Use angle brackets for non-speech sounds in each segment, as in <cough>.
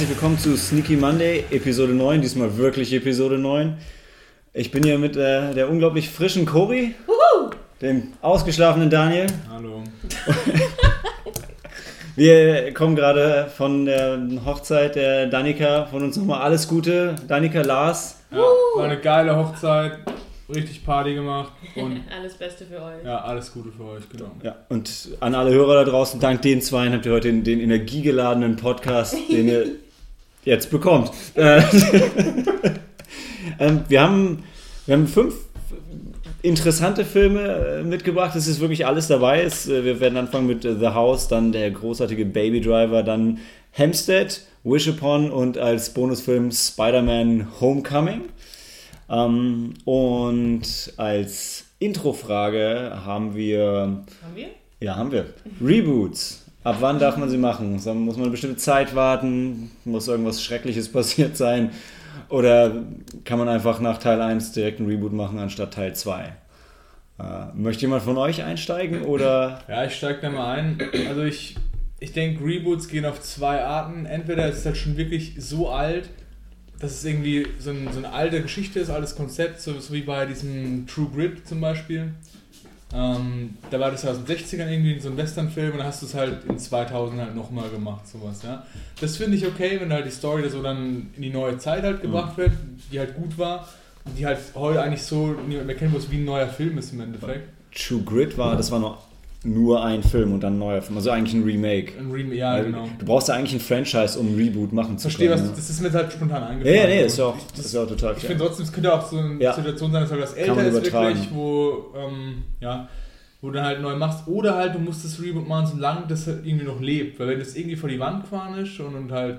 Herzlich willkommen zu Sneaky Monday, Episode 9, diesmal wirklich Episode 9. Ich bin hier mit äh, der unglaublich frischen Cori, dem ausgeschlafenen Daniel. Hallo. <laughs> Wir kommen gerade von der Hochzeit der Danika. Von uns nochmal alles Gute. Danika, Lars. Ja, war eine geile Hochzeit, richtig Party gemacht und <laughs> Alles Beste für euch. ja, alles Gute für euch, genau. Ja, und an alle Hörer da draußen, dank den Zweien habt ihr heute den, den energiegeladenen Podcast, den ihr <laughs> jetzt bekommt. Äh, <laughs> ähm, wir, haben, wir haben fünf interessante Filme äh, mitgebracht. Es ist wirklich alles dabei. Es, äh, wir werden anfangen mit The House, dann der großartige Baby Driver, dann Hempstead, Wish Upon und als Bonusfilm Spider-Man Homecoming. Ähm, und als Introfrage haben wir Haben wir? ja, haben wir. Reboots. Ab wann darf man sie machen? Muss man eine bestimmte Zeit warten? Muss irgendwas Schreckliches <laughs> passiert sein? Oder kann man einfach nach Teil 1 direkt einen Reboot machen anstatt Teil 2? Äh, möchte jemand von euch einsteigen oder? Ja, ich steig da mal ein. Also ich, ich denke, Reboots gehen auf zwei Arten. Entweder ist es halt schon wirklich so alt, dass es irgendwie so, ein, so eine alte Geschichte ist, altes Konzept, so, so wie bei diesem True Grit zum Beispiel. Ähm, da war das ja aus den 60ern irgendwie so ein Westernfilm und dann hast du es halt in 2000 halt nochmal gemacht, sowas, ja. Das finde ich okay, wenn halt die Story so dann in die neue Zeit halt gebracht wird, die halt gut war und die halt heute eigentlich so niemand mehr kennt, was wie ein neuer Film ist im Endeffekt. True Grit war, das war noch nur ein Film und dann ein neuer Film. Also eigentlich ein Remake. Ein Remake, ja, Weil genau. Du brauchst ja eigentlich ein Franchise, um ein Reboot machen zu Verstehe, was, können. das ist mir jetzt halt spontan eingefallen. ja, nee, ist ja auch, ich- ist das, ja auch total ich finde trotzdem, es könnte auch so eine Ja. Situation sein, dass halt Kann älter ist wirklich, wo, ähm, ja, wo du dann halt neu machst. Oder halt, du musst das Reboot machen, solange das halt irgendwie noch lebt. Weil wenn das irgendwie vor die Wand ist und, und halt,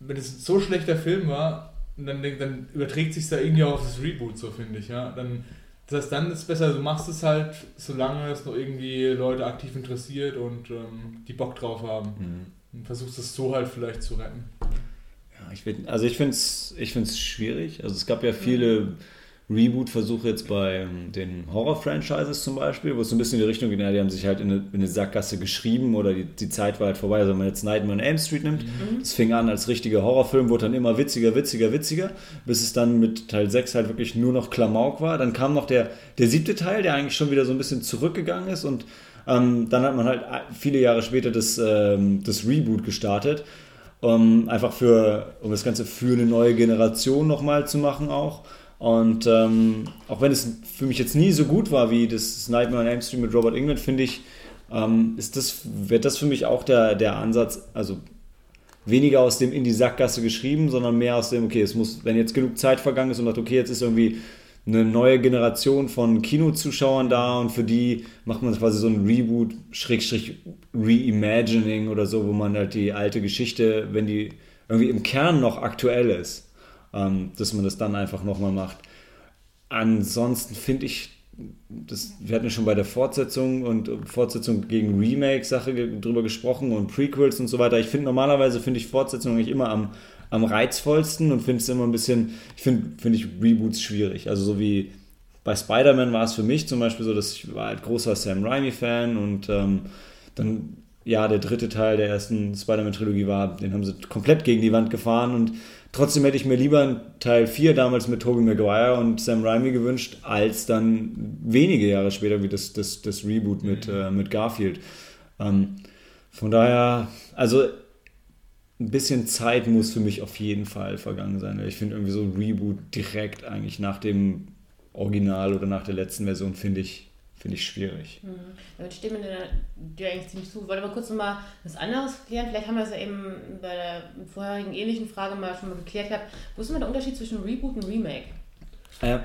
wenn es so schlechter Film war, dann, dann überträgt sich da irgendwie auch auf das Reboot, so finde ich, ja. Dann, das heißt, dann ist es besser, du machst es halt, solange es noch irgendwie Leute aktiv interessiert und ähm, die Bock drauf haben. Mhm. Und versuchst es so halt vielleicht zu retten. Ja, ich find, also ich finde es ich find's schwierig. Also es gab ja viele Reboot-Versuche jetzt bei ähm, den Horror-Franchises zum Beispiel, wo es so ein bisschen in die Richtung geht, ja, die haben sich halt in eine, in eine Sackgasse geschrieben oder die, die Zeit war halt vorbei. Also wenn man jetzt Nightmare on Elm Street nimmt, das fing an als richtiger Horrorfilm, wurde dann immer witziger, witziger, witziger, bis es dann mit Teil 6 halt wirklich nur noch Klamauk war. Dann kam noch der, der siebte Teil, der eigentlich schon wieder so ein bisschen zurückgegangen ist und ähm, dann hat man halt viele Jahre später das, ähm, das Reboot gestartet. Um, einfach für, um das Ganze für eine neue Generation nochmal zu machen auch. Und ähm, auch wenn es für mich jetzt nie so gut war wie das Nightmare on Elm Street mit Robert England, finde ich, ähm, ist das, wird das für mich auch der, der Ansatz, also weniger aus dem in die Sackgasse geschrieben, sondern mehr aus dem, okay, es muss, wenn jetzt genug Zeit vergangen ist und sagt, okay, jetzt ist irgendwie eine neue Generation von Kinozuschauern da und für die macht man quasi so ein Reboot, Schrägstrich Reimagining oder so, wo man halt die alte Geschichte, wenn die irgendwie im Kern noch aktuell ist, ähm, dass man das dann einfach nochmal macht. Ansonsten finde ich, das, wir hatten ja schon bei der Fortsetzung und Fortsetzung gegen Remake-Sache drüber gesprochen und Prequels und so weiter. Ich finde normalerweise finde ich Fortsetzungen eigentlich immer am, am reizvollsten und finde es immer ein bisschen, ich finde finde ich Reboots schwierig. Also so wie bei Spider-Man war es für mich zum Beispiel so, dass ich war halt großer Sam Raimi-Fan und ähm, dann, ja, der dritte Teil der ersten Spider-Man-Trilogie war, den haben sie komplett gegen die Wand gefahren und trotzdem hätte ich mir lieber einen Teil 4 damals mit Tobey Maguire und Sam Raimi gewünscht, als dann wenige Jahre später wie das, das, das Reboot mit, äh, mit Garfield. Ähm, von daher, also ein bisschen Zeit muss für mich auf jeden Fall vergangen sein. Ich finde irgendwie so ein Reboot direkt eigentlich nach dem Original oder nach der letzten Version finde ich, finde ich schwierig. Mhm. Damit steht mir dir eigentlich ziemlich zu. Ich wollte mal kurz nochmal was anderes klären. Vielleicht haben wir es ja eben bei der vorherigen ähnlichen Frage mal schon mal geklärt gehabt. Wo ist denn der Unterschied zwischen Reboot und Remake? Äh,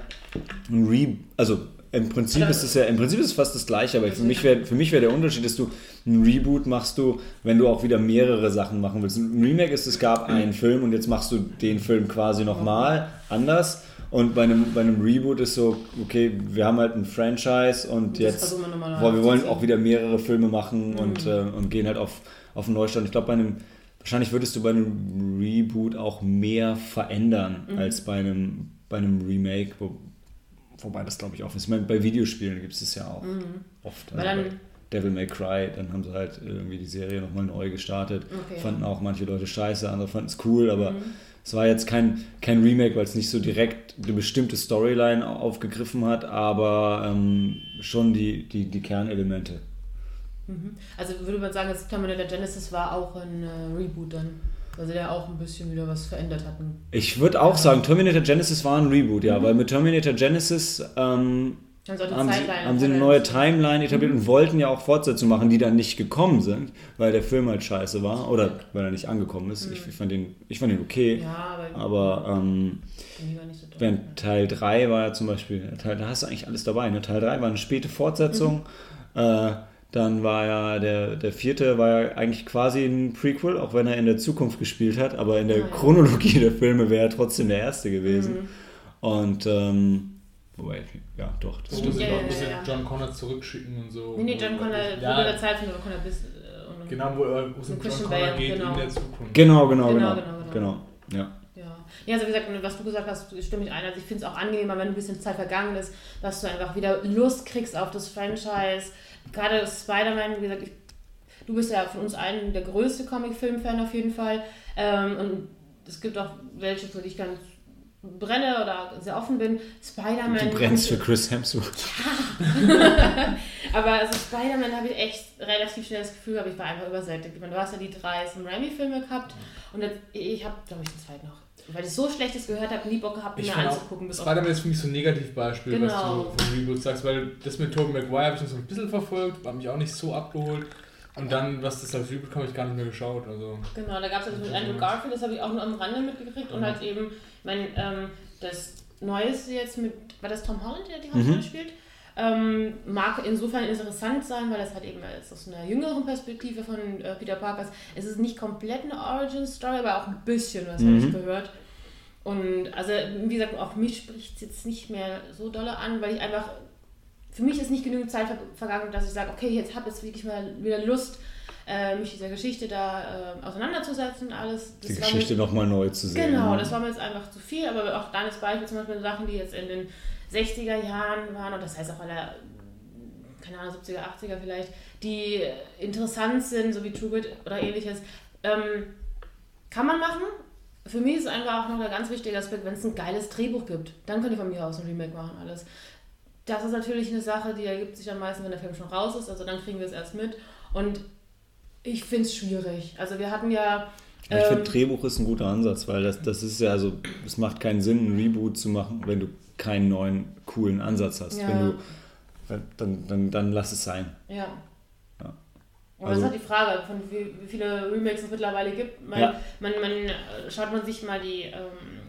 ein Re also im Prinzip ist es ja, im Prinzip ist es fast das gleiche, aber für mich wäre für mich wäre der Unterschied, dass du ein Reboot machst du, wenn du auch wieder mehrere Sachen machen willst. Ein Remake ist, es gab einen Film und jetzt machst du den Film quasi nochmal anders. Und bei einem, bei einem Reboot ist so, okay, wir haben halt ein Franchise und Das jetzt, wir boah, wir wollen auch wieder mehrere Filme machen und, Mhm. äh, und gehen halt auf, auf einen Neustart. Ich glaube, bei einem, wahrscheinlich würdest du bei einem Reboot auch mehr verändern Mhm. als bei einem, bei einem Remake, wo, wobei das glaube ich auch ist. Ich meine, bei Videospielen gibt es das ja auch Mhm. oft. Also dann Devil May Cry, dann haben sie halt irgendwie die Serie nochmal neu gestartet. Okay. Fanden auch manche Leute scheiße, andere fanden es cool, aber es war jetzt kein, kein Remake, weil es nicht so direkt eine bestimmte Storyline aufgegriffen hat, aber ähm, schon die, die, die Kernelemente. Mhm. Also würde man sagen, das Terminator Genesis war auch ein äh, Reboot dann. Weil sie da auch ein bisschen wieder was verändert hatten. Ich würde auch sagen, Terminator Genesis war ein Reboot, ja, weil mit Terminator Genesis ähm, Haben sie haben, sie, haben sie eine neue Timeline etabliert und wollten ja auch Fortsetzungen machen, die dann nicht gekommen sind, weil der Film halt scheiße war oder weil er nicht angekommen ist. Ich, ich, fand den, ich fand den okay, Ja, aber, aber ähm, so während Teil 3 war ja zum Beispiel, Teil, da hast du eigentlich alles dabei. Ne? Teil 3 war eine späte Fortsetzung. Äh, dann war ja der, der vierte war ja eigentlich quasi ein Prequel, auch wenn er in der Zukunft gespielt hat, aber in der Ah. Chronologie der Filme wäre er trotzdem der erste gewesen. Und ähm, wobei, ja doch, das stimmt. Ja, ein bisschen ja. John Connor zurückschicken und so. Nee, nee, John Connor, Ja, der Zeit von John Connor bis. Äh, und, Genau, wo, äh, wo es um John Christian Connor geht genau. in der Zukunft. Genau, genau, Genau, genau. genau, Genau, genau. ja. Ja. ja, also wie gesagt, was du gesagt hast, stimme ich ein. Also ich finde es auch angenehmer, wenn ein bisschen Zeit vergangen ist, dass du einfach wieder Lust kriegst auf das Franchise. Gerade Spider-Man, wie gesagt, ich, du bist ja von uns allen der größte Comic-Film-Fan auf jeden Fall. Ähm, und es gibt auch welche, für die ich ganz brenne oder sehr offen bin. Spider-Man. Du brennst für Chris Hemsworth. <laughs> Aber also Spider-Man habe ich echt relativ schnell das Gefühl, aber ich war einfach übersättigt. Ich meine, du hast ja die drei Sam Raimi-Filme gehabt und jetzt, ich habe, glaube ich, den zweiten noch. Weil ich so Schlechtes gehört habe, nie Bock gehabt, mir anzugucken. Spider-Man ist für mich so ein Negativbeispiel, Genau. was du von Reboot sagst, weil das mit Tobey Maguire habe ich noch so ein bisschen verfolgt, hat mich auch nicht so abgeholt. Und dann, was das als Reboot kam, habe ich gar nicht mehr geschaut. Also, Genau, da gab es also mit Andrew Garfield, das habe ich auch nur am Rande mitgekriegt und halt eben, mein, ähm, das Neueste jetzt mit, war das Tom Holland, der die Hauptrolle spielt? Ähm, mag insofern interessant sein, weil das halt eben aus einer jüngeren Perspektive von äh, Peter Parker ist. Es ist nicht komplett eine Origin-Story, aber auch ein bisschen was habe ich gehört. Und also, wie gesagt, auch mich spricht es jetzt nicht mehr so dolle an, weil ich einfach, für mich ist nicht genügend Zeit ver vergangen, dass ich sage, okay, jetzt habe ich wirklich mal wieder Lust, äh, mich dieser Geschichte da äh, auseinanderzusetzen und alles. Das Die Geschichte nochmal neu zu sehen. Genau, das war mir jetzt einfach zu viel, aber auch deines Beispiel zum Beispiel Sachen, die jetzt in den 60er Jahren waren, und das heißt auch alle, keine Ahnung, 70er, 80er vielleicht, die interessant sind, so wie True Grit oder ähnliches, ähm, kann man machen. Für mich ist einfach auch noch ein ganz wichtiger Aspekt, wenn es ein geiles Drehbuch gibt, dann könnt ihr von mir aus ein Remake machen, alles. Das ist natürlich eine Sache, die ergibt sich am meisten, wenn der Film schon raus ist, also dann kriegen wir es erst mit. Und ich finde es schwierig. Also wir hatten ja... Ja, ich finde, ähm, Drehbuch ist ein guter Ansatz, weil das, das ist ja also, es macht keinen Sinn, ein Reboot zu machen, wenn du keinen neuen, coolen Ansatz hast. Ja. Wenn du, wenn, dann, dann, dann lass es sein. Ja. Ja. Und Also- das ist halt die Frage, von wie, wie viele Remakes es mittlerweile gibt. Man, Ja. man, man äh, schaut man sich mal die ähm,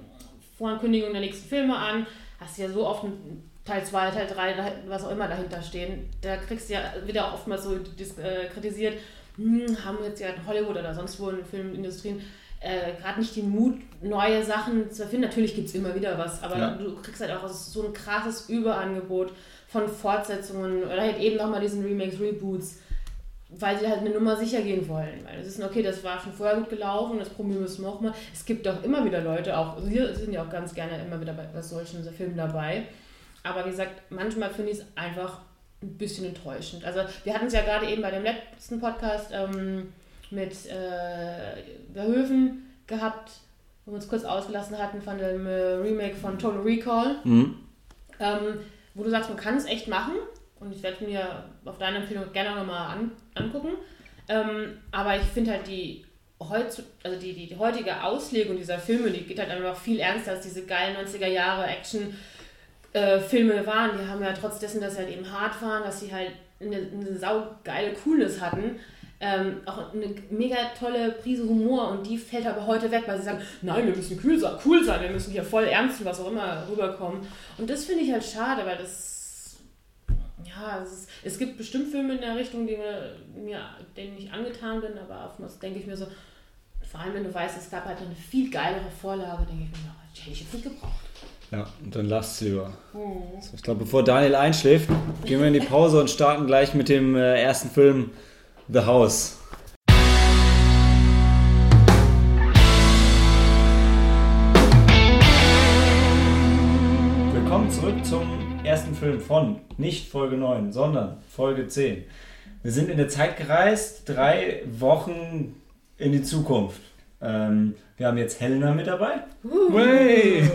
Vorankündigung der nächsten Filme an, hast ja so oft ein Teil 2, Teil 3, was auch immer dahinter stehen. Da kriegst du ja wieder auch oftmals so äh, kritisiert, hm, haben jetzt ja in Hollywood oder sonst wo in Filmindustrien äh, gerade nicht den Mut, neue Sachen zu erfinden. Natürlich gibt es immer wieder was, aber Ja. du kriegst halt auch so ein krasses Überangebot von Fortsetzungen oder halt eben nochmal diesen Remakes, Reboots, weil sie halt eine Nummer sicher gehen wollen. Weil es ist okay, das war schon vorher gut gelaufen, das probieren wir es nochmal. Es gibt auch immer wieder Leute, auch wir sind ja auch ganz gerne immer wieder bei, bei solchen Filmen dabei. Aber wie gesagt, manchmal finde ich es einfach ein bisschen enttäuschend. Also wir hatten es ja gerade eben bei dem letzten Podcast ähm, mit äh, Verhöfen gehabt, wo wir uns kurz ausgelassen hatten von dem äh, Remake von Total Recall, Mhm. ähm, wo du sagst, man kann es echt machen. Und ich werde mir auf deine Empfehlung gerne nochmal an, angucken. Ähm, aber ich finde halt die, heutzu, also die, die, die heutige Auslegung dieser Filme, die geht halt einfach viel ernster als diese geilen 90er Jahre Action äh, Filme waren. Die haben ja trotz dessen, dass sie halt eben hart waren, dass sie halt eine, eine saugeile Coolness hatten, ähm, auch eine mega tolle Prise Humor und die fällt aber heute weg, weil sie sagen, nein, wir müssen cool sein, cool sein wir müssen hier voll ernst und was auch immer rüberkommen. Und das finde ich halt schade, weil das, ja, es, ist, es gibt bestimmt Filme in der Richtung, die mir, mir denen ich angetan bin, aber oftmals denke ich mir so, vor allem wenn du weißt, es gab halt eine viel geilere Vorlage, denke ich mir, oh, die hätte ich jetzt nicht gebraucht. Ja, und dann lasst es lieber. Hm. So, ich glaube, bevor Daniel einschläft, gehen wir in die Pause und starten gleich mit dem äh, ersten Film The House. Willkommen zurück zum ersten Film von nicht Folge 9, sondern Folge 10. Wir sind in der Zeit gereist, drei Wochen in die Zukunft. Ähm, wir haben jetzt Helena mit dabei. Way!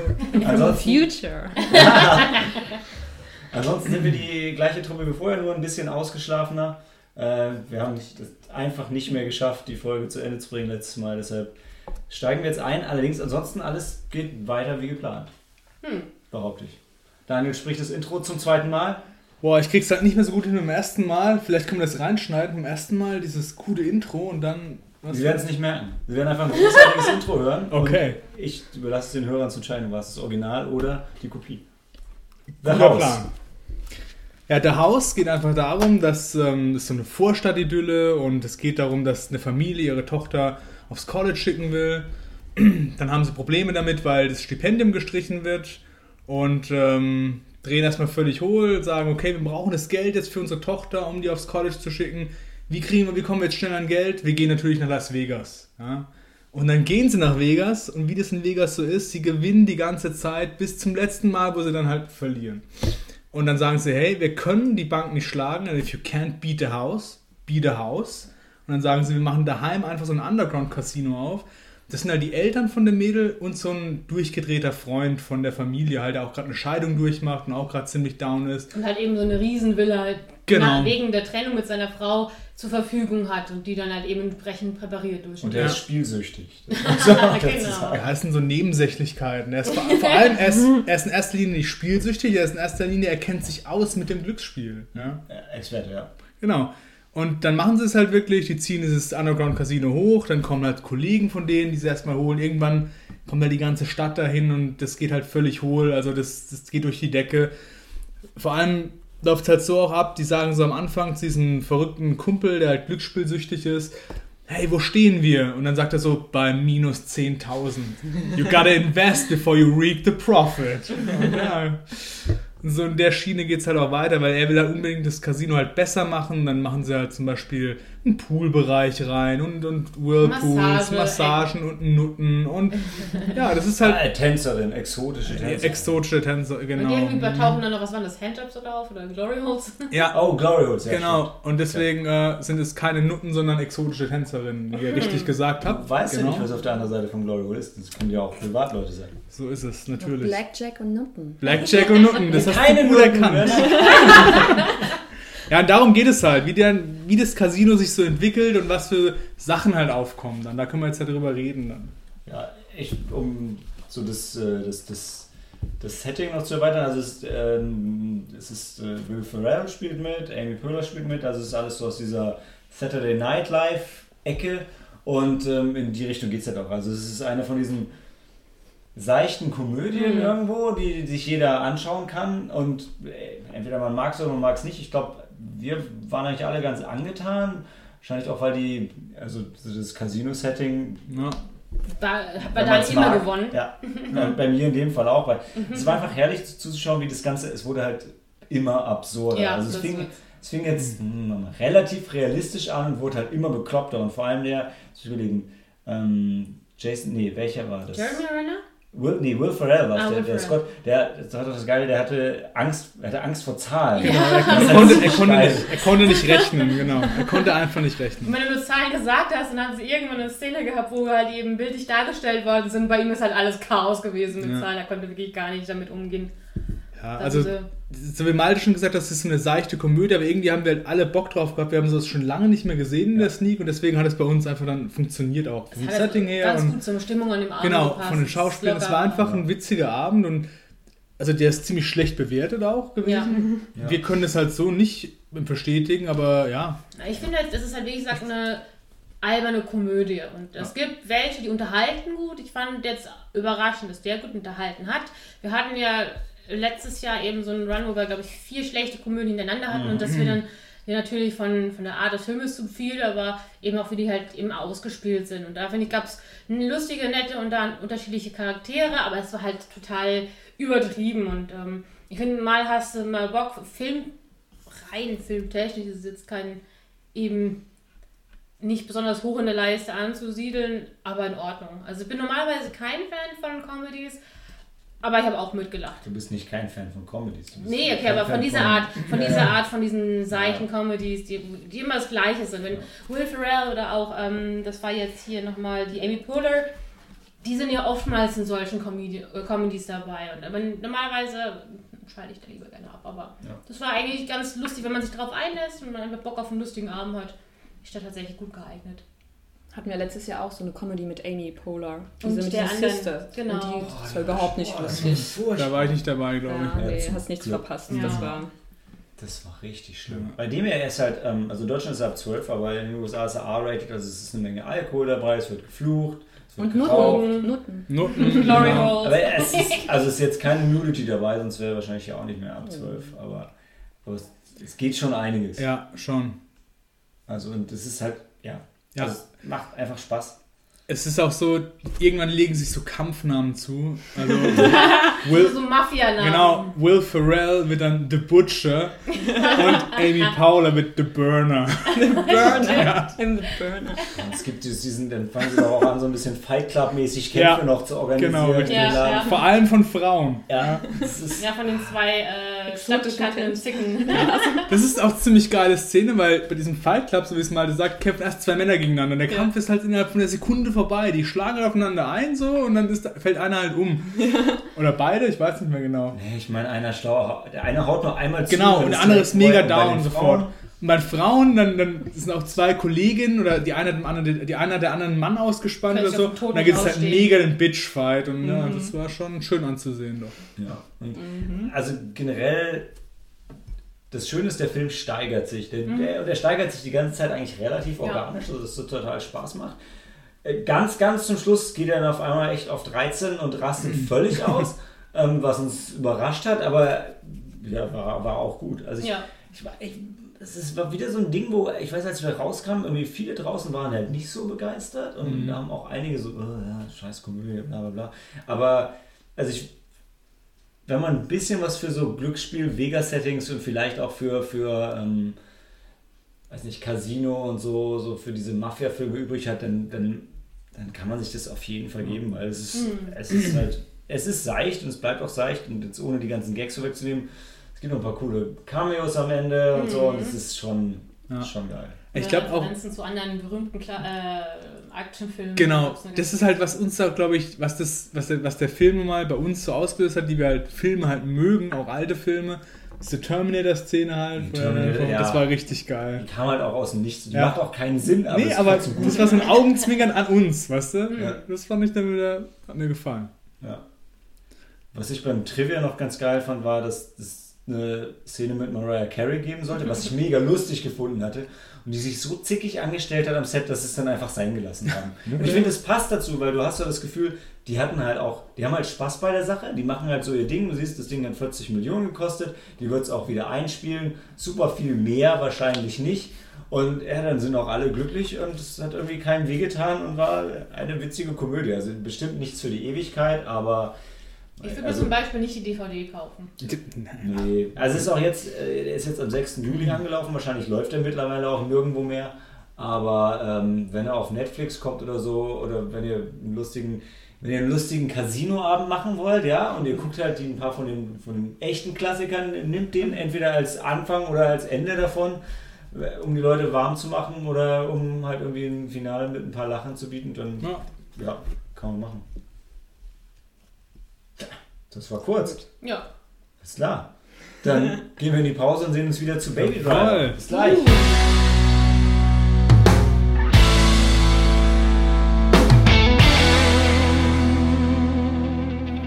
Ansonsten, Future. <laughs> ansonsten sind wir die gleiche Truppe wie vorher, nur ein bisschen ausgeschlafener. Äh, wir haben das einfach nicht mehr geschafft, die Folge zu Ende zu bringen letztes Mal. Deshalb steigen wir jetzt ein. Allerdings ansonsten alles geht weiter wie geplant. Hm. Behaupte ich. Daniel spricht das Intro zum zweiten Mal. Boah, ich krieg's halt nicht mehr so gut hin beim ersten Mal. Vielleicht können wir das reinschneiden beim ersten Mal, dieses coole Intro und dann. Was- Sie werden es nicht merken. Sie werden einfach ein großartiges <laughs> Intro hören. Okay. Ich überlasse es den Hörern zu entscheiden, was das Original oder die Kopie. The Guter House. Plan. Ja, der Haus geht einfach darum, dass ähm, das ist so eine Vorstadtidylle und es geht darum, dass eine Familie ihre Tochter aufs College schicken will. <clears throat> Dann haben sie Probleme damit, weil das Stipendium gestrichen wird und ähm, drehen erstmal völlig hohl, sagen, okay, wir brauchen das Geld jetzt für unsere Tochter, um die aufs College zu schicken. Wie kriegen wir, wie kommen wir jetzt schnell an Geld? Wir gehen natürlich nach Las Vegas. Ja? Und dann gehen sie nach Vegas und wie das in Vegas so ist, sie gewinnen die ganze Zeit bis zum letzten Mal, wo sie dann halt verlieren. Und dann sagen sie, hey, wir können die Bank nicht schlagen, and if you can't beat the house, beat the house. Und dann sagen sie, wir machen daheim einfach so ein Underground-Casino auf. Das sind halt die Eltern von dem Mädel und so ein durchgedrehter Freund von der Familie, halt, der auch gerade eine Scheidung durchmacht und auch gerade ziemlich down ist. Und halt eben so eine Riesenvilla halt Genau. wegen der Trennung mit seiner Frau zur Verfügung hat und die dann halt eben entsprechend präpariert durch. Und der Ja. ist spielsüchtig. <laughs> Das dazu Genau. Ja, es sind so Nebensächlichkeiten. Er ist vor, <laughs> vor allem, er ist, er ist in erster Linie nicht spielsüchtig, er ist in erster Linie, er kennt sich aus mit dem Glücksspiel. Ja, Experte, ja. Genau. Und dann machen sie es halt wirklich, die ziehen dieses Underground Casino hoch, dann kommen halt Kollegen von denen, die sie erstmal holen. Irgendwann kommt halt die ganze Stadt dahin und das geht halt völlig hohl, also das, das geht durch die Decke. Vor allem läuft es halt so auch ab, die sagen so am Anfang zu diesem verrückten Kumpel, der halt glücksspielsüchtig ist, hey, wo stehen wir? Und dann sagt er so, bei minus 10.000. You gotta invest before you reap the profit. Ja, so in der Schiene geht es halt auch weiter, weil er will halt unbedingt das Casino halt besser machen. Dann machen sie halt zum Beispiel einen Poolbereich rein und, und Whirlpools, Massage, Massagen und Nutten und ja, das ist halt Ah, Tänzerin, exotische Tänzerin. exotische Tänzer, Und genau. irgendwie tauchen dann noch, was waren das, Handjobs oder auf oder Glory Holes? Ja, <laughs> Oh, Glory Holes, ja. genau. Und deswegen äh, sind es keine Nutten, sondern exotische Tänzerinnen, wie ihr richtig gesagt stimmt. habt. Weißt du genau. nicht, was auf der anderen Seite von Glory Hole ist? Das können ja auch Privatleute sein. So ist es, natürlich. Blackjack und Nutten. Blackjack und Nutten, das hast Keine du gut Nutten, erkannt. <laughs> Ja, und darum geht es halt, wie, der, wie das Casino sich so entwickelt und was für Sachen halt aufkommen. Dann, da können wir jetzt ja drüber reden. Dann. Ja, ich, um so das, äh, das, das, das Setting noch zu erweitern, also es, ist, ähm, es ist äh, Will Ferrell spielt mit, Amy Poehler spielt mit, also es ist alles so aus dieser Saturday Night Live Ecke und ähm, in die Richtung geht es halt auch. Also es ist eine von diesen seichten Komödien Mhm. irgendwo, die, die sich jeder anschauen kann und äh, entweder man mag es oder man mag es nicht. Ich glaube, wir waren eigentlich alle ganz angetan. Wahrscheinlich auch, weil die, also so das Casino-Setting Ja. Da hat man's Dani immer mag. gewonnen. Ja, und bei mir in dem Fall auch, weil es war einfach herrlich zuzuschauen, wie das Ganze, es wurde halt immer absurder. Ja, also es fing, es fing jetzt hm, relativ realistisch an und wurde halt immer bekloppter und vor allem der, ich überlegen, ähm, Jason, nee, welcher war das? Jeremy Renner? Will, nee, Will Ferrell war Ah, der, der. Scott, der, das war doch das Geile, der hatte Angst, er hatte Angst vor Zahlen. Ja. Er, konnte, halt er, konnte nicht, er konnte nicht rechnen, genau. Er konnte einfach nicht Und rechnen. wenn du nur Zahlen gesagt hast, dann haben sie irgendwann eine Szene gehabt, wo halt eben bildlich dargestellt worden sind. Bei ihm ist halt alles Chaos gewesen mit Ja. Zahlen. Er konnte wirklich gar nicht damit umgehen. Ja, Da also, so wie Malte schon gesagt hat, das ist eine seichte Komödie, aber irgendwie haben wir halt alle Bock drauf gehabt. Wir haben das schon lange nicht mehr gesehen in der Sneak und deswegen hat es bei uns einfach dann funktioniert auch. Vom Das Setting her. Ganz und gut zur Stimmung an dem Abend Genau, gepasst. von den Schauspielern. Es war einfach ein witziger Abend und also der ist ziemlich schlecht bewertet auch gewesen. <laughs> Ja. Wir können das halt so nicht bestätigen, aber ja. Ich finde, halt, das ist halt, wie gesagt, eine alberne Komödie. Und es gibt welche, die unterhalten gut. Ich fand jetzt überraschend, dass der gut unterhalten hat. Wir hatten ja letztes Jahr eben so einen Run, wo wir, glaube ich, vier schlechte Komödien hintereinander hatten und dass wir dann ja, natürlich von, von der Art des Filmes zu viel, aber eben auch wie die halt eben ausgespielt sind. Und da finde ich, gab es lustige, nette und dann unterschiedliche Charaktere, aber es war halt total übertrieben. Und ähm, ich finde, mal hast du mal Bock, Film, rein filmtechnisch ist es jetzt kein eben nicht besonders hoch in der Leiste anzusiedeln, aber in Ordnung. Also ich bin normalerweise kein Fan von Comedies, Aber ich habe auch mitgelacht. Du bist nicht kein Fan von Comedies. Du bist Nee, okay, aber von Fan dieser Art, von Ja, dieser ja. Art, von diesen seichten Comedies, die, die immer das Gleiche sind. Wenn Will Ferrell oder auch, ähm, das war jetzt hier nochmal die Amy Poehler, die sind ja oftmals in solchen Comedi äh, Comedies dabei. Und aber normalerweise schalte ich da lieber gerne ab. Aber Ja. das war eigentlich ganz lustig, wenn man sich darauf einlässt und man einfach Bock auf einen lustigen Abend hat. Ist da tatsächlich gut geeignet. Hatten wir letztes Jahr auch so eine Comedy mit Amy Poehler. Und Diese mit der anderen, genau. Und die, das war überhaupt nicht das lustig. Da war ich nicht dabei, glaube Ja, Ja, nee, zum hast nichts Glück. verpasst. Ja. Das war. Das war richtig schlimm. Bei dem er ist halt, ähm, also in Deutschland ist er ab 12, aber in den USA ist er R-rated, also es ist eine Menge Alkohol dabei, es wird geflucht, es wird Und geraucht. Nutten. Nutten. Noten. <laughs> Glory ja. Rolls. Aber es ist, also es ist jetzt keine Nudity dabei, sonst wäre er wahrscheinlich ja auch nicht mehr ab 12, aber, aber es, es geht schon einiges. Ja, schon. Also und es ist halt, ja, Ja. also es macht einfach Spaß. Es ist auch so, irgendwann legen sich so Kampfnamen zu. Also <laughs> Will, So Mafia-Namen. genau, Will Ferrell wird dann The Butcher und <laughs> Amy Powler wird The Burner. <laughs> Burner. In the Burner. Und es gibt diesen, dann fangen sie doch auch an, so ein bisschen Fight Club-mäßig Kämpfe Ja, noch zu organisieren. genau, richtig. Ja, ja. Vor allem von Frauen. Ja, ist, Ja, von den zwei äh, stadtbekannten. Zicken. <laughs> Das ist auch ziemlich geile Szene, weil bei diesem Fight Club, so wie es mal sagt, kämpfen erst zwei Männer gegeneinander. Der Ja. Kampf ist halt innerhalb von einer Sekunde vorbei. Die schlagen halt aufeinander ein so und dann ist, fällt einer halt um. Oder beide, ich weiß nicht mehr genau. nee, ich meine, einer schlau, der eine haut noch einmal zu. Genau, und der andere ist mega down sofort. Und bei Frauen, dann, dann sind auch zwei Kolleginnen oder die eine hat dem anderen, die eine hat der anderen Mann ausgespannt oder so. Und dann gibt es halt mega den Bitch-Fight und ja, Mhm. das war schon schön anzusehen doch. Ja. Und Also generell, das Schöne ist, der Film steigert sich. Der, der, der steigert sich die ganze Zeit eigentlich relativ Mhm. Ja. organisch, also dass es so total Spaß macht. Äh, Ganz, ganz zum Schluss geht er dann auf einmal echt auf 13 und rastet völlig <laughs> aus, ähm, was uns überrascht hat, aber ja, war, war auch gut. Also ich, Ja. ich war es ist- war wieder so ein Ding, wo ich weiß, als wir rauskamen, irgendwie viele draußen waren halt nicht so begeistert und da haben auch einige so, oh, ja, scheiß Komödie, bla bla bla. Aber also ich, wenn man ein bisschen was für so Glücksspiel, Vegas-Settings und vielleicht auch für, für ähm, weiß nicht, Casino und so, so für diese Mafia-Filme übrig hat, dann, dann, dann kann man sich das auf jeden Fall geben, weil es ist, es ist halt, es ist seicht und es bleibt auch seicht und jetzt ohne die ganzen Gags so wegzunehmen, es gibt noch ein paar coole Cameos am Ende und so und es ist schon, Ja. schon geil. Ich glaube auch, zu anderen berühmten Kla äh, Actionfilmen. Genau, das ist halt, was uns da, glaube ich, was, das, was, der, was der Film mal bei uns so ausgelöst hat, die wir halt Filme halt mögen, auch alte Filme. Diese Terminator-Szene halt, Die wo er Terminator, das ja. war richtig geil. Die kam halt auch aus dem Nichts. Die Ja. macht auch keinen Sinn, aber nee, es aber so gut. das war so ein Augenzwinkern an uns, weißt du? Ja. Das fand ich dann wieder, hat mir gefallen. Ja. Was ich beim Trivia noch ganz geil fand, war, dass es eine Szene mit Mariah Carey geben sollte, was ich mega lustig gefunden hatte. Und die sich so zickig angestellt hat am Set, dass sie es dann einfach sein gelassen haben. Und ich finde, es passt dazu, weil du hast ja das Gefühl, die hatten halt auch, die haben halt Spaß bei der Sache, die machen halt so ihr Ding. Du siehst, das Ding hat 40 Millionen gekostet, die wird es auch wieder einspielen. Super viel mehr wahrscheinlich nicht. Und ja, dann sind auch alle glücklich und es hat irgendwie keinen wehgetan und war eine witzige Komödie. Also bestimmt nichts für die Ewigkeit, aber. Ich würde mir also, zum Beispiel nicht die DVD kaufen. Nee. Also ist auch jetzt, äh, er ist jetzt am 6. Juli angelaufen, wahrscheinlich läuft er mittlerweile auch nirgendwo mehr. Aber ähm, wenn er auf Netflix kommt oder so, oder wenn ihr einen lustigen, wenn ihr einen lustigen Casinoabend machen wollt, ja, und ihr guckt halt die, ein paar von den, von den echten Klassikern, nimmt den entweder als Anfang oder als Ende davon, äh, um die Leute warm zu machen oder um halt irgendwie ein Finale mit ein paar Lachen zu bieten, dann Ja. ja, kann man machen. Das war kurz. Ja. Ist klar. Dann <laughs> gehen wir in die Pause und sehen uns wieder zu Baby Driver. Bis gleich.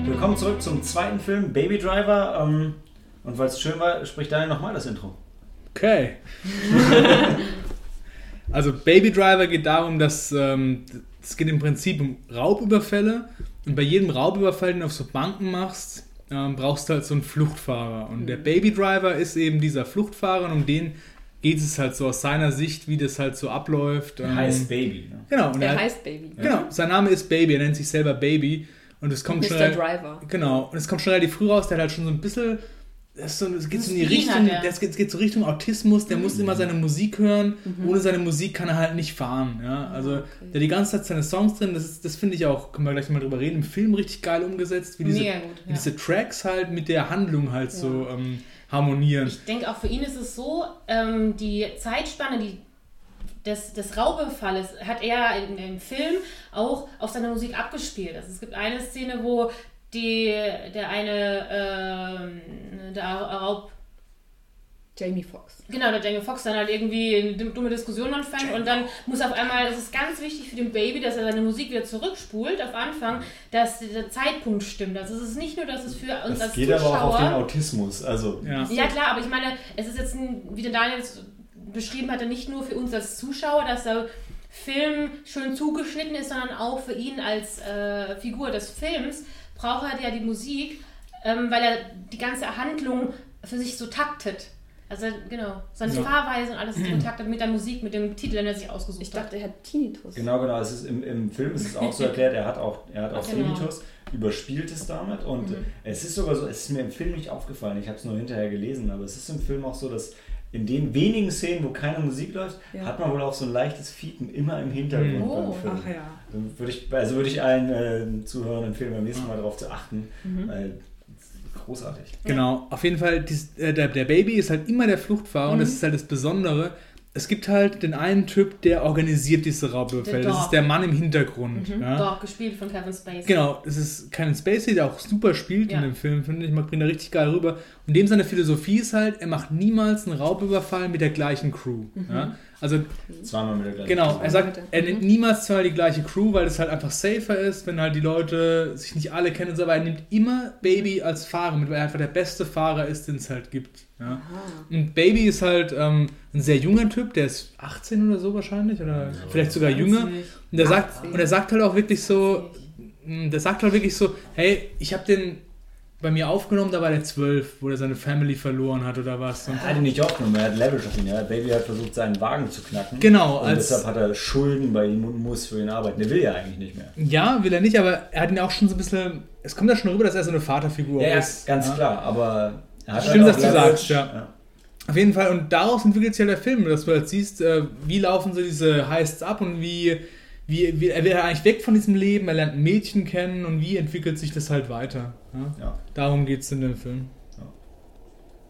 Willkommen zurück zum zweiten Film Baby Driver. Ähm, und weil es schön war, spricht Daniel nochmal das Intro. Okay. <laughs> also Baby Driver geht darum, dass ähm, es geht im Prinzip um Raubüberfälle und bei jedem Raubüberfall, den du auf so Banken machst, ähm, brauchst du halt so einen Fluchtfahrer. Und der Baby Driver ist eben dieser Fluchtfahrer und um den geht es halt so aus seiner Sicht, wie das halt so abläuft. Der Ähm, heißt Baby. Ne? Genau, und Der er, heißt Baby. genau, sein Name ist Baby, er nennt sich selber Baby und es kommt Mr. schnell. Driver. Genau, und es kommt schon relativ früh raus, der hat halt schon so ein bisschen das, so, das geht so in die Richtung, das geht, geht so Richtung Autismus, der muss immer seine Musik hören, ohne seine Musik kann er halt nicht fahren. Ja? Also okay. der die ganze Zeit seine Songs drin, das, ist- das finde ich auch, können wir gleich mal drüber reden, im Film richtig geil umgesetzt, wie diese, gut, wie ja. diese Tracks halt mit der Handlung halt so ähm, harmonieren. Ich denke, auch für ihn ist es so, ähm, die Zeitspanne die des, des Raubefalles hat er in dem Film auch auf seine Musik abgespielt. Also es gibt eine Szene, wo die, der eine ähm, der Raub Jamie Foxx. Genau, der Jamie Foxx dann halt irgendwie eine dumme Diskussion anfängt und dann muss auf einmal, das ist ganz wichtig für den Baby, dass er seine Musik wieder zurückspult auf Anfang, dass der Zeitpunkt stimmt. Also es ist nicht nur, dass es für uns Das als geht aber auch auf den Zuschauer... Autismus. Also, Ja. Ja klar, aber ich meine, es ist jetzt, ein, wie der Daniel es beschrieben hatte, nicht nur für uns als Zuschauer, dass der Film schön zugeschnitten ist, sondern auch für ihn als äh, Figur des Films braucht er ja die Musik, ähm, weil er die ganze Handlung für sich so taktet. Also genau, seine Ja. Fahrweise und alles so taktet mit der Musik, mit dem Titel, den er sich ausgesucht Ich hat. dachte, er hat Tinnitus. Genau, genau. Es ist im, Im Film ist es auch so erklärt, er hat auch, er hat auch Genau. Tinnitus, überspielt es damit und Mhm. es ist sogar so, es ist mir im Film nicht aufgefallen, ich habe es nur hinterher gelesen, aber es ist im Film auch so, dass in den wenigen Szenen, wo keine Musik läuft, Ja. hat man wohl auch so ein leichtes Fiepen immer im Hintergrund Mhm. beim Oh, Film. ach ja. Dann Würde ich, also würde ich allen äh, Zuhörern empfehlen, beim nächsten Mal darauf zu achten, Mhm. weil großartig. Genau, auf jeden Fall, dies, äh, der, der Baby ist halt immer der Fluchtfahrer und das ist halt das Besondere. Es gibt halt den einen Typ, der organisiert diese Raubbefehle. Der Das ist Dog. der Mann im Hintergrund. Mhm. Ja? Doch, gespielt von Kevin Spacey. Genau, es ist Kevin Spacey, der auch super spielt Ja. in dem Film, finde ich. Man bringt da richtig geil rüber. Und dem seine Philosophie ist halt, er macht niemals einen Raubüberfall mit der gleichen Crew. Ja? Also Zweimal mit der gleichen Genau, er sagt, er nimmt niemals zweimal die gleiche Crew, weil es halt einfach safer ist, wenn halt die Leute sich nicht alle kennen und so, aber er nimmt immer Baby als Fahrer mit, weil er einfach der beste Fahrer ist, den es halt gibt. Ja. Und Baby ist halt ähm, ein sehr junger Typ, der ist 18 oder so wahrscheinlich, oder vielleicht sogar jünger. Und der, sagt, und er sagt halt auch wirklich so, mh, der sagt halt wirklich so, hey, ich habe den bei mir aufgenommen, da war der 12, wo er seine Family verloren hat oder was. Er hat ihn nicht aufgenommen, er hat Leverage auf ihn. Ja. Baby hat versucht, seinen Wagen zu knacken. Genau, Und als- deshalb hat er Schulden bei ihm und muss für ihn arbeiten. Der will ja eigentlich nicht mehr. Ja, will er nicht, aber er hat ihn auch schon so ein bisschen. Es kommt ja schon rüber, dass er so eine Vaterfigur Ja, ja, ist. ganz ja. klar, aber er hat Stimmt, halt dass du sagst, ja. Auf jeden Fall, und daraus entwickelt sich ja der Film, dass du halt siehst, äh, wie laufen so diese Heists ab und wie, wie, wie er will ja eigentlich weg von diesem Leben, er lernt ein Mädchen kennen und wie entwickelt sich das halt weiter. Ja? Ja. Darum geht es in dem Film.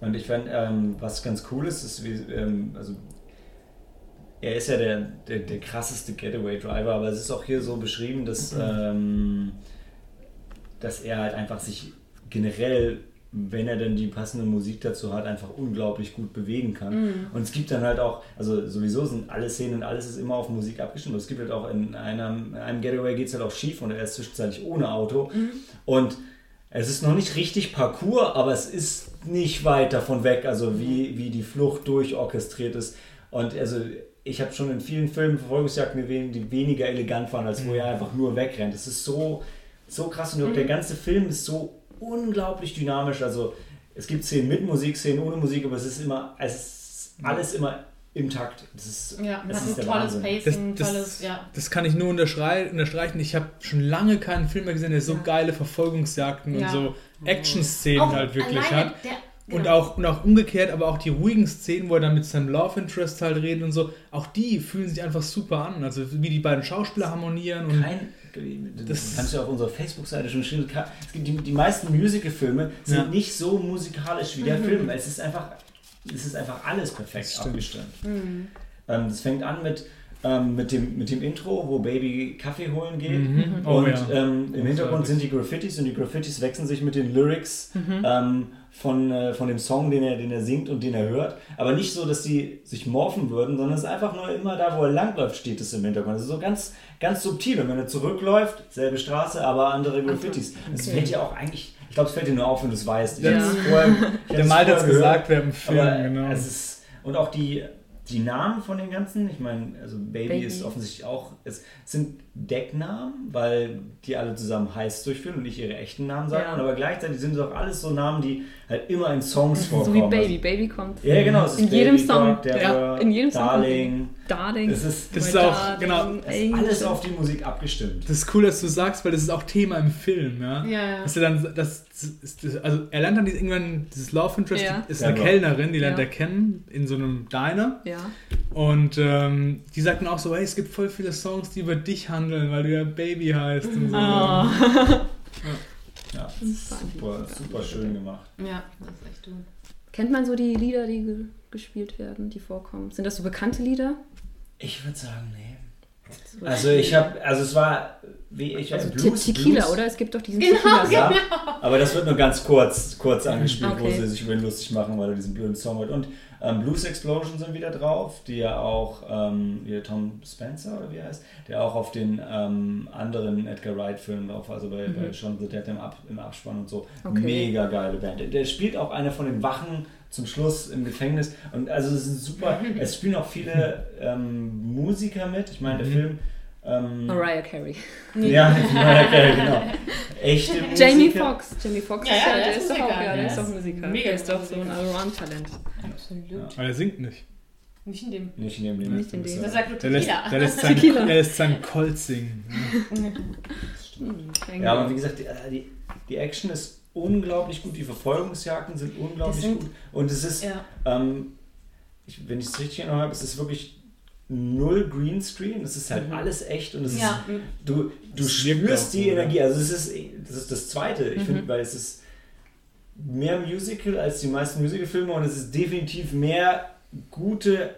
Und ich fand, ähm, was ganz cool ist, ist, wie, ähm, also er ist ja der, der, der krasseste Getaway-Driver, aber es ist auch hier so beschrieben, dass, ähm, dass er halt einfach sich generell, wenn er dann die passende Musik dazu hat, einfach unglaublich gut bewegen kann. Und es gibt dann halt auch, also sowieso sind alle Szenen und alles ist immer auf Musik abgestimmt. Es gibt halt auch in einem, in einem Getaway geht es halt auch schief und er ist zwischenzeitlich ohne Auto. Und es ist noch nicht richtig Parcours, aber es ist nicht weit davon weg, also wie, wie die Flucht durchorchestriert ist. Und also ich habe schon in vielen Filmen Verfolgungsjagden gesehen, die weniger elegant waren, als wo er einfach nur wegrennt. Es ist so, so krass und der ganze Film ist so unglaublich dynamisch. Also es gibt Szenen mit Musik, Szenen ohne Musik, aber es ist immer, es ist alles immer im Takt. Das ist, Ja, das ist ein der tolles Wahnsinn. Pacing, Das- das- tolles, ja. Das kann ich nur unterstreichen. Ich habe schon lange keinen Film mehr gesehen, der so Ja. geile Verfolgungsjagden Ja. und so Action-Szenen halt wirklich hat. Der, Und genau. auch, und auch umgekehrt, aber auch die ruhigen Szenen, wo er dann mit seinem Love Interest halt redet und so, auch die fühlen sich einfach super an. Also wie die beiden Schauspieler harmonieren und Kein, das kannst du ja auf unserer Facebook-Seite schon stehen. Es gibt die, die meisten Musical-Filme sind Ja. nicht so musikalisch wie der Film. Es ist einfach, es ist einfach alles perfekt Das stimmt. abgestimmt. Ähm, das fängt an mit, ähm, mit, dem, mit dem Intro, wo Baby Kaffee holen geht. Mhm. Oh und ja. ähm, im Hintergrund sind die Graffitis und die Graffitis wechseln sich mit den Lyrics ähm, von, äh, von dem Song, den er, den er singt und den er hört. Aber nicht so, dass die sich morphen würden, sondern es ist einfach nur immer da, wo er langläuft, steht es im Hintergrund. Also so ganz, ganz subtil. Und wenn er zurückläuft, selbe Straße, aber andere Graffitis. Das okay. fällt dir auch eigentlich, ich glaube, es fällt dir nur auf, wenn du es weißt. Ich Ja. hab's vorher, ich der hab's Malte hat es vorher gehört. gesagt während dem Film, Aber genau. es ist, und auch die, die Namen von den ganzen, ich meine, also Baby, Baby. ist offensichtlich auch, es sind Decknamen, weil die alle zusammen Heiß durchführen und nicht ihre echten Namen sagen, Ja. aber gleichzeitig sind es auch alles so Namen, die halt immer in Songs So vorkommen. wie Baby. Baby kommt. Also, ja, genau. Es ist In Baby, jedem Song. Ja, in jedem Song. Darling. Darling. Es ist, Das ist auch, Darling, genau, ist alles auf die Musik abgestimmt. Das ist cool, dass du sagst, weil das ist auch Thema im Film, ja. Ja, ja. Dass er dann, das, das, also er lernt dann irgendwann dieses Love Interest, Ja. ist eine Selber. Kellnerin, die lernt Ja. er kennen in so einem Diner. Ja. Und ähm, die sagt dann auch so, hey, es gibt voll viele Songs, die über dich handeln, weil du ja Baby heißt und so. Oh. <laughs> Ja, Super. super, super schön gemacht. Ja, das ist echt du. Kennt man so die Lieder, die ge gespielt werden, die vorkommen? Sind das so bekannte Lieder? Ich würde sagen, nee. So Also ich habe, also es war, wie ich also Blues, Te- Tequila, Blues, oder? Es gibt doch diesen Genau, Tequila. Ja, aber das wird nur ganz kurz, kurz angespielt, wo Okay. sie sich über ihn lustig machen, weil er diesen blöden Song hat. Und ähm, Blues Explosion sind wieder drauf, die ja auch, ähm, hier Tom Spencer oder wie er heißt, der auch auf den ähm, anderen Edgar Wright Filmen drauf, also bei, bei Shaun of the Dead im, Ab, im Abspann und so. Okay. Mega geile Band. Der, der spielt auch eine von den Wachen zum Schluss im Gefängnis. Und also es ist super, <laughs> es spielen auch viele ähm, Musiker mit. Ich meine, der Film. Ähm, Mariah Carey. ja, <laughs> Mariah Carey, genau. Echte <laughs> Musiker. Jamie Foxx. Jamie Foxx Ja, ist ja, ja, der der ist ist doch auch, Musiker. ja, der ist doch Musiker. Mega der ist doch so ein Musiker. Allround-Talent. Absolut. Ja. Aber er singt nicht. Nicht in dem. Nicht in dem Leben. Nicht in dem. Das sagt nur Der lässt, Tequila. der lässt, sein, Tequila. er lässt seinen Colt singen. <laughs> Ja, aber wie gesagt, die, äh, die, die Action ist unglaublich gut, die Verfolgungsjagden sind unglaublich sind- gut. Und es ist, Ja. ähm, ich, wenn ich es richtig erinnere habe, es ist wirklich null Greenscreen, es ist halt Mhm. alles echt und es Ja. ist, du, du auch spürst die. Energie. Also es ist, das ist das Zweite, ich Mhm. finde, weil es ist mehr Musical als die meisten Musicalfilme und es ist definitiv mehr gute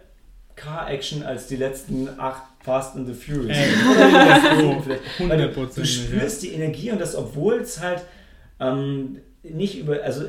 Car-Action als die letzten acht Fast and the Furious. <laughs> <laughs> Weil du, du spürst die Energie und das, obwohl es halt ähm, nicht über, also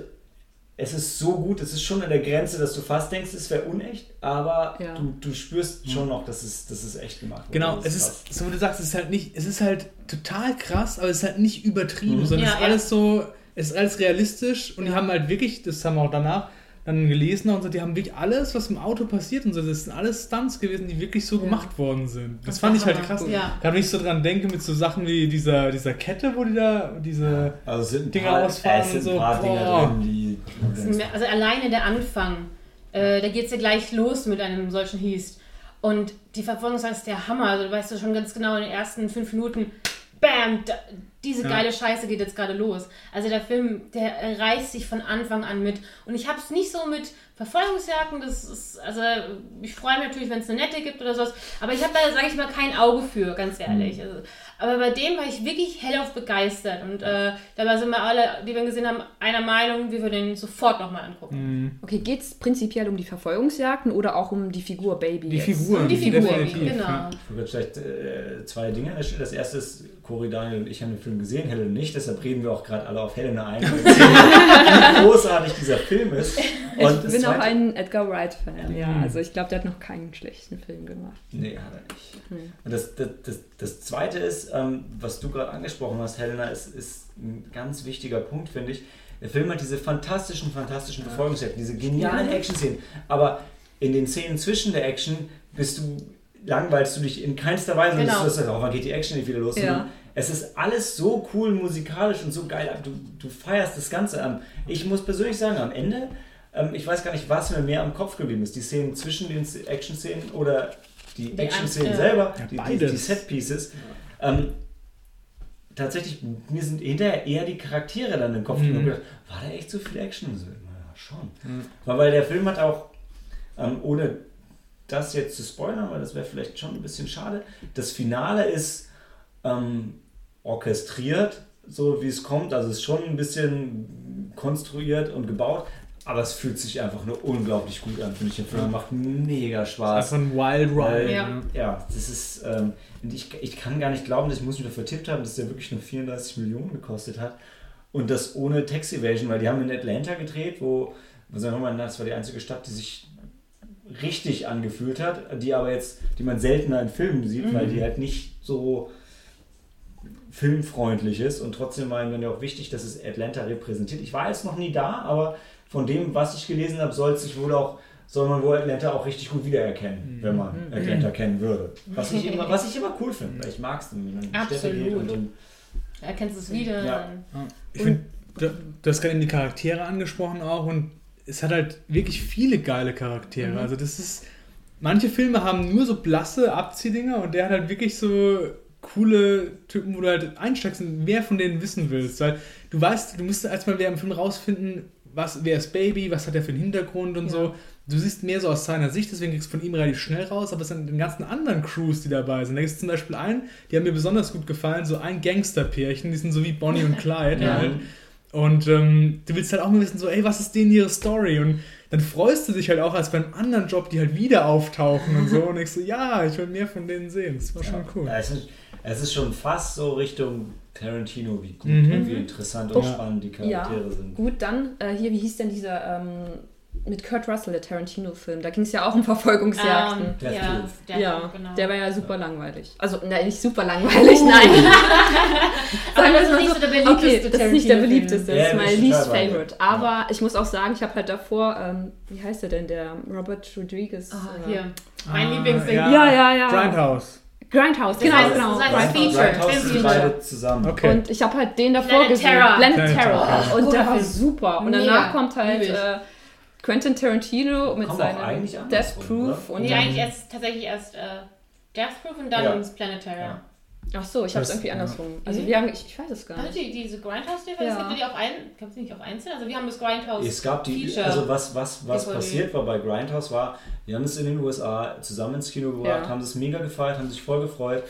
es ist so gut, es ist schon an der Grenze, dass du fast denkst, es wäre unecht, aber Ja. du, du spürst schon noch, dass es, dass es echt gemacht wurde. Genau, Das es krass. ist, so wie du sagst, es ist halt nicht, es ist halt total krass, aber es ist halt nicht übertrieben, Mhm. sondern Ja, es ist ja. alles so, es ist alles realistisch und die haben halt wirklich, das haben wir auch danach dann gelesen und so, die haben wirklich alles, was im Auto passiert und so, das sind alles Stunts gewesen, die wirklich so Ja. gemacht worden sind. Das Das fand ich halt krass. Ja. Gerade wenn ich so dran denke mit so Sachen wie dieser, dieser Kette, wo die da, diese, also Dinger paar, ausfahren und so, ein paar boah. Dinger drin, die Also alleine der Anfang, äh, da geht es ja gleich los mit einem solchen Heist. Und die Verfolgungsjagd ist der Hammer. Also du weißt ja schon ganz genau in den ersten fünf Minuten, bam, da, diese Ja. geile Scheiße geht jetzt gerade los. Also der Film, der reißt sich von Anfang an mit. Und ich habe es nicht so mit Verfolgungsjagden, das ist, also ich freue mich natürlich, wenn es eine nette gibt oder sowas, aber ich habe da, sage ich mal, kein Auge für, ganz ehrlich. Also, aber bei dem war ich wirklich hellauf begeistert und äh, dabei sind wir alle, die wir ihn gesehen haben, einer Meinung, wir würden ihn sofort nochmal angucken. Okay, geht es prinzipiell um die Verfolgungsjagden oder auch um die Figur Baby? die jetzt? Figuren. Um die Figur, definitiv, genau. Ich würde vielleicht äh, zwei Dinge. Das erste ist, Cory, Daniel und ich haben den Film gesehen, Helen nicht, deshalb reden wir auch gerade alle auf Helena ein, weil <laughs> wir sehen, wie großartig dieser Film ist. Und Ich bin auch ein Edgar Wright-Fan, ja. Mhm. Also ich glaube, der hat noch keinen schlechten Film gemacht. Nee, hat er nicht. Nee. Und das, das, das, das Zweite ist, ähm, was du gerade angesprochen hast, Helena, ist, ist ein ganz wichtiger Punkt, finde ich. Der Film hat diese fantastischen, fantastischen Verfolgungsjagden, diese genialen Action-Szenen. Aber in den Szenen zwischen der Action bist du, langweilst du dich in keinster Weise. Genau. Und du sagst, oh, wann geht die Action nicht wieder los? Ja. Es ist alles so cool musikalisch und so geil. Du, du feierst das Ganze. Ähm, Ich muss persönlich sagen, am Ende, ähm, ich weiß gar nicht, was mir mehr am Kopf geblieben ist. Die Szenen zwischen den Action-Szenen oder die Die Action-Szenen An- ja. selber, Ja, die, die, die Set-Pieces. Ähm, tatsächlich, mir sind hinterher eher die Charaktere dann im Kopf Mhm. geblieben. War da echt so viel Action? So, naja, schon. Weil, weil der Film hat auch, ähm, ohne das jetzt zu spoilern, weil das wäre vielleicht schon ein bisschen schade, das Finale ist ähm, orchestriert, so wie es kommt. Also es ist schon ein bisschen konstruiert und gebaut, aber es fühlt sich einfach nur unglaublich gut an, finde ich. Der Film Ja. macht mega Spaß. Einfach ein Wild Ride. Ja. ja. das ist, ähm, und ich, ich kann gar nicht glauben, dass ich muss mich da vertippt haben, dass der wirklich nur 34 Millionen gekostet hat. Und das ohne Tax Evasion, weil die haben in Atlanta gedreht, wo, wo sagen wir mal, das war die einzige Stadt, die sich richtig angefühlt hat, die aber jetzt, die man seltener in Filmen sieht, weil die halt nicht so filmfreundlich ist und trotzdem war ihm dann ja auch wichtig, dass es Atlanta repräsentiert. Ich war jetzt noch nie da, aber von dem, was ich gelesen habe, soll sich wohl auch soll man wohl Atlanta auch richtig gut wiedererkennen, wenn man Atlanta kennen würde. Was ich immer, was ich immer cool finde, weil ich mag es, wenn man in die Städte geht und dann Erkennst du es wieder? Ja. Ich finde, du du hast gerade eben die Charaktere angesprochen auch und es hat halt wirklich viele geile Charaktere. Mhm. Also das ist, manche Filme haben nur so blasse Abziehdinger und der hat halt wirklich so coole Typen, wo du halt einsteigst und mehr von denen wissen willst. Weil du weißt, du musst erstmal während dem Film rausfinden, was, wer ist Baby, was hat er für einen Hintergrund und Ja. so. Du siehst mehr so aus seiner Sicht, deswegen kriegst du von ihm relativ schnell raus, aber es sind den ganzen anderen Crews, die dabei sind. Da gibt es zum Beispiel einen, die haben mir besonders gut gefallen, so ein Gangsterpärchen, die sind so wie Bonnie und <laughs> Clyde Ja. halt. Und ähm, du willst halt auch mal wissen, so, ey, was ist denen ihre Story? Und dann freust du dich halt auch, als beim anderen Job, die halt wieder auftauchen und so. Und ich so, ja, ich will mehr von denen sehen. Das war schon cool. Ja, es, ist, es ist schon fast so Richtung Tarantino, wie gut Mhm. und wie interessant und Ja. spannend die Ja, Charaktere sind. gut, dann äh, hier, wie hieß denn dieser ähm, mit Kurt Russell, der Tarantino-Film? Da ging es ja auch um Verfolgungsjagden. Ähm, Death ja, der, ja, genau. der war ja super langweilig. Also, nein, nicht super langweilig, nein. <laughs> Aber Sagen wir das ist mal nicht so- so der beliebteste Okay, das ist nicht der Tarantino-Film. beliebteste, das Ja, ist mein least favorite. Aber ich muss auch sagen, ich habe halt davor, ähm, wie heißt der denn, der Robert Rodriguez? Ah, äh, hier. Mein Ah, Lieblingsding. ja. Ja, ja, ja. Grindhouse. Grindhouse, Das genau, heißt- genau. das heißt Grindhouse. Feature, Grindhouse sind beide zusammen. Okay. Und ich habe halt den davor Planet gesehen. Terror. Planet Planet Terror. Und der war super. Und danach kommt halt Quentin Tarantino mit auch seinem Death Proof. Und Nee, dann, eigentlich erst, tatsächlich erst äh, Death Proof und dann Ja. ins Planet Terror. Ja. ach so, ich habe es irgendwie ja. andersrum. Also Mhm. wir haben, ich, ich weiß es gar Also nicht. die, diese Grindhouse-DVD, Ja. gibt die auch ein, gab es nicht auch einzeln? Also wir haben das Grindhouse. Es gab die, Feature. also was, was, was DVD. passiert war bei Grindhouse war, die haben es in den USA zusammen ins Kino gebracht, Ja. haben es mega gefeiert, haben sich voll gefreut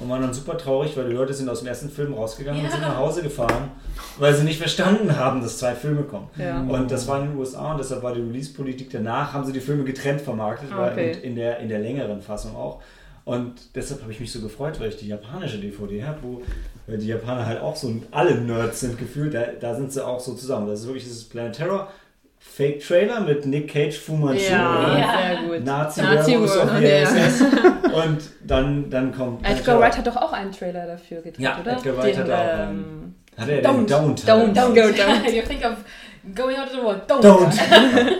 und waren dann super traurig, weil die Leute sind aus dem ersten Film rausgegangen und Ja. sind nach Hause gefahren, weil sie nicht verstanden haben, dass zwei Filme kommen. Ja. Und das war in den USA und deshalb war die Release-Politik danach, haben sie die Filme getrennt vermarktet, okay. und in der, in der längeren Fassung auch. Und deshalb habe ich mich so gefreut, weil ich die japanische DVD habe, wo die Japaner halt auch so alle Nerds sind gefühlt, da, da sind sie auch so zusammen. Das ist wirklich dieses Planet Terror Fake-Trailer mit Nick Cage, Fu Manchu, Ja, Ja. sehr gut. Nazi, Nazi World, der ja. SS. <laughs> Und dann, dann kommt Edgar. Wright hat doch auch einen Trailer dafür gedreht, Ja, oder? Edgar Wright Den, hat auch ähm, Hat er Don't. den Don't? Don't. Don't. Go down. <laughs> you think of going out of the world. Don't. Don't. <laughs>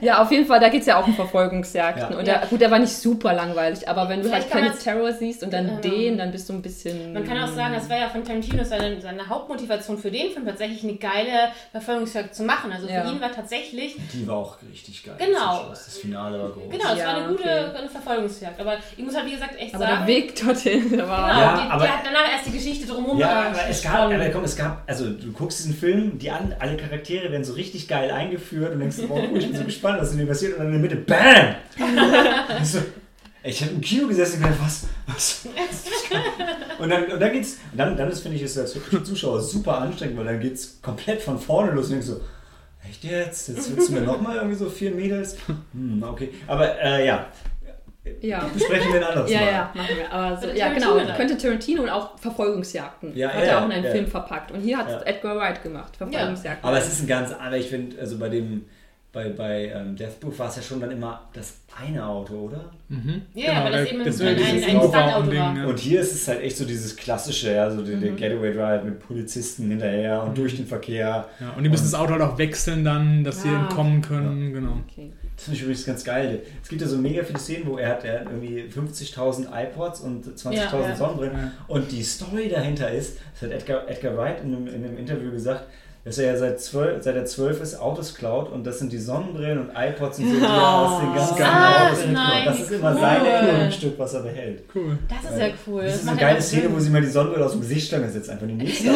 Ja, auf jeden Fall, da geht es ja auch um Verfolgungsjagden. Ja. Und der, gut, der war nicht super langweilig, aber wenn du Vielleicht halt Planet man's- Terror siehst und dann Genau. den, dann bist du ein bisschen. Man kann auch sagen, das war ja von Tarantino seine, seine Hauptmotivation für den Film tatsächlich eine geile Verfolgungsjagd zu machen. Also für Ja. ihn war tatsächlich, Die war auch richtig geil. Genau. Das Finale war groß. genau, es Ja, war eine gute okay. eine Verfolgungsjagd. Aber ich muss halt wie gesagt echt Aber sagen, der Weg dorthin, der war. genau, Ja, die, aber- die hat danach erst die Geschichte drumherum Ja, aber es gab, aber komm, es gab, also du guckst diesen Film, die an, alle Charaktere werden so richtig geil eingeführt und denkst, oh cool, ich bin so gespannt, was in dem passiert und dann in der Mitte, BAM! <laughs> ich, so, ey, ich habe im Kino gesessen und gedacht, was, was? und dann, und dann geht's, und dann, dann ist, finde ich, ist als Zuschauer super anstrengend, weil dann geht's komplett von vorne los und denkst so, echt jetzt? Jetzt willst du mir nochmal irgendwie so vier Mädels? Hm, okay. Aber äh, ja, Ja. besprechen wir ein anderes Ja, Mal. ja, machen wir. Aber so, Könnte ja, Tarantino genau. Könnte Tarantino und auch Verfolgungsjagden. Ja, hat ja, er auch in einen ja. Film verpackt. Und hier hat Ja. Edgar Wright gemacht. Verfolgungsjagden. Aber es ist ein ganz, aber ich finde, also bei dem, bei, bei ähm, Death Proof war es ja schon dann immer das eine Auto, oder? Mhm. Ja, ja, weil das eben das ein- wäre ein- dieses ein Stuntauto war. ja. Und hier ist es halt echt so dieses klassische, ja, so der, der Getaway Drive mit Polizisten hinterher und durch den Verkehr. Ja, und die müssen das Auto halt auch wechseln dann, dass sie Ah. entkommen können, genau. Okay. Das finde ich übrigens ganz geil. Es gibt ja so mega viele Szenen, wo er hat, er hat irgendwie 50.000 iPods und 20.000 Ja, ja. Sonnenbrillen. Ja. Und die Story dahinter ist, das hat Edgar, Edgar Wright in einem, in einem Interview gesagt, dass er ja seit, zwölf, seit er zwölf ist Autos klaut und das sind die Sonnenbrillen und iPods und so, die er aus den ganzen Ah, Autos nein, Das ist immer cool. sein Erinnerungsstück, was er behält. Cool. Das ist ja cool. Das ist macht eine geile Szene, wo sie mal die Sonnenbrille aus dem Gesicht schlagen. Das ist jetzt einfach die nächste. Ja,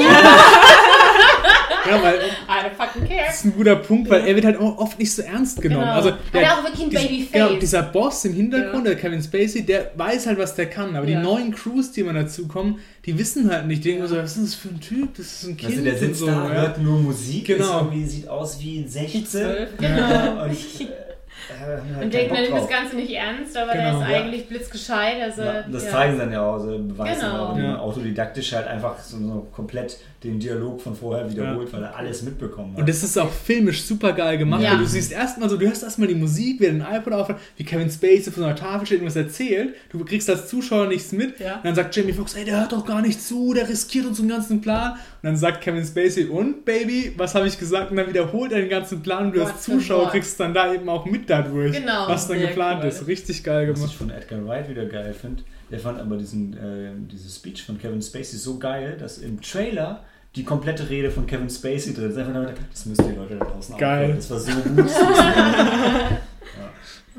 weil <laughs> I don't fucking care. das ist ein guter Punkt, weil er wird halt auch oft nicht so ernst genommen. Genau. Also, Hat er auch wirklich ein Babyface. Genau, dieser Boss im Hintergrund, Ja. der Kevin Spacey, der weiß halt, was der kann. Aber Ja. die neuen Crews, die immer dazukommen, die wissen halt nicht. Die denken so, was ist das für ein Typ? Das ist ein Kind. Du, der sitzt so, da, ja. hört nur Musik, Genau. ist sieht aus wie 16. Zwölf. Genau. Und, <laughs> hat Und man nimmt das. Ganze nicht ernst, aber Genau, der ist ja. eigentlich blitzgescheit. Also, Ja, das ja. zeigen sie dann ja auch, also beweisen Genau. aber, wie Ja. autodidaktisch halt einfach so, so komplett den Dialog von vorher wiederholt, weil er alles mitbekommen hat. Und das ist auch filmisch super geil gemacht, Ja. weil du siehst erstmal so, du hörst erstmal die Musik, wer den iPod auf, wie Kevin Spacey von so einer Tafel steht und was erzählt. Du kriegst als Zuschauer nichts mit. Ja. Und dann sagt Jamie Foxx, ey, der hört doch gar nicht zu, der riskiert uns den ganzen Plan. Und dann sagt Kevin Spacey, und Baby, was habe ich gesagt? Und dann wiederholt er den ganzen Plan und du als Zuschauer Wort. kriegst dann da eben auch mit ich, Genau, was dann geplant cool. ist. Richtig geil Was gemacht. ich von Edgar Wright wieder geil finde, der fand aber diesen, äh, diese Speech von Kevin Spacey so geil, dass im Trailer die komplette Rede von Kevin Spacey drin ist. Einfach nur, das müssen die Leute da draußen Geil. aufhören. Das war so gut. Ist- <laughs>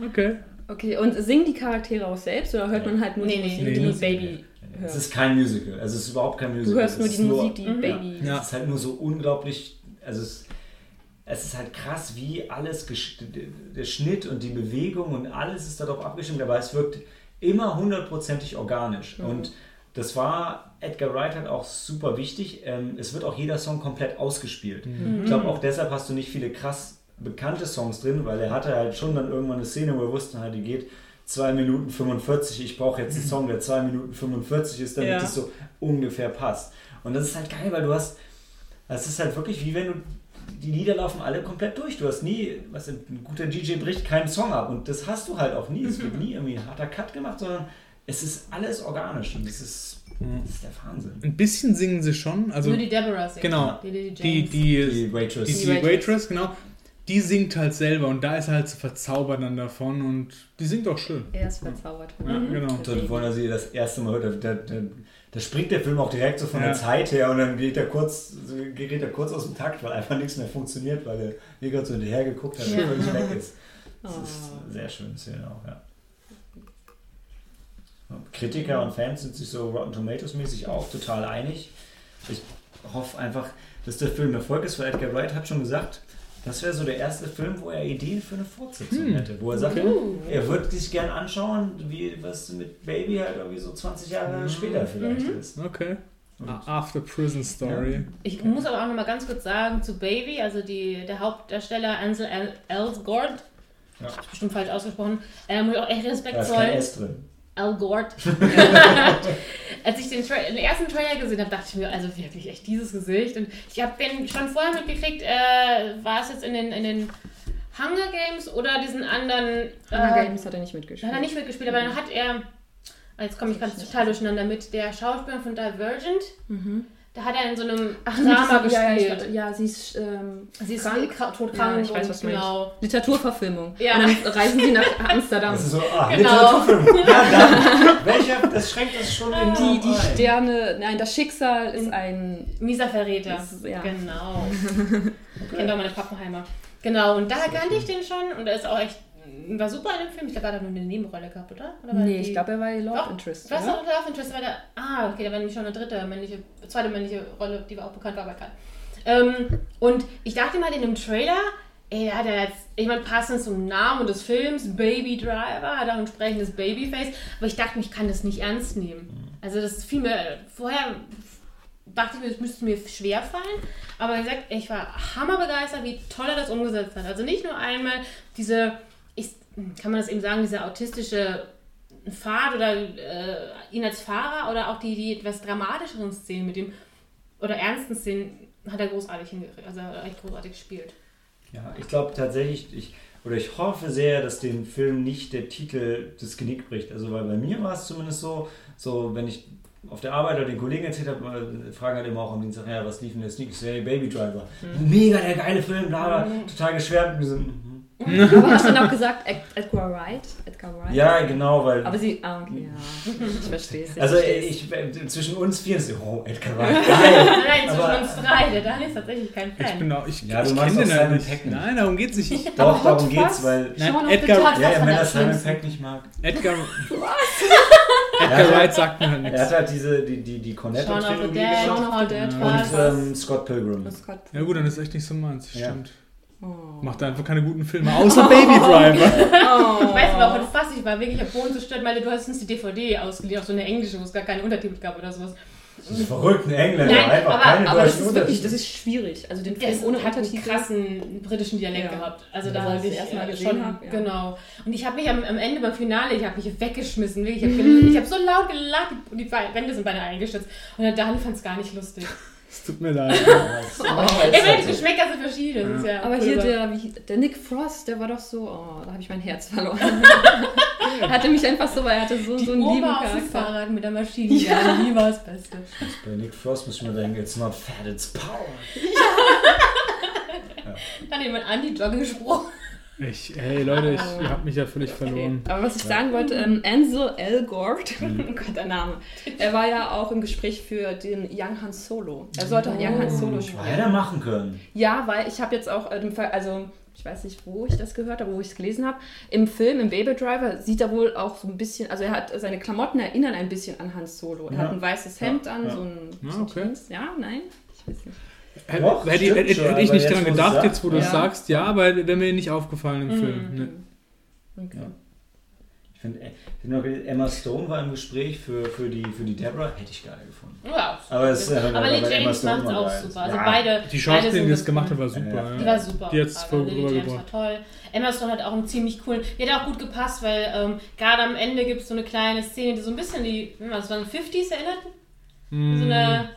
Okay. Okay, und singen die Charaktere auch selbst oder hört man halt nur Nee, die nee, Musik, nee, die nur Baby es ist kein Musical. Also es ist überhaupt kein Musical. Du hörst nur die Musik, die Mhm. Baby. Ja. Es ist halt nur so unglaublich, also es, es ist halt krass, wie alles, der Schnitt und die Bewegung und alles ist darauf abgestimmt, aber es wirkt immer hundertprozentig organisch. Mhm. Und das war, Edgar Wright hat auch super wichtig, ähm, es wird auch jeder Song komplett ausgespielt. Ich glaube, auch deshalb hast du nicht viele krass bekannte Songs drin, weil er hatte halt schon dann irgendwann eine Szene, wo er wusste, halt, die geht 2 Minuten 45, ich brauche jetzt einen <laughs> Song, der 2 Minuten 45 ist, damit Ja. es so ungefähr passt. Und das ist halt geil, weil du hast, es ist halt wirklich wie wenn du, die Lieder laufen alle komplett durch. Du hast nie, was ein guter DJ bricht keinen Song ab und das hast du halt auch nie. Es wird <laughs> nie irgendwie ein harter Cut gemacht, sondern es ist alles organisch und das ist, das ist der Wahnsinn. Ein bisschen singen sie schon. Also Nur die Deborah singt. Genau. Die, die, die, Die Waitress. die, Die die Waitress. Waitress, genau. Die singt halt selber und da ist er halt so verzaubert dann davon und die singt auch schön. Er ist verzaubert. Ja, genau. Und dann, vorhin, als sie das erste Mal hört, da, da, da springt der Film auch direkt so von Ja. der Zeit her und dann geht er kurz, gerät er kurz aus dem Takt, weil einfach nichts mehr funktioniert, weil der hier gerade so hinterher geguckt hat Ja. völlig weg ist. <laughs> Das Oh. ist eine sehr schöne Szene auch, ja. Kritiker und Fans sind sich so Rotten Tomatoes mäßig auch total einig. Ich hoffe einfach, dass der Film Erfolg ist, weil Edgar Wright hat schon gesagt, das wäre so der erste Film, wo er Ideen für eine Fortsetzung Hm. hätte. Wo er sagt, Okay. er würde sich gern anschauen, wie was mit Baby halt irgendwie so 20 Jahre Mhm. später vielleicht Mhm. ist. Okay. Und After Prison Story. Ich muss aber auch noch mal ganz kurz sagen zu Baby, also die, der Hauptdarsteller Ansel El- Elgort, Ja. bestimmt falsch ausgesprochen, äh, muss ich auch echt Respekt Da ist kein zollen. S drin. Elgort. <laughs> <laughs> Als ich den, den ersten Trailer gesehen habe, dachte ich mir, also wirklich echt dieses Gesicht. Und ich habe den schon vorher mitgekriegt, äh, war es jetzt in den, in den Hunger Games oder diesen anderen. Hunger äh, Games hat er nicht mitgespielt. hat er nicht mitgespielt, aber dann hat er. Jetzt komme ich ganz total durcheinander mit der Schauspielerin von Divergent. Mhm. Da hat er in so einem Ach, Drama diesem- ja, ja, gespielt. sie ist ähm, Sie ist krank. krank, todkrank Ja, ich weiß, und was du meinst. genau. Literaturverfilmung. Ja. Und dann reisen sie nach Amsterdam. Das ist so, ah, Genau. Literaturfilm. <laughs> Ja, dann, welcher, das schränkt das schon in Die, die Sterne, nein, das Schicksal ist ein. Mieser Verräter. Ist- ja. Genau. <laughs> Kennt auch meine Pappenheimer. Genau, und daher kannte ich den schon und er ist auch echt. War super in dem Film. Ich glaube, er hat nur eine Nebenrolle gehabt, oder? oder Nee, die- ich glaube, er war Love Doch, Interest. Was war Love Interest? War der, ah, okay, da war nämlich schon eine dritte männliche, zweite männliche Rolle, die war auch bekannt war bei Karl. Ähm, und ich dachte mal in dem Trailer, ey, da hat er jetzt, ich meine, passend zum Namen des Films, Baby Driver, hat auch ein entsprechendes Babyface, aber ich dachte mir, ich kann das nicht ernst nehmen. Also das fiel mir, vorher dachte ich mir, das müsste mir schwer fallen, aber wie gesagt, ich war hammerbegeistert, wie toll er das umgesetzt hat. Also nicht nur einmal diese, ich, kann man das eben sagen, diese autistische Fahrt oder äh, ihn als Fahrer oder auch die, die etwas dramatischeren Szenen mit dem oder ernsten Szenen hat er großartig hingekriegt, also echt großartig gespielt. Ja, ich glaube tatsächlich, ich, oder ich hoffe sehr, dass dem Film nicht der Titel das Genick bricht. Also, weil bei mir war es zumindest so, so, wenn ich auf der Arbeit oder den Kollegen erzählt habe, äh, fragen halt immer auch am Dienstag, ja, was lief in der Sneak? Ich so, hey, Baby Driver. Mega der geile Film, bla, bla, total geschwärmt. Wir mhm. <laughs> Aber hast du dann auch gesagt, Ed- Edgar Wright? Edgar Wright? ja, genau, weil. Aber sie, ah, okay, ja. Ich verstehe es. also, es. ich, zwischen uns vier ist so, oh, Edgar Wright, <laughs> geil. Nein, nein, zwischen Aber- uns drei, der Daniel ist tatsächlich kein Ich Fan. bin auch, ich, Ja, du ich kenn auch den halt Simon nicht. Peck nicht. Nein, darum geht's nicht. Ich, Doch, darum Fuzz? geht's, weil. Nein, noch Edgar, Hot Ja, ja, wenn der das Simon. Peck nicht mag. Edgar, Er <laughs> Edgar Wright sagt mir halt Er nichts. hat halt diese, die, die, die Shaun of the Cornetto-Trilogie Dead. Shaun of the Dead. Und was? ähm, Scott Pilgrim. Ja gut, dann ist echt nicht so meins, Ja. stimmt. Oh. Macht einfach keine guten Filme, außer Baby Driver. Oh. Ich weiß aber auch fast, ich war wirklich am Boden zerstört, weil du hast uns die DVD ausgeliehen, auch so eine englische, wo es gar keine Untertitel gab oder sowas. Diese verrückten Engländer, Nein, einfach aber- keine Aber das deutschen ist wirklich, das ist schwierig. Also den Film ohne hat einen krassen britischen Dialekt Ja. gehabt. Also Ja, da war ich ich das erste Mal äh, gesehen schon, hab, ja. genau. Und ich habe mich am, am Ende beim Finale, ich habe mich weggeschmissen. Wirklich. Ich habe hab so laut gelacht, die, die Wände sind beinahe eingestürzt. Und der Daniel fand es gar nicht lustig. Es tut mir leid. Oh, Ey, weil die Geschmäcker sind verschieden. Ist ja Aber hier der, wie, der Nick Frost, der war doch so, oh, da habe ich mein Herz verloren. er <laughs> hatte mich einfach so, weil er hatte so, die so einen lieben Oma auf dem Charakter. Fahrrad mit der Maschine, ja. die war das Beste. Bei Nick Frost muss ich mir denken, it's not fat, it's power. Dann jemand Anti-Jogging-Spruch. Ich, hey Leute, ich, ihr habt mich ja völlig verloren. Aber was ich sagen wollte, ähm, Ansel Elgort, <laughs> oh Gott, der Name, er war ja auch im Gespräch für den Young Han Solo. Er sollte auch Young Han Solo Hätte er spielen. machen können. Ja, weil ich habe jetzt auch, äh, Fall- also ich weiß nicht, wo ich das gehört habe, wo ich es gelesen habe. Im Film, im Baby Driver, sieht er wohl auch so ein bisschen, also er hat seine Klamotten erinnern ein bisschen an Han Solo. Er Ja. hat ein weißes Hemd Ja, an, ja. so ein, Ja, okay. Jeans. Ja, nein, ich weiß nicht. Hätte, Doch, hätte, stimmt hätte, hätte ich nicht dran gedacht, sagst- jetzt wo du es Ja. sagst, ja, aber wäre mir nicht aufgefallen im Film. Ne. Okay. Ja. Ich finde, äh, Emma Stone war im Gespräch für, für, die, für die Deborah, hätte ich geil gefunden. Ja, Aber es ja- aber Lee James macht es auch geil super. Also Ja. beide. Die Schauspielerin, sind die das das gemacht hat, war super. Die war super. Die hat's Also voll James rübergebracht. war toll. Emma Stone hat auch einen ziemlich coolen. Die hat auch gut gepasst, weil ähm, gerade am Ende gibt es so eine kleine Szene, die so ein bisschen die. hm, Was waren 50s erinnert? So eine.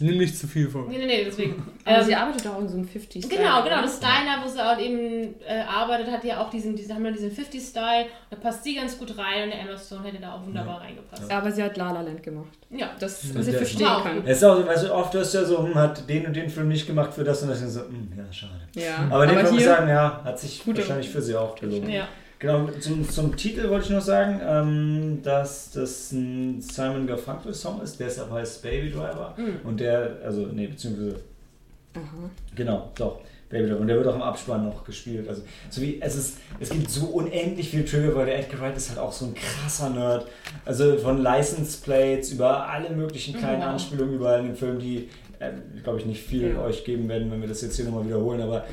Nimm nicht zu viel vor. Nee, nee, nee, deswegen. <laughs> Aber Ähm, sie arbeitet auch in so einem 50s. Genau, genau. Das Diner, wo sie auch eben äh, arbeitet, hat ja auch diesen, diese, haben ja diesen 50-Style. Da passt sie ganz gut rein und der Emma Stone hätte da auch wunderbar reingepasst. Aber sie hat La La Land gemacht. Ja. Das, Ja, was ich verstehen kann. Es ist auch, weißt du, oft hörst du ja so, hm, hat den und den Film nicht gemacht für das und das. Und so, hm, ja, schade. Ja. Aber dem Fall muss ich sagen, ja, hat sich wahrscheinlich für sie auch gelohnt. ja. Genau, zum, zum Titel wollte ich noch sagen, ähm, dass das ein Simon Garfunkel Song ist, aber heißt Baby Driver. Mhm. Und der, also, nee, beziehungsweise, Aha. genau, doch, Baby Driver. Und der wird auch im Abspann noch gespielt. Also, so wie, es ist, es gibt so unendlich viel Trigger, weil der Edgar Wright ist halt auch so ein krasser Nerd. Also von License Plates über alle möglichen kleinen Wow. Anspielungen überall in dem Film, die, äh, glaube ich, nicht viel Ja. euch geben werden, wenn wir das jetzt hier nochmal wiederholen, aber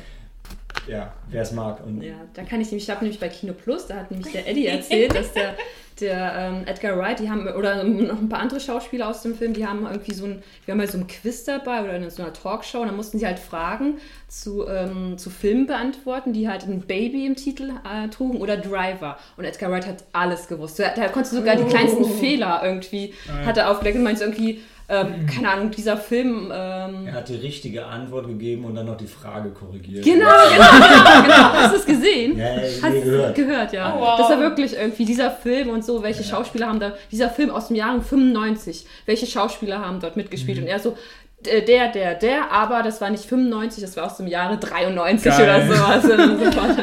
ja, wer es mag. Und Ja, da kann ich nämlich, ich habe nämlich bei Kino Plus, da hat nämlich der Eddie erzählt, dass der, der ähm, Edgar Wright, die haben, oder noch ein paar andere Schauspieler aus dem Film, die haben irgendwie so ein, wir haben mal so ein Quiz dabei oder in so einer Talkshow und dann mussten sie halt Fragen zu, ähm, zu Filmen beantworten, die halt ein Baby im Titel äh, trugen oder Driver. Und Edgar Wright hat alles gewusst. Da, da konntest du sogar die kleinsten Fehler irgendwie, hat er aufgedeckt und meinte irgendwie, ähm, keine Ahnung, dieser Film, ähm, Er hat die richtige Antwort gegeben und dann noch die Frage korrigiert. Genau, genau, genau, genau. Hast du es gesehen? Ja, ja, Hast du gehört. gehört, ja. Oh, wow. Das war wirklich irgendwie dieser Film und so, welche Schauspieler haben da, dieser Film aus dem Jahre 95, welche Schauspieler haben dort mitgespielt? Und er so, der, der, der, aber das war nicht 95, das war aus dem Jahre 93 Geil. oder sowas. <laughs> Sofort.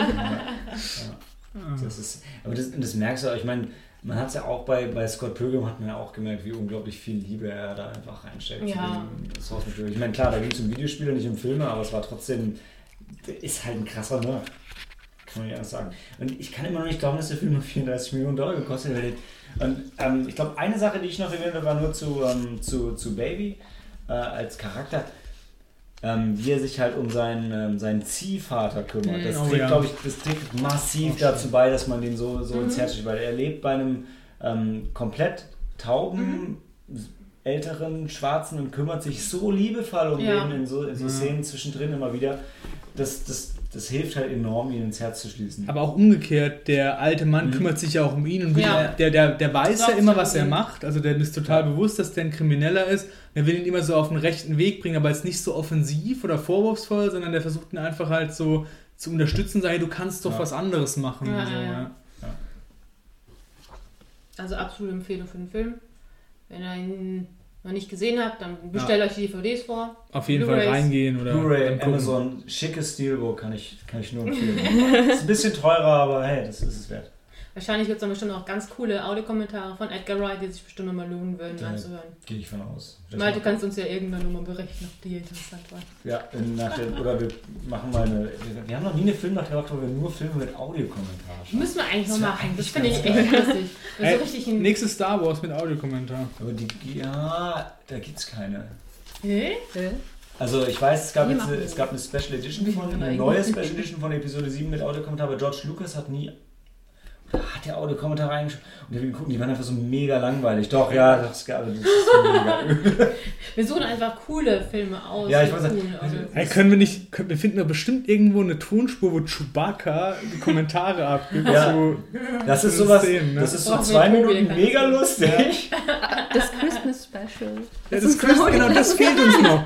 Das ist, aber das, das merkst du auch, ich meine, man hat es ja auch bei, bei Scott Pilgrim, hat man ja auch gemerkt, wie unglaublich viel Liebe er da einfach reinsteckt. Ja. Source Material. Ich meine, klar, da ging es um Videospiele, nicht um Filme, aber es war trotzdem, ist halt ein krasser Nerd. Kann man ja anders sagen. Und ich kann immer noch nicht glauben, dass der Film nur 34 Millionen Dollar gekostet hat. Und ähm, ich glaube, eine Sache, die ich noch erwähnt habe, war nur zu, ähm, zu, zu Baby äh, als Charakter. Ähm, wie er sich halt um seinen, ähm, seinen Ziehvater kümmert. Mm, Das oh trägt, ja. glaube ich, das trägt massiv dazu bei, dass man den so, so ins Herz schiebt, weil er lebt bei einem ähm, komplett tauben, älteren Schwarzen und kümmert sich so liebevoll um Ja. den in so, in so Szenen zwischendrin immer wieder. Das, das, das hilft halt enorm, ihn ins Herz zu schließen. Aber auch umgekehrt, der alte Mann Mhm. kümmert sich ja auch um ihn und Ja. der, der, der weiß ja immer, was er macht. Also der ist total Ja. bewusst, dass der ein Krimineller ist. Der will ihn immer so auf den rechten Weg bringen, aber jetzt nicht so offensiv oder vorwurfsvoll, sondern der versucht ihn einfach halt so zu unterstützen, sagen, hey, du kannst doch Ja. was anderes machen. Ja, so, ja, ja. ja. Also absolute Empfehlung für den Film. Wenn ihr ihn noch nicht gesehen habt, dann bestellt euch die DVDs vor. Auf jeden Fall reingehen oder Blu-ray. Amazon, schickes Steelbook kann ich, kann ich nur empfehlen. ist ein bisschen teurer, aber hey, das ist es wert. Wahrscheinlich wird es dann bestimmt auch ganz coole Audiokommentare von Edgar Wright, die sich bestimmt nochmal lohnen würden Ja. anzuhören. Gehe ich von aus. Malte, du kannst uns ja irgendwann nochmal berichten, ob die interessant waren. Ja, in, nach der, oder wir machen mal eine. Wir, wir haben noch nie eine Filmnacht gemacht, wo wir nur Filme mit Audiokommentar schauen. Müssen wir eigentlich noch machen. Das finde ich echt lustig. Ey, so richtig ein. Nächstes Star Wars mit Audiokommentar. Aber die, ja, da gibt's keine. Hä? Hä? Also ich weiß, es gab, jetzt, es gab eine Special Edition von, eine neue. Special Edition von Episode 7 mit Audiokommentar, aber George Lucas hat nie. Hat der Audiokommentar reingeschaut? Und wir gucken, die waren einfach so mega langweilig. Doch, ja, das, das ist mega. <laughs> Wir suchen einfach coole Filme aus. Ja, ich weiß nicht. cool Hey, können wir nicht, können, wir finden doch bestimmt irgendwo eine Tonspur, wo Chewbacca die Kommentare <laughs> abgibt. Ja. So, Das ist sowas, Szenen, ne? das ist so zwei Minuten mega lustig. <laughs> Das Christmas Special. Ja, das Christ genau, das fehlt uns noch.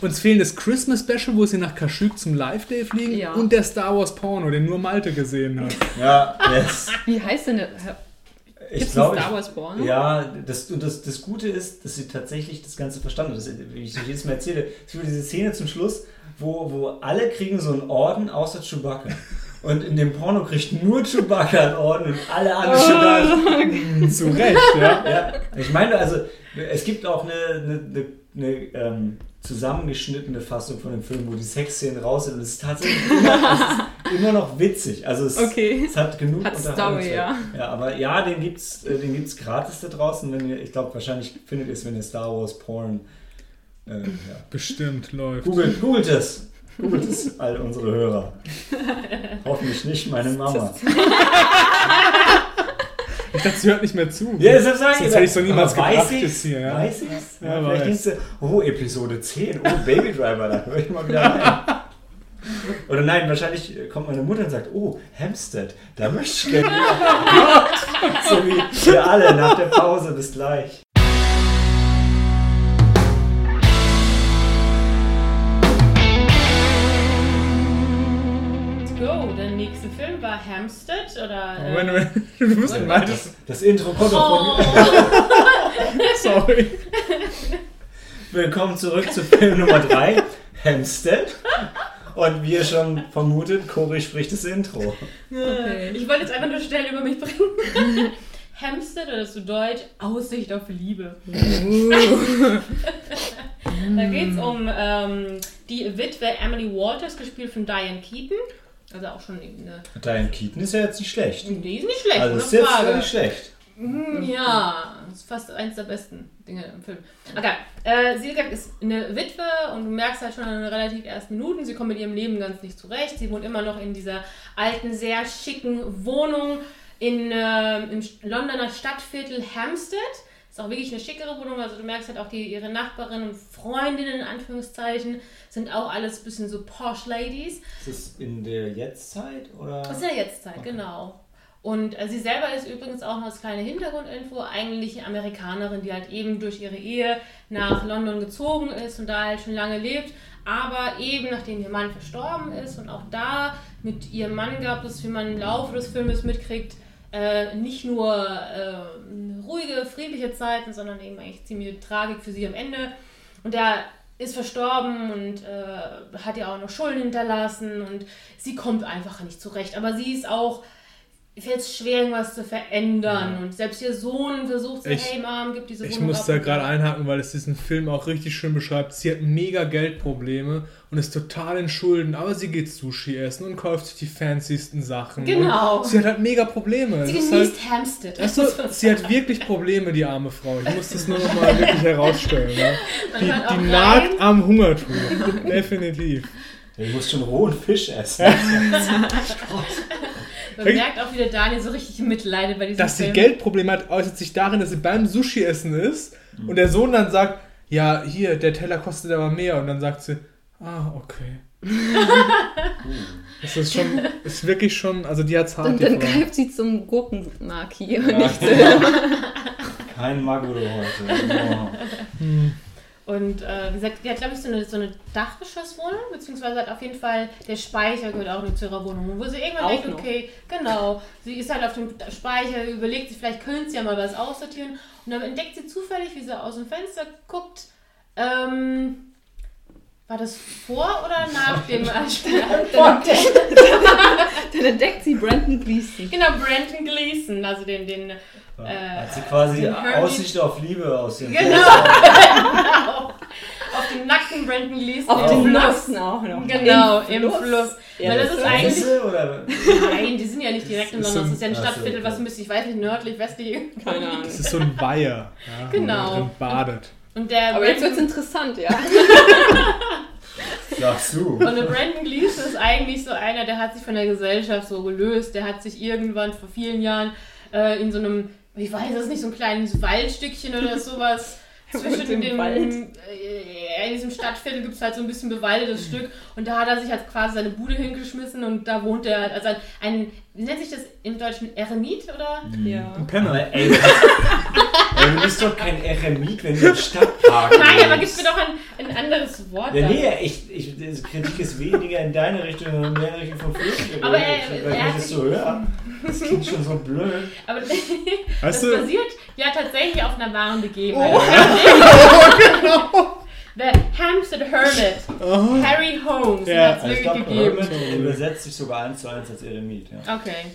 Uns fehlen das Christmas Special, wo sie nach Kaschuk zum Live-Day fliegen Ja. und der Star Wars Porno, den nur Malte gesehen hat. Ja, yes. Wie heißt denn der? Ich glaube, Star Wars Porno? Ja, das, und das, das Gute ist, dass sie tatsächlich das Ganze verstanden hat. Das, wie ich jedes Mal erzähle, es gibt diese Szene zum Schluss, wo, wo alle kriegen so einen Orden außer Chewbacca. Und in dem Porno kriegt nur Chewbacca einen Orden und alle anderen schon da. Zu Recht, ja. Ja, ich meine, also es gibt auch eine, eine, eine, eine ähm, zusammengeschnittene Fassung von dem Film, wo die Sexszenen raus sind und es ist tatsächlich immer, es ist immer noch witzig. Also es, Okay. es hat genug Hat. Story, ja. ja. aber ja, den gibt's, äh, den gibt's gratis da draußen. Wenn ihr, ich glaube, wahrscheinlich findet ihr es, wenn ihr Star Wars Porn äh, ja. Bestimmt läuft. Googelt, googelt es. Googelt es, all unsere Hörer. Hoffentlich nicht meine Mama. <laughs> <laughs> Sie hört nicht mehr zu. Ja, deshalb sage Sonst hätte ich so niemals gebracht weiß ich's? hier, ja. Weiß ich's? Ja, Ja, vielleicht denkst du, oh, Episode 10, oh, Baby Driver, da höre ich mal wieder rein. Oder nein, wahrscheinlich kommt meine Mutter und sagt, oh, Hampstead, da möchte ich gerne <laughs> so wie wir alle nach der Pause, bis gleich. Go. Der nächste Film war Hampstead oder. äh, Moment, Moment. <laughs> Du musst Moment. meintest. Das Intro kommt Oh, von <laughs> <laughs> Sorry. Willkommen zurück zu Film Nummer 3, Hampstead. Und wie ihr schon vermutet, Cory spricht das Intro. Okay. ich wollte jetzt einfach nur schnell über mich bringen. Hampstead oder zu Deutsch Aussicht auf Liebe. Da geht es um ähm, die Witwe Emily Walters, gespielt von Diane Keaton. Also auch schon eine. Diane Keaton ist ja jetzt nicht schlecht. Die ist nicht schlecht, Also ist jetzt Frage. nicht schlecht. Hm, Ja, das ist fast eins der besten Dinge im Film. Okay, äh, gesagt, ist eine Witwe und du merkst halt schon in den relativ ersten Minuten, sie kommt mit ihrem Leben ganz nicht zurecht. Sie wohnt immer noch in dieser alten, sehr schicken Wohnung in, äh, im Londoner Stadtviertel Hampstead. Ist auch wirklich eine schickere Wohnung, also du merkst halt auch, die, ihre Nachbarinnen und Freundinnen in Anführungszeichen sind auch alles ein bisschen so Posh Ladies. Ist es in der Jetztzeit oder? Das ist ja jetzt Zeit, Okay. genau. Und äh, sie selber ist übrigens auch noch als kleine Hintergrundinfo eigentlich eine Amerikanerin, die halt eben durch ihre Ehe nach London gezogen ist und da halt schon lange lebt. Aber eben nachdem ihr Mann verstorben ist und auch da mit ihrem Mann gab es, wie man im Laufe des Filmes mitkriegt, äh, nicht nur äh, ruhige, friedliche Zeiten, sondern eben eigentlich ziemliche Tragik für sie am Ende. Und der ist verstorben und äh, hat ihr auch noch Schulden hinterlassen und sie kommt einfach nicht zurecht. Aber sie ist auch, fällt es schwer, irgendwas zu verändern. Und selbst ihr Sohn versucht so, Ich- hey Mom, gib diese Ich Wohnung muss da gerade einhaken, weil es diesen Film auch richtig schön beschreibt. Sie hat mega Geldprobleme und ist total in Schulden, aber sie geht Sushi essen und kauft sich die fancysten Sachen. Genau. Und sie hat halt mega Probleme. Sie ist halt, genießt Hampstead. Achso, <laughs> sie hat wirklich Probleme, die arme Frau. Ich muss das nur noch mal wirklich herausstellen. Ja. Die, die nagt am Hungertuch. Definitiv. Du musst schon rohen Fisch essen. <laughs> Man merkt auch wieder Daniel so richtig mitleidet bei diesem Dass sie Film. Geldprobleme hat, äußert sich darin, dass sie beim Sushi-Essen ist und der Sohn dann sagt, ja, hier, der Teller kostet aber mehr. Und dann sagt sie, ah, okay. <laughs> das ist schon, ist wirklich schon, also die hat's hart, Und dann greift sie zum Gurkenmaki und Ja. nicht zu Kein Maguro heute. Oh. Und äh, wie gesagt, die hat, glaube ich, so eine, so eine Dachgeschosswohnung, beziehungsweise hat auf jeden Fall der Speicher gehört auch noch zu ihrer Wohnung. Wo sie irgendwann Auch denkt, noch. okay, genau, sie ist halt auf dem Speicher, überlegt sich, vielleicht könnte sie ja mal was aussortieren. Und dann entdeckt sie zufällig, wie sie aus dem Fenster guckt. Ähm, war das vor oder nach dem Anspiel? <laughs> Dann entdeckt sie Brandon Gleason. genau, Brandon Gleason, also den, den äh, Hat sie quasi den Aussicht auf Liebe aus dem Genau. genau. Auf dem nackten Brandon Gleason. Auf im den Fluss. Nassen auch noch. Genau, im Fluss. Ja, Weil das das ist eigentlich. Oder? Nein, die sind ja nicht direkt in Das ist London. Das ist ja ein Stadtviertel, was bisschen, ich weiß nicht, nördlich, westlich. Keine Ahnung. Das ist so ein Weiher, ja, Genau. wo man drin badet. Und der Aber jetzt wird's Brandon, interessant, ja. Sagst du. und der Brandon Gleeson ist eigentlich so einer, der hat sich von der Gesellschaft so gelöst. Der hat sich irgendwann vor vielen Jahren äh, in so einem, ich weiß es nicht, so ein kleines Waldstückchen oder sowas. <laughs> Zwischen dem, Wald. äh, in diesem Stadtviertel gibt es halt so ein bisschen bewaldetes Stück und da hat er sich halt quasi seine Bude hingeschmissen und da wohnt er halt, also ein, nennt sich das im Deutschen, Eremit oder? ja. Ein Penner. Aber <laughs> ey, du bist doch kein Eremit, wenn du im Stadtpark Nein, aber gib mir doch ein, ein anderes Wort. Ja, dafür. nee, ich, ich, die Kritik ist weniger in deine Richtung, sondern mehr in Richtung von Flüchtlingen. Aber er- Weil er ich hat so höre. Das klingt schon so blöd. Aber <laughs> das basiert ja tatsächlich auf einer wahren Begebenheit. Oh. <laughs> The Hampstead Twisted Hermit. Harry Holmes Ja. hat es ich wirklich glaube, gegeben. Hermit übersetzt sich sogar eins zu eins als Eremit. Ja. Okay.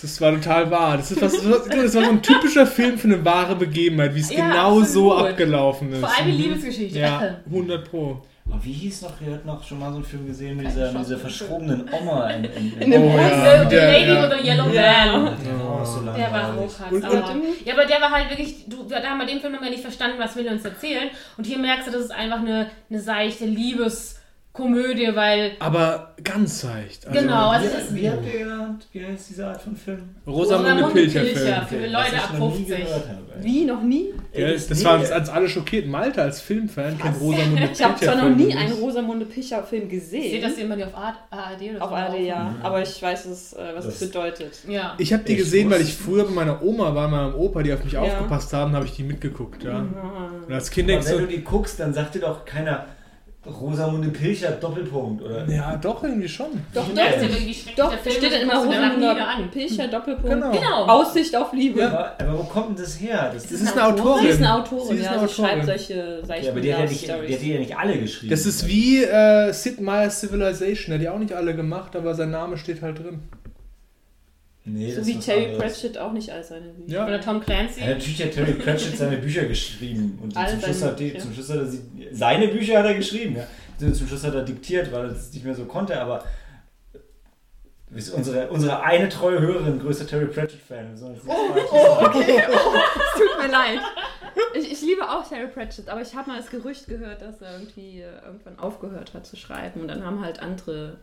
Das war total wahr. Das, ist was, das war so ein typischer Film für eine wahre Begebenheit, wie es Ja, genau so absolut. abgelaufen ist. Vor allem die. Liebesgeschichte. Ja, 100 Pro. Aber wie hieß noch, ihr habt noch schon mal so einen Film gesehen mit dieser, dieser verschrobenen Oma in, in, In <laughs> dem Oh, Bus. ja. Lady ja. with the Yellow Ja. Man. Oh, so Der war hochhart. Und- Aber, ja, aber der war halt wirklich, du, da haben wir den Film noch mal nicht verstanden, was will er uns erzählen. Und hier merkst du, das ist einfach eine, eine seichte Liebeskomödie, weil, Aber ganz seicht. Also, genau, also es ist Wie, wie habt ihr genannt? Wie heißt diese Art von Film? Rosamunde Rosamunde Pilcher-Film. Pilcher. Für Leute was ab noch nie 50. gehört habe. Wie, noch nie? Ja, Ey, das, das war uns als alle schockiert. Malte als Filmfan kennt Rosamunde <laughs> Ich habe zwar noch nie einen Rosamunde Pilcher-Film ich gesehen. sehe das immer die auf ARD oder auf so. ARD, ja. Mhm. Aber ich weiß, es, äh, was Das- es bedeutet. Ja. Ich habe die Ich gesehen, weil ich früher bei meiner Oma war, meinem Opa, die auf mich Ja. aufgepasst haben, habe ich die mitgeguckt. Ja. Und als Kind Aber denkst wenn du du, die guckst, dann sagt dir doch keiner Rosamunde Pilcher Doppelpunkt, oder? ja, doch, irgendwie schon. Doch, doch. ja Doch, der Film steht dann immer Rosamunde an. Pilcher, Doppelpunkt. Genau. Genau. Aussicht auf Liebe. Ja. Aber, aber wo kommt denn das her? Das, Das ist, ist eine Autorin. Sie ist eine Autorin, Sie ist ja. eine Sie schreibt solche ja, seichten aber die hat, ja nicht, die ja nicht alle geschrieben. Das ist wie äh, Sid Meier's Civilization. Der hat die auch nicht alle gemacht, aber sein Name steht halt drin. Nee, So das wie Terry anderes. Pratchett auch nicht all seine Bücher. Ja. Oder Tom Clancy. Ja, natürlich hat Terry Pratchett <laughs> seine Bücher geschrieben. Und zum Schluss, seine hat die, Bücher. zum Schluss hat er sie, seine Bücher hat er geschrieben. Ja. Zum Schluss hat er diktiert, weil er es nicht mehr so konnte, aber ist unsere, unsere eine treue Hörerin, größter Terry Pratchett-Fan. Nicht falsch sagen. okay. <laughs> Es tut mir leid. Ich, ich liebe auch Terry Pratchett, aber ich habe mal das Gerücht gehört, dass er irgendwie äh, irgendwann aufgehört hat zu schreiben und dann haben halt andere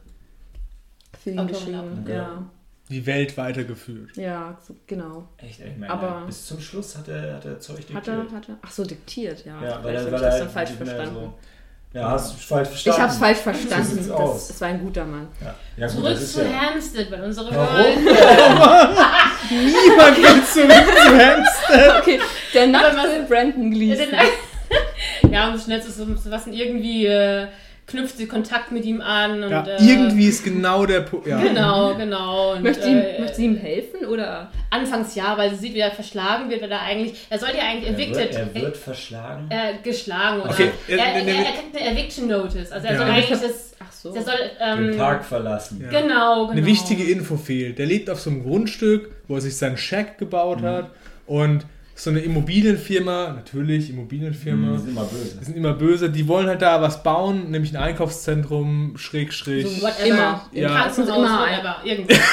Filme geschrieben. Okay. Ja, Die Welt weitergeführt. ja, so, genau. Echt, ich meine, Aber- bis zum Schluss hat er, hat er Zeug diktiert. Hat er, hat er? Ach so, diktiert, ja. Ja, weil er, weil ich das er dann falsch nicht mehr verstanden. So, ja, hast du falsch ich verstanden. habe es falsch So verstanden. sieht's Das, aus. das war ein guter Mann. Ja, ja gut, Zurück zu ja. Hampstead, weil unsere Warum? <laughs> Niemand will zurück zu Hamster. <laughs> Okay, der was- Brandon Gleeson. <laughs> ja, um schnell zu so, zu was irgendwie äh, knüpft sie Kontakt mit ihm an und Ja, äh, irgendwie ist genau der Punkt. Ja. Genau, genau. <laughs> Und, Möchte, sie ihm, äh, möchte sie ihm helfen oder? Anfangs ja, weil sie sieht, wie er verschlagen wird, weil er eigentlich, er sollte ja eigentlich Er wird, evicted, er wird verschlagen. äh, geschlagen oder Okay, er, er, er kriegt eine Eviction Notice. Also er Ja. soll eigentlich das, Ach so. der soll, ähm, den Park verlassen. Ja. genau, genau. Eine wichtige Info fehlt. Der lebt auf so einem Grundstück, wo er sich seinen Shack gebaut hat und so eine Immobilienfirma, natürlich Immobilienfirma, Die sind immer böse. die sind immer böse, die wollen halt da was bauen, nämlich ein Einkaufszentrum, Schräg, Schräg. so whatever. Immer. Im Ja. Krankenhaus, immer whatever. Irgendwo. <laughs>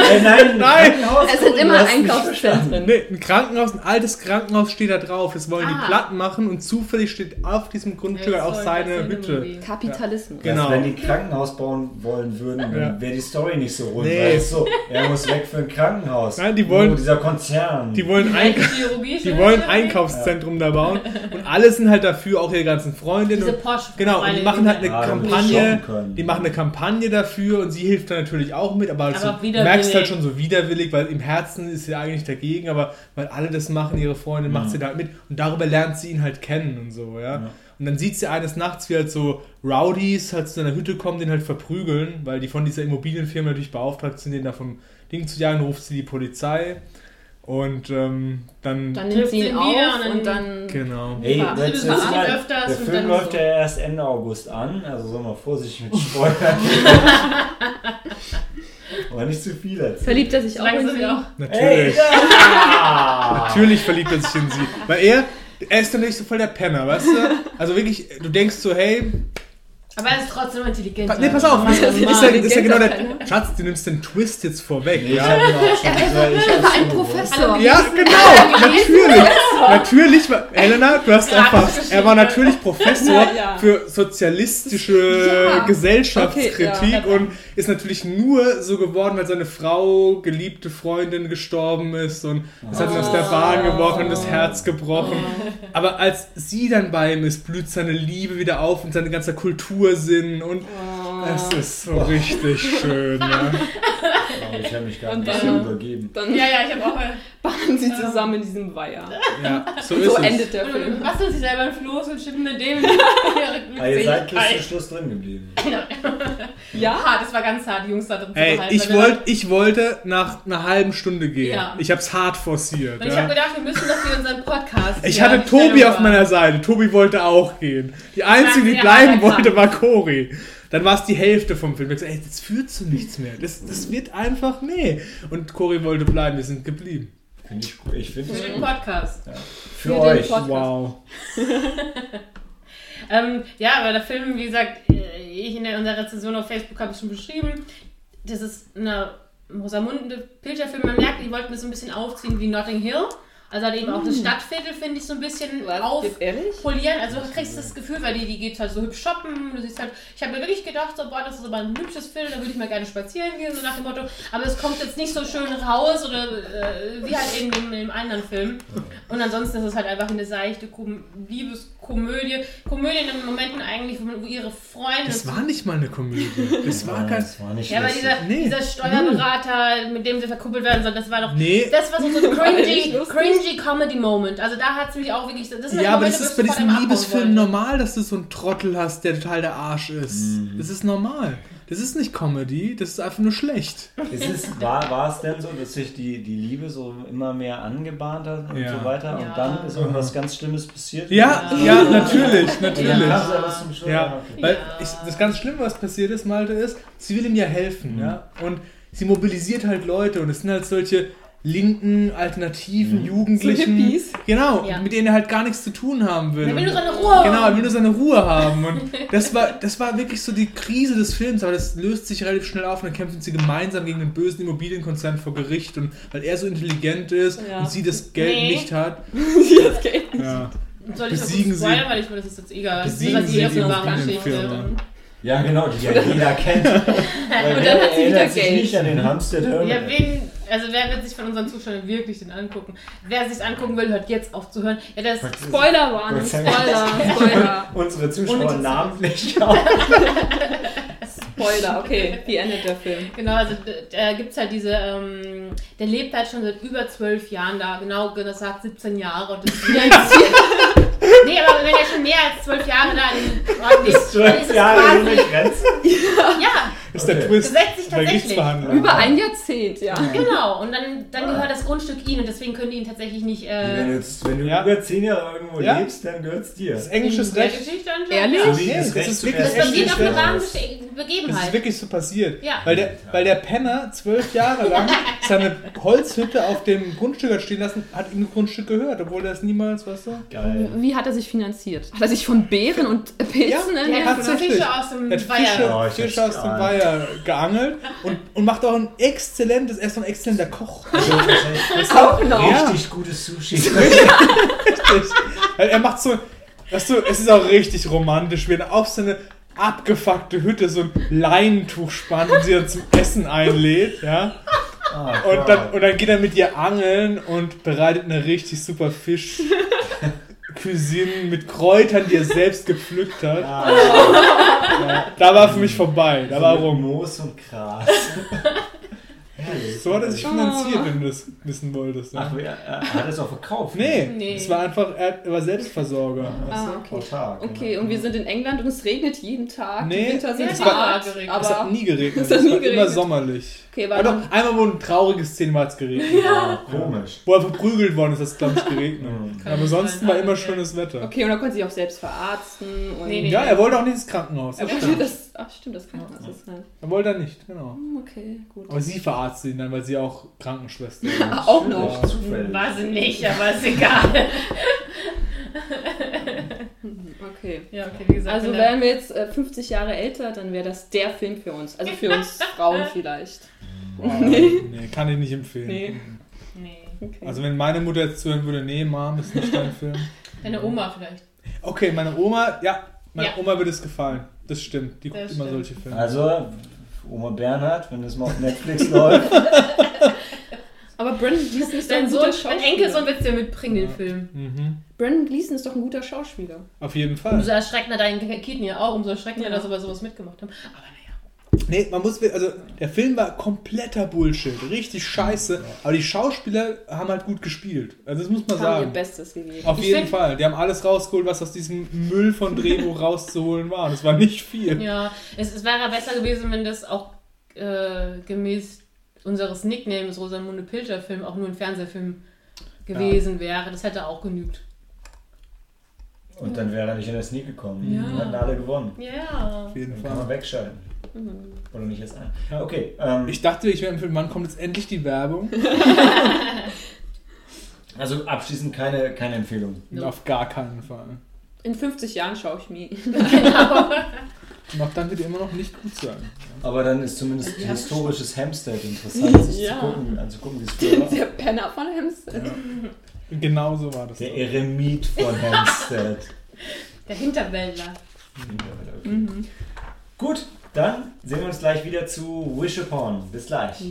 Äh, nein, <laughs> Nein! Es sind immer. Einkaufszentren. Nee, ein Krankenhaus, ein altes Krankenhaus steht da drauf. Das wollen die Ah. platt machen und zufällig steht auf diesem Grundstück Ja, auch seine Hütte. Kapitalismus. Genau. Genau. Wenn die Krankenhaus bauen wollen würden, dann Ja. wäre die Story nicht so rund. Nee. Weil es so, er muss weg für ein Krankenhaus. Nein, die wollen- Oh, dieser Konzern. Die wollen, ein, Chirurgie die wollen ein Einkaufszentrum da bauen und alle sind halt dafür, auch ihre ganzen Freundinnen. Diese Und, Porsche. genau, und die machen halt eine Ja, die Kampagne, die machen eine Kampagne dafür und sie hilft dann natürlich auch mit, aber, also, Aber du merkst halt schon so widerwillig, weil im Herzen ist sie eigentlich dagegen, aber weil alle das machen, ihre Freundin macht Ja. sie da halt mit und darüber lernt sie ihn halt kennen und so, ja. Ja. Und dann sieht sie eines Nachts, wie halt so Rowdies halt zu seiner Hütte kommen, den halt verprügeln, weil die von dieser Immobilienfirma natürlich beauftragt sind, den da vom Ding zu jagen, ruft sie die Polizei und ähm, dann, Dann nimmt Trifft sie ihn auf und und dann. genau. Ey, Ja. das, Sie das ist mal, öfters der und Film dann läuft so. ja erst Ende August an, also soll mal vorsichtig mit <laughs> Spoilern. Aber nicht zu viel erzählen. Verliebt er sich auch in Langsam sie? auch. Natürlich. ja! <laughs> Natürlich verliebt er sich in sie. Weil er, er ist dann nicht so voll der Penner, weißt du? Also wirklich, du denkst so, hey, Aber er ist trotzdem intelligent. nee, pass auf, ist, das ist, ist ja, ist ja genau der, Schatz, du nimmst den Twist jetzt vorweg, ja? auch schon. Er war ein. Professor. Ja, genau, natürlich. Natürlich war, Helena, du hast einfach, das er war natürlich Professor Ja, ja. für sozialistische Ja. Gesellschaftskritik Okay, und ist natürlich nur so geworden, weil seine Frau, geliebte Freundin gestorben ist und es hat ihn aus der Bahn geworfen und das Herz gebrochen. Aber als sie dann bei ihm ist, blüht seine Liebe wieder auf und seine ganze Kultursinn und es ist so richtig schön. Ja. Aber ich habe mich gar Und nicht so dann- übergeben. Dann Ja, ja, ich habe auch. äh, baden sie zusammen in diesem Weiher. Ja, so So es. endet der Und Film. basteln sich selber ein Floß und schippen <laughs> mit dem Ah, ihr seid bis zum Schluss drin geblieben. Ja? Hart, das war ganz hart, die Jungs da drin Ey, zu behalten. ich, wollt, ich wollte nach einer halben Stunde gehen. Ja. Ich hab's hart forciert. Und ich ja. habe gedacht, wir müssen das für unseren Podcast. Ich hatte Tobi auf meiner Seite. Tobi wollte auch gehen. Die einzige, die Ja, bleiben wollte, war Cory. Dann war es die Hälfte vom Film. Ich gesagt, ey, das führt zu nichts mehr. Das, das wird einfach, nee. Und Cory wollte bleiben, wir sind geblieben. Finde ich cool. Ich finde Für den Podcast. für Für den euch. Podcast. Wow. <laughs> Ähm, ja, aber der Film, wie gesagt, äh, ich in der, unserer Rezension auf Facebook habe ich schon beschrieben, das ist eine rosamunde Pilgerfilm. Man merkt, die wollten das so ein bisschen aufziehen wie Notting Hill. Also halt eben auch das Stadtviertel, finde ich, so ein bisschen auf Jetzt ehrlich? polieren. Also du kriegst das Gefühl, weil die, die geht halt so hübsch shoppen. Du siehst halt, ich habe mir wirklich gedacht, so, boah, das ist aber ein hübsches Film, da würde ich mal gerne spazieren gehen, so nach dem Motto. Aber es kommt jetzt nicht so schön raus oder äh, wie halt in dem, in dem anderen Film. Und ansonsten ist es halt einfach eine seichte Kom Liebeskomödie. Komödien in Momenten eigentlich, wo ihre Freunde. Das war nicht mal eine Komödie. Das <laughs> war kein. das war nicht ja, aber dieser, Nee. dieser Steuerberater, mit dem sie verkuppelt werden soll, das war doch. Nee. Das war so <laughs> ein War nicht cringy, lustig. cringy Comedy-Moment. Also da hat es mich auch wirklich. Das Ja, aber Momente, das ist bei ich sofort diesem einmal abhauen Liebesfilm wollte. normal, dass du so einen Trottel hast, der total der Arsch ist. Das ist normal. Das ist nicht Comedy, das ist einfach nur schlecht. Ist es, war, war es denn so, dass sich die, die Liebe so immer mehr angebahnt hat und Ja. so weiter und Ja. dann ist irgendwas ganz Schlimmes passiert? Ja, Ja. ja, natürlich, natürlich. Ja, weil ich, das ganz Schlimme, was passiert ist, Malte, ist, sie will ihm ja helfen, ja. Und sie mobilisiert halt Leute und es sind halt solche linken, alternativen, Jugendlichen. So Hippies. Genau, Ja. mit denen er halt gar nichts zu tun haben will. Er will nur seine Ruhe. Genau, er will nur seine Ruhe haben. Und <laughs> das war, das war wirklich so die Krise des Films, aber das löst sich relativ schnell auf und dann kämpfen sie gemeinsam gegen den bösen Immobilienkonzern vor Gericht und weil er so intelligent ist Ja. und sie das Geld Nee. nicht hat. <laughs> Sie hat Geld. Ja. Soll ich das Besiegen kurz spoilern, Sie- weil ich mir das ist jetzt egal. Besiegen das ist Sie die die wahre. Geschichte. ja, <laughs> genau, die ja jeder kennt. Und dann hat sie wieder erinnert sich Geld. nicht an den Hamster. Ja, wen, also wer wird sich von unseren Zuschauern wirklich den angucken? Wer sich angucken will, hört jetzt auf zu hören. Ja, das Spoilerwarnung, Spoiler, Spoiler, <laughs> Unsere Zuschauer namentlich <laughs> auch. Spoiler. Okay, wie endet der Film? Genau, also da gibt es halt diese, ähm, der lebt halt schon seit über zwölf Jahren da, genau gesagt 17 Jahre. Und das <laughs> ist wieder Nee, aber wenn er schon mehr als zwölf Jahre da in Ort lebt, dann ist Zwölf es Jahre quasi, eine Grenze. ja, Das ist der Okay. Twist Das setzt sich der tatsächlich. Gerichtsverhandlung. Über ein Jahrzehnt, ja. genau. Und dann, dann gehört das Grundstück ihm und deswegen können die ihn tatsächlich nicht. Wenn du, Äh, jetzt, wenn du Ja. über zehn Jahre irgendwo Ja. lebst, dann gehört es dir. Das ist englisches Recht. Ehrlich? So Nee, das ist wirklich Das basiert auf einer Stern wahren ist. Beste- Das ist wirklich so passiert. Ja. Weil, der, weil der Penner zwölf Jahre lang <laughs> seine Holzhütte auf dem Grundstück hat stehen lassen, hat ihm das Grundstück gehört, obwohl er es niemals, weißt du? Geil. Wie hat er sich finanziert? Hat er sich von Beeren und Pilzen Ja, ernährt? hat tatsächlich. Fische aus dem Er hat Weiher. Fische, Oh, Fische aus dem. Weiher geangelt und, und macht auch ein exzellentes, er ist doch ein exzellenter Koch. <laughs> Also, das ist Auch noch. richtig gutes Sushi. <laughs> Richtig. Er macht so, weißt du, es ist auch richtig romantisch, wenn er auf seine abgefuckte Hütte so ein Leinentuch spannt und sie dann zum Essen einlädt, ja. Ah, Und dann, und dann geht er mit ihr angeln und bereitet eine richtig super Fisch. Cuisine mit Kräutern, die er selbst gepflückt hat. ah, Ja, da war für mich vorbei. Da war mit rum. Moos und Gras. Herrlich. So hat er sich finanziert, wenn du das wissen wolltest. Ach, Ne? er, er hat es auch verkauft. Nee, Nee. es war einfach, er war Selbstversorger. du? Ah, okay. Autark, Okay, genau. und wir sind in England und es regnet jeden Tag. Nee, die Winter sind es geregnet. Es hat nie geregnet. Es <laughs> Es, hat nie war immer geregnet. sommerlich. Okay, war doch, einmal, wo eine traurige Szene war, hat es geregnet. Ja, komisch. Wo er verprügelt worden ist, hat es, glaube ich, geregnet. Mhm. Aber nicht sonst sein, war immer ja. schönes Wetter. okay, und dann konnte sie auch selbst verarzten. Und Nee, nee. Ja, er wollte auch nicht ins Krankenhaus. Er Das wollte das, ach stimmt, das Krankenhaus ist sein. Er wollte er nicht, genau. Hm, Okay, gut. Aber sie verarztet ihn dann, weil sie auch Krankenschwester <laughs> ist. Auch noch. Ja. Zufällig. War sie nicht, aber ist egal. <laughs> Okay. Ja, okay, wie gesagt. Also wären wir jetzt äh, 50 Jahre älter, dann wäre das der Film für uns. Also für uns <laughs> Frauen vielleicht. Wow. Nee, kann ich nicht empfehlen. Nee. Nee. Okay. Also wenn meine Mutter jetzt zuhören würde, nee, Mom, ist nicht dein Film. Deine Oma vielleicht. Okay, meine Oma, ja, meine Ja. Oma würde es gefallen. Das stimmt. Die Das guckt immer stimmt. solche Filme. Also, Oma Bernhard, wenn das mal auf Netflix läuft. <laughs> Aber Brandon Gleason ist doch Dein ein Sohn, guter. Enkelsohn wird dir mitbringen, den Film. Mhm. Brandon Gleason ist doch ein guter Schauspieler. Auf jeden Fall. Umso erschreckender dein Kidney auch, umso erschreckender, Ja. dass wir sowas mitgemacht haben. Aber. Nee, man muss, also der Film war kompletter Bullshit, richtig scheiße, aber die Schauspieler haben halt gut gespielt. Also das muss man Haben ihr sagen. Bestes gegeben. Auf Ich jeden Fall. Die haben alles rausgeholt, was aus diesem Müll von Drehbuch <laughs> rauszuholen war. Und es war nicht viel. Ja, es, es wäre besser gewesen, wenn das auch äh, gemäß unseres Nicknames Rosamunde Pilcher Film auch nur ein Fernsehfilm gewesen wäre. Das hätte auch genügt. Und dann wäre er nicht in der Sneak gekommen. Ja. Dann hätten alle gewonnen. Ja. Auf jeden Dann kann man Fall. wegschalten. Mhm. Oder nicht erst ein. Ja. Okay. Ähm, Ich dachte, ich wäre im Film, wann kommt jetzt endlich die Werbung? <laughs> also abschließend keine, keine Empfehlung. No. Auf gar keinen Fall. In 50 Jahren schaue ich mir. Und auch dann wird er immer noch nicht gut sein. Aber dann ist zumindest Ja. historisches Hampstead interessant, sich Ja. zu gucken, anzugucken, wie es früher <laughs> war. Der Penner von Hempstead. Ja. Genau so war das. Der dann. Eremit von Hampstead. Der Hinterwäldler. Okay. Mhm. Gut, dann sehen wir uns gleich wieder zu Wish Upon. Bis gleich.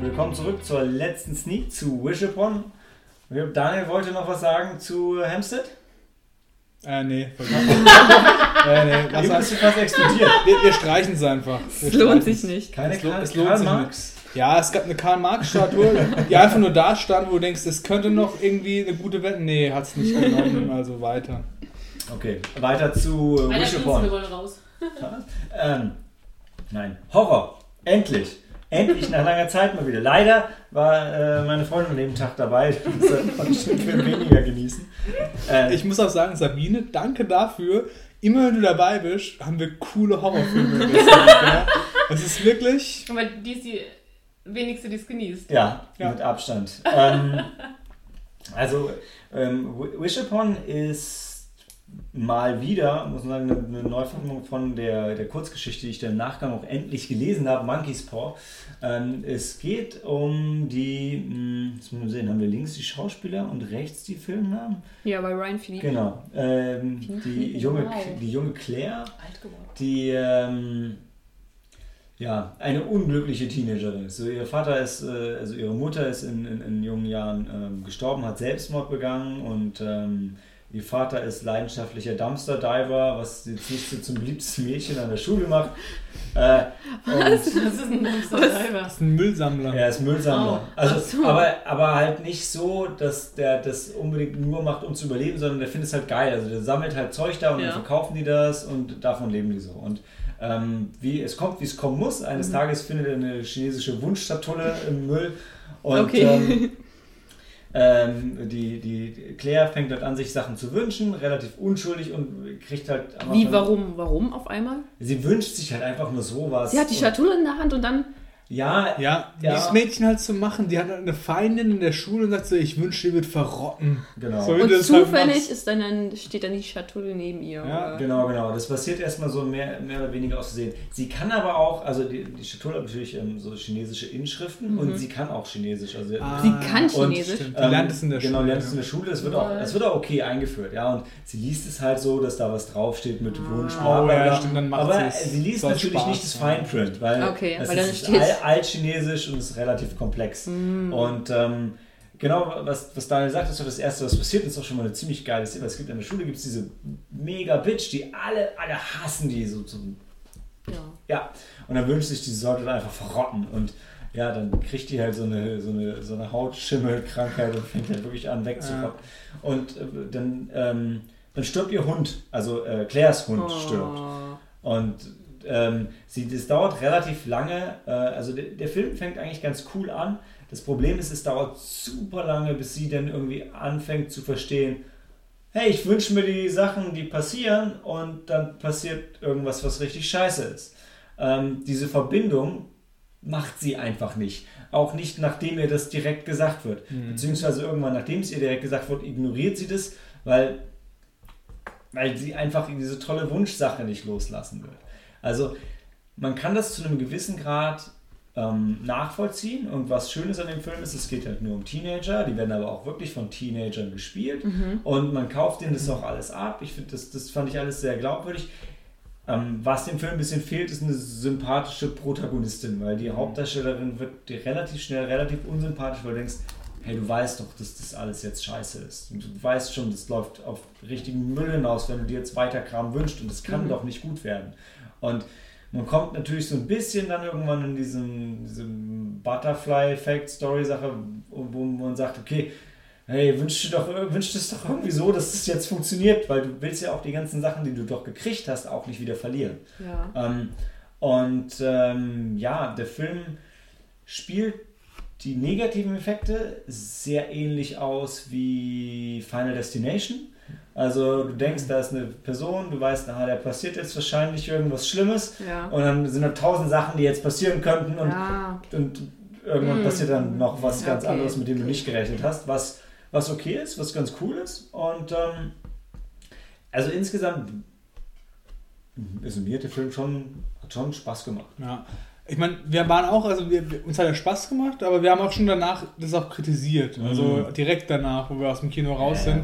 Willkommen zurück zur letzten Sneak zu Wish Upon. Daniel wollte noch was sagen zu Hampstead? Äh, nee. <laughs> äh, nee. Bist du fast explodiert. Wir, wir streichen es einfach. Wir Es lohnt sich nicht. Keine Es lohnt- Karl, es lohnt sich Marx? Ja, es gab eine Karl-Marx-Statue, die einfach nur da stand, wo du denkst, es könnte noch irgendwie eine gute Wette. Nee, hat es nicht genommen, also weiter. Okay, weiter zu Einer Wish Upon. wir wollen raus. <laughs> Ähm, nein, Horror. Endlich. Endlich nach langer Zeit mal wieder. Leider war äh, meine Freundin an dem Tag dabei. Deshalb konnte ich Film weniger genießen. Äh, Ich muss auch sagen, Sabine, danke dafür. Immer wenn du dabei bist, haben wir coole Horrorfilme ja. Es ist wirklich. Aber die ist die wenigste, die es genießt. ja, Ja. mit Abstand. Ähm, <laughs> also, ähm, Wish Upon ist mal wieder, muss man sagen, eine, Neuverfilmung von der, der Kurzgeschichte, die ich dann im Nachgang auch endlich gelesen habe, Monkey's Paw. Ähm, es geht um die, mh, jetzt müssen wir sehen, haben wir links die Schauspieler und rechts die Filmnamen? Ja, bei Ryan Philippe. Genau. Ähm, die, junge, die junge Claire, Alt geworden. die ähm, ja, eine unglückliche Teenagerin. So, ihr Vater ist, äh, also ihre Mutter ist in, in, in jungen Jahren ähm, gestorben, hat Selbstmord begangen und ähm, ihr Vater ist leidenschaftlicher Dumpster-Diver, was jetzt nicht so zum beliebtesten Mädchen an der Schule macht. Äh, und Das ist ein Dumpster Diver. Das ist ein Müllsammler. er ist Müllsammler. Oh, also, so. aber, aber halt nicht so, dass der das unbedingt nur macht, um zu überleben, sondern der findet es halt geil. Also der sammelt halt Zeug da und Ja. dann verkaufen die das und davon leben die so. Und ähm, wie es kommt, wie es kommen muss. Mhm. Eines Tages findet er eine chinesische Wunschschatulle im Müll und Okay. ähm, <laughs> ähm, die, die Claire fängt halt an, sich Sachen zu wünschen, relativ unschuldig und kriegt halt. Wie, warum? Warum auf einmal? Sie wünscht sich halt einfach nur sowas. Sie hat die Schatulle in der Hand und dann. Ja, Ja, Ja. dieses Mädchen halt zu machen, die hat eine Feindin in der Schule und sagt so, ich wünsche, die wird verrotten. genau. So Und halt zufällig machst. ist dann, dann steht dann die Schatulle neben ihr. Ja, oder? Genau, genau. Das passiert erstmal so mehr, mehr oder weniger aus Versehen. Sie kann aber auch, also die, die Schatulle hat natürlich ähm, so chinesische Inschriften und sie kann auch Chinesisch. Also Ah, Sie kann Und, Chinesisch. Stimmt, die lernt es in der genau, Schule. lernt es in der Schule. Es wird, auch, es wird auch okay eingeführt. Ja, und sie liest es halt so, dass da was draufsteht mit Wunsch, bla Oh, ja, stimmt, dann macht aber sie es sie liest natürlich Spaß, nicht das. Fine Print, weil Okay, weil dann steht- Altchinesisch und ist relativ komplex. Mm. Und ähm, genau, was, was Daniel sagt, ist so das Erste, was passiert, ist auch schon mal eine ziemlich geile Szene. Es gibt in der Schule gibt's diese mega Bitch, die alle, alle hassen die so zum Ja. ja, und dann wünscht sich, die sollte einfach verrotten. Und ja, dann kriegt die halt so eine, so eine, so eine Hautschimmelkrankheit und fängt halt wirklich an wegzurotten. Und äh, dann, ähm, dann stirbt ihr Hund, also äh, Claires Hund stirbt. Oh. Und ähm, sie, das dauert relativ lange. Äh, also der, der Film fängt eigentlich ganz cool an. Das Problem ist, es dauert super lange, bis sie dann irgendwie anfängt zu verstehen, hey, ich wünsche mir die Sachen, die passieren und dann passiert irgendwas, was richtig scheiße ist. Ähm, diese Verbindung macht sie einfach nicht. Auch nicht, nachdem ihr das direkt gesagt wird. Beziehungsweise irgendwann, nachdem es ihr direkt gesagt wird, ignoriert sie das, weil, weil sie einfach diese tolle Wunschsache nicht loslassen will. Also man kann das zu einem gewissen Grad ähm, nachvollziehen und was Schönes an dem Film ist, es geht halt nur um Teenager, die werden aber auch wirklich von Teenagern gespielt und man kauft denen das auch alles ab. Ich finde, das, das fand ich alles sehr glaubwürdig. Ähm, was dem Film ein bisschen fehlt, ist eine sympathische Protagonistin, weil die Hauptdarstellerin wird dir relativ schnell relativ unsympathisch, weil du denkst, hey, du weißt doch, dass das alles jetzt scheiße ist. Und du weißt schon, das läuft auf richtigen Müll hinaus, wenn du dir jetzt weiter Kram wünschst und das kann Mhm. doch nicht gut werden. Und man kommt natürlich so ein bisschen dann irgendwann in diesem, diesem Butterfly-Effekt-Story-Sache, wo man sagt, okay, hey, wünsch dir doch, wünsch es doch irgendwie so, dass das jetzt funktioniert, weil du willst ja auch die ganzen Sachen, die du doch gekriegt hast, auch nicht wieder verlieren. Ja. Ähm, und ähm, ja, der Film spielt die negativen Effekte sehr ähnlich aus wie Final Destination. Also du denkst, da ist eine Person, du weißt, aha, der passiert jetzt wahrscheinlich irgendwas Schlimmes Ja. und dann sind da tausend Sachen, die jetzt passieren könnten und, ja. und irgendwann Mm. passiert dann noch was ganz Okay. anderes, mit dem du nicht gerechnet hast, was, was okay ist, was ganz cool ist. Und ähm, also insgesamt also mir der Film schon, hat schon Spaß gemacht. Ja. Ich meine, wir waren auch, also wir, uns hat er Spaß gemacht, aber wir haben auch schon danach das auch kritisiert. Also Mhm. direkt danach, wo wir aus dem Kino raus Ja, sind.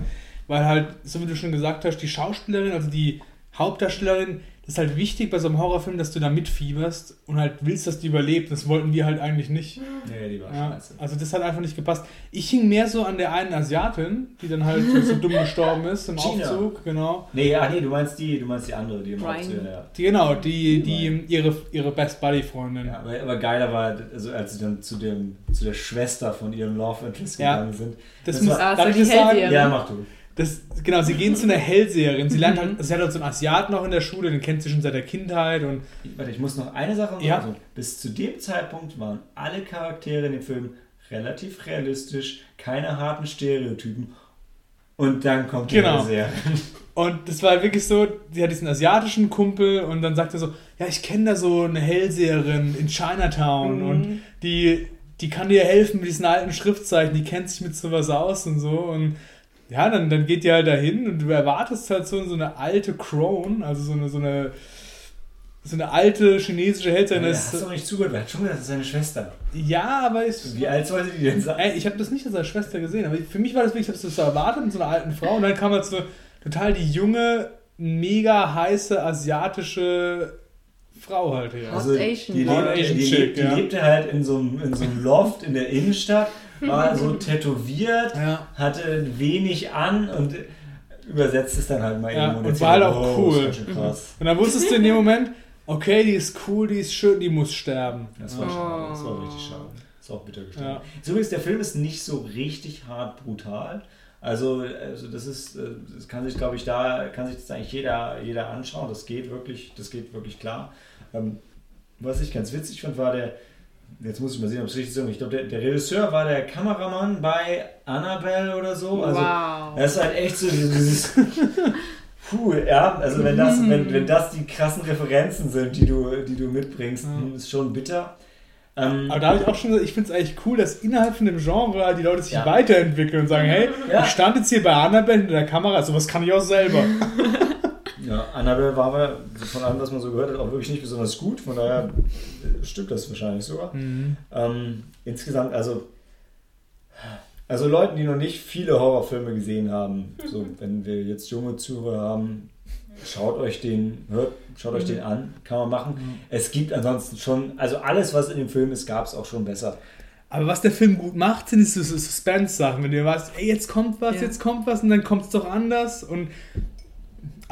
Ja. Weil halt, so wie du schon gesagt hast, die Schauspielerin, also die Hauptdarstellerin, das ist halt wichtig bei so einem Horrorfilm, dass du da mitfieberst und halt willst, dass die überlebt. Das wollten wir halt eigentlich nicht. Nee, die war Ja, scheiße. also das hat einfach nicht gepasst. Ich hing mehr so an der einen Asiatin, die dann halt so dumm gestorben ist im Gina. Aufzug, genau. Nee, ach nee, du meinst die, du meinst die andere, die im Brian. Aufzug, ja. Die, genau, die, die ihre, ihre Best Buddy Freundin. Ja, aber, aber geiler war, also als sie dann zu, dem, zu der Schwester von ihrem Love Interest Ja. gegangen sind. Das, Das muss, war- Ah, darf so ich das sagen? Ja, mach du. Das, genau, sie gehen zu einer Hellseherin. Sie lernt Mhm. halt, sie hat halt so einen Asiaten noch in der Schule, den kennt sie schon seit der Kindheit und warte, ich muss noch eine Sache sagen. Ja. Also, bis zu dem Zeitpunkt waren alle Charaktere in dem Film relativ realistisch, keine harten Stereotypen. Und dann kommt die Genau. Serie. Und das war wirklich so, sie hat diesen asiatischen Kumpel und dann sagt er so, ja, ich kenne da so eine Hellseherin in Chinatown Mhm. und die, die kann dir helfen mit diesen alten Schriftzeichen, die kennt sich mit sowas aus und so und ja, dann, dann geht die halt dahin und du erwartest halt so, so eine alte Crone, also so eine, so eine, so eine alte chinesische Hellseherin. Ja, das- hast du noch nicht zugehört? Wer hat schon gesagt, das ist seine Schwester? ja, aber ich, Wie alt sollte die denn sein? Ey, ich habe das nicht als seine Schwester gesehen, aber für mich war das wirklich, ich habe das so erwartet mit so einer alten Frau und dann kam halt so total die junge, mega heiße asiatische Frau halt her. Also, Asian die, Asian die, Chick, die ja. lebte halt in so, einem, in so einem Loft in der Innenstadt, war so tätowiert, Ja. hatte wenig an und übersetzt es dann halt mal Ja, eben. und war halt auch oh, cool. Krass. Und dann wusstest du in dem Moment, okay, die ist cool, die ist schön, die muss sterben. Das war ja. schade, das war richtig schade. Das war auch bitter gestorben. Ja. Übrigens, der Film ist nicht so richtig hart brutal. Also, also das ist, äh, das kann sich, glaube ich, da kann sich das eigentlich jeder, jeder anschauen. Das geht wirklich, das geht wirklich klar. Ähm, was ich ganz witzig fand, war der, jetzt muss ich mal sehen, ob es richtig ist. Ich glaube, der, der Regisseur war der Kameramann bei Annabelle oder so. Also, wow. das ist halt echt so dieses. <laughs> Puh, ja, also wenn das, wenn, wenn das die krassen Referenzen sind, die du, die du mitbringst, Ja. ist schon bitter. Ähm, Aber da habe ich auch schon gesagt, ich finde es eigentlich cool, dass innerhalb von dem Genre die Leute sich Ja. weiterentwickeln und sagen, hey, Ja. ich stand jetzt hier bei Annabelle hinter der Kamera, sowas kann ich auch selber. <laughs> ja, Annabelle war aber von allem, was man so gehört hat, auch wirklich nicht besonders gut. Von daher äh, stimmt das wahrscheinlich sogar. Mhm. Ähm, insgesamt, also, also Leuten, die noch nicht viele Horrorfilme gesehen haben, so wenn wir jetzt junge Zuhörer haben, schaut euch den, hört, schaut euch den an, kann man machen. Es gibt ansonsten schon, also alles, was in dem Film ist, gab es auch schon besser. Aber was der Film gut macht, sind diese so Suspense-Sachen. Wenn du weißt, ey, jetzt kommt was, Ja. jetzt kommt was und dann kommt es doch anders. Und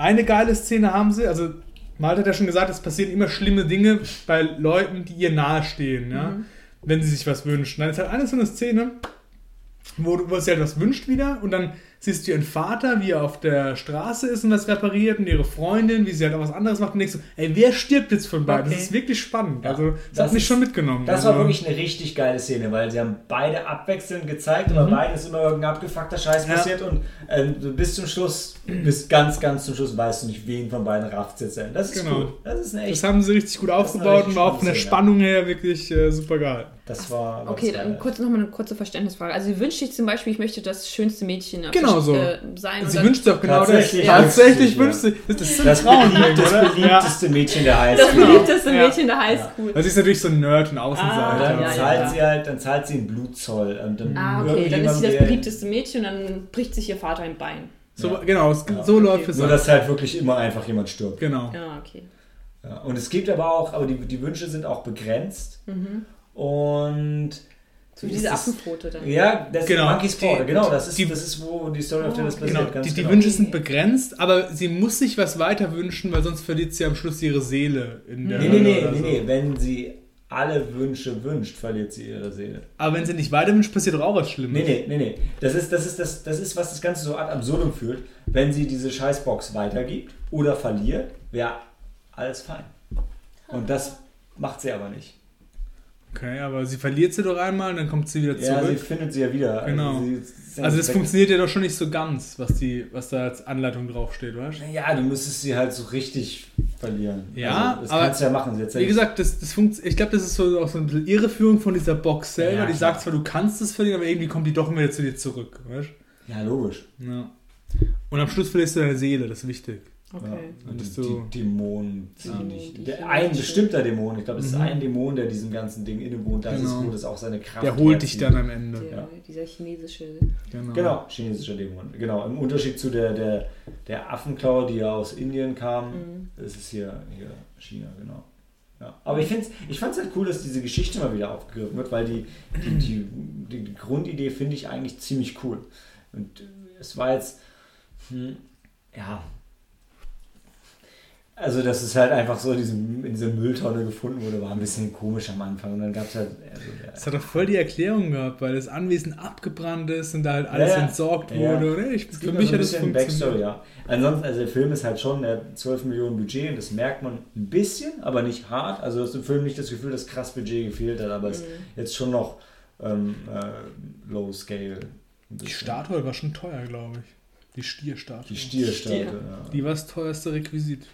eine geile Szene haben sie, also Malte hat ja schon gesagt, es passieren immer schlimme Dinge bei Leuten, die ihr nahestehen, ja? Mhm. wenn sie sich was wünschen. Dann ist halt eine so eine Szene, wo, du- wo sie halt was wünscht wieder und dann siehst du ihren Vater, wie er auf der Straße ist und was repariert und ihre Freundin, wie sie halt auch was anderes macht und denkst so, ey, wer stirbt jetzt von beiden? Okay. Das ist wirklich spannend. Ja, also, das, das hat mich ist- schon mitgenommen. Das also, war wirklich eine richtig geile Szene, weil sie haben beide abwechselnd gezeigt, aber Mhm. beiden ist immer irgendein abgefuckter Scheiß Ja. passiert und du bis zum Schluss, bis ganz, ganz zum Schluss weißt du nicht, wen von beiden rafft jetzt denn. Das ist Genau. cool. Das ist eine echt, Das haben sie richtig gut Das aufgebaut und war auch von der Spannung her wirklich äh, super geil. Das war. war Okay, das dann kurz nochmal eine kurze Verständnisfrage. Also sie wünscht sich zum Beispiel, ich möchte das schönste Mädchen Genau der, so. äh, sein. Sie wünscht sich auch genau das. Tatsächlich Tatsächlich wünscht sie, sie. Das ist so ein Das, Traum, beliebt, das oder? beliebteste Mädchen der das Highschool. beliebteste Ja. Mädchen der Highschool. Das ist natürlich so ein Nerd und Ah, Außenseiter. dann, ja, ja, zahlt ja. sie halt, dann zahlt sie einen Blutzoll. Und dann Ah, okay, dann ist sie das beliebteste Mädchen und dann bricht sich ihr Vater ein Bein. So, Ja. Genau, es, Ja. so läuft es Nur, ab. dass halt wirklich immer einfach jemand stirbt. Genau. Ja, okay. Ja, und es gibt aber auch, aber die, die Wünsche sind auch begrenzt. Mhm. Und So wie diese Affenpfote dann. Ja, das Genau. ist Monkey's Paw. Die- Genau, das ist, die- das ist, wo die Story of Dallas Oh, passiert. Genau, ganz die, die genau. Wünsche sind begrenzt, aber sie muss sich was weiter wünschen, weil sonst verliert sie am Schluss ihre Seele in der Nee, nee, Hölle nee, nee, so. nee. Wenn sie alle Wünsche wünscht, verliert sie ihre Seele. Aber wenn sie nicht weiter wünscht, passiert doch auch was Schlimmes. Nee, nee, nee, nee. Das ist, das ist, das, das ist, was das Ganze so ad absurdum führt. Wenn sie diese Scheißbox weitergibt oder verliert, wäre alles fein. Und das macht sie aber nicht. Okay, aber sie verliert sie doch einmal und dann kommt sie wieder Ja, sie zurück. findet sie ja wieder. Genau. ist ja Also nicht das weg. funktioniert ja doch schon nicht so ganz, was, die, was da als Anleitung draufsteht, weißt du? Ja, du müsstest sie halt so richtig verlieren. Ja, also, das aber kannst du ja machen. Sie Wie gesagt, das, das funkt, ich glaube, das ist so auch so ein bisschen Irreführung von dieser Box selber. Ja, die sagt zwar, du kannst es verlieren, aber irgendwie kommt die doch immer wieder zu dir zurück, weißt ja, logisch. du? Ja. Und am Schluss verlierst du deine Seele, das ist wichtig. Okay. Ja. Und bist die, du- die Dämonen ziehen dich. Der, ein bestimmter Dämon, ich glaube, es ist Mhm. ein Dämon, der diesem ganzen Ding innewohnt. Das Genau. ist, wo das auch seine Kraft Der holt dich dann am Ende. Der, Ja. Dieser chinesische. Genau. Genau, chinesischer Dämon. Genau, im Unterschied zu der, der, der Affenklaue, die ja aus Indien kam, Mhm. ist es hier, hier China, genau. Ja. Aber ich, find's, ich fand es halt cool, dass diese Geschichte mal wieder aufgegriffen wird, weil die, die, die, die, die Grundidee finde ich eigentlich ziemlich cool. Und es war jetzt, hm, ja, also dass es halt einfach so in, diesem, in dieser Mülltonne gefunden wurde, war ein bisschen komisch am Anfang. Und dann gab es halt, also, Das hat doch voll die Erklärung gehabt, weil das Anwesen abgebrannt ist und da halt alles Ja, ja. entsorgt Ja. wurde. Oder? Ich, Es für mich also hat ein das bisschen Backstory, funktioniert. ja. Ansonsten, also der Film ist halt schon, der hat 12 Millionen Budget und das merkt man ein bisschen, aber nicht hart. Also du hast im Film nicht das Gefühl, dass krass Budget gefehlt hat, aber es ist jetzt schon noch ähm, äh, low scale. Die. Statue war schon teuer, glaube ich. Die Stierstatue. Die Stierstatue, Stier. ja. Die war das teuerste Requisit.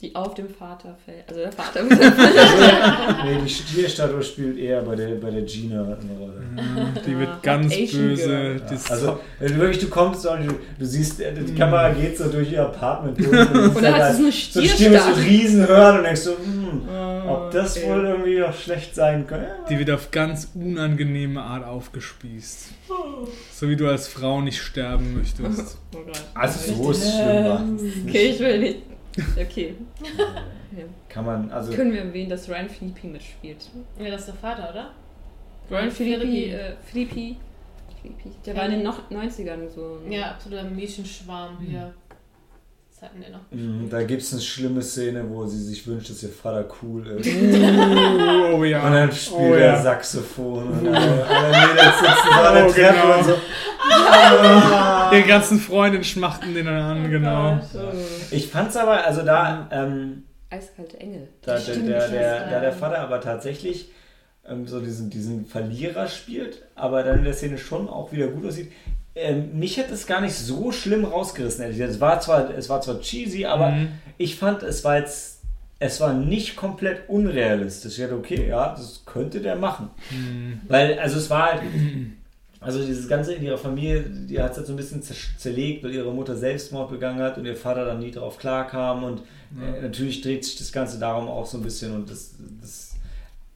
Die auf dem Vater fällt. Also der Vater <laughs> <laughs> nee, die Stierstatue spielt eher bei der, bei der Gina eine Rolle. Die Ah, wird ganz Asian böse. Die ist Also, wirklich, du kommst und du, du siehst, äh, die Kamera geht so durch ihr Apartment durch. Und, <laughs> Und dann hast du so eine so ein Stier mit so Stierstatue. riesen Hörn und denkst so, hm, ob das okay. wohl irgendwie noch schlecht sein könnte. Die wird auf ganz unangenehme Art aufgespießt. So wie du als Frau nicht sterben möchtest. Oh Gott. Also so ist es schlimm war. Okay, ich will nicht. Okay. Ja. Kann man, also Können wir erwähnen, dass Ryan Philippi mitspielt? Ja, das ist der Vater, oder? Ryan Philippi, Philippi. äh, Philippi, Philippi, der war in den noch 90ern so. Ja, absoluter Mädchenschwarm hier. Was hatten wir noch? mh, da gibt es eine schlimme Szene, wo sie sich wünscht, dass ihr Vater cool ist. Oh, <laughs> oh ja. Und dann spielt oh, er ja. Saxophon und alle, alle Mädels sitzen so an der Oh, Treppe genau. und so. <laughs> Die ganzen Freundinnen schmachten den dann an, genau. So. Ich fand's aber, also da, ähm, Eiskalte Engel. da, der, der, der, ist, da der Vater aber tatsächlich ähm, so diesen, diesen Verlierer spielt, aber dann in der Szene schon auch wieder gut aussieht. Ähm, mich hat es gar nicht so schlimm rausgerissen, ehrlich gesagt. Es war zwar, es war zwar cheesy, aber Mhm. ich fand, es war jetzt, es war nicht komplett unrealistisch. Ich dachte, okay, ja, das könnte der machen. Mhm. Weil, also es war halt, <clears throat> also dieses Ganze in ihrer Familie, die hat es halt so ein bisschen zer- zerlegt, weil ihre Mutter Selbstmord begangen hat und ihr Vater dann nie darauf klarkam und äh, natürlich dreht sich das Ganze darum auch so ein bisschen und das, das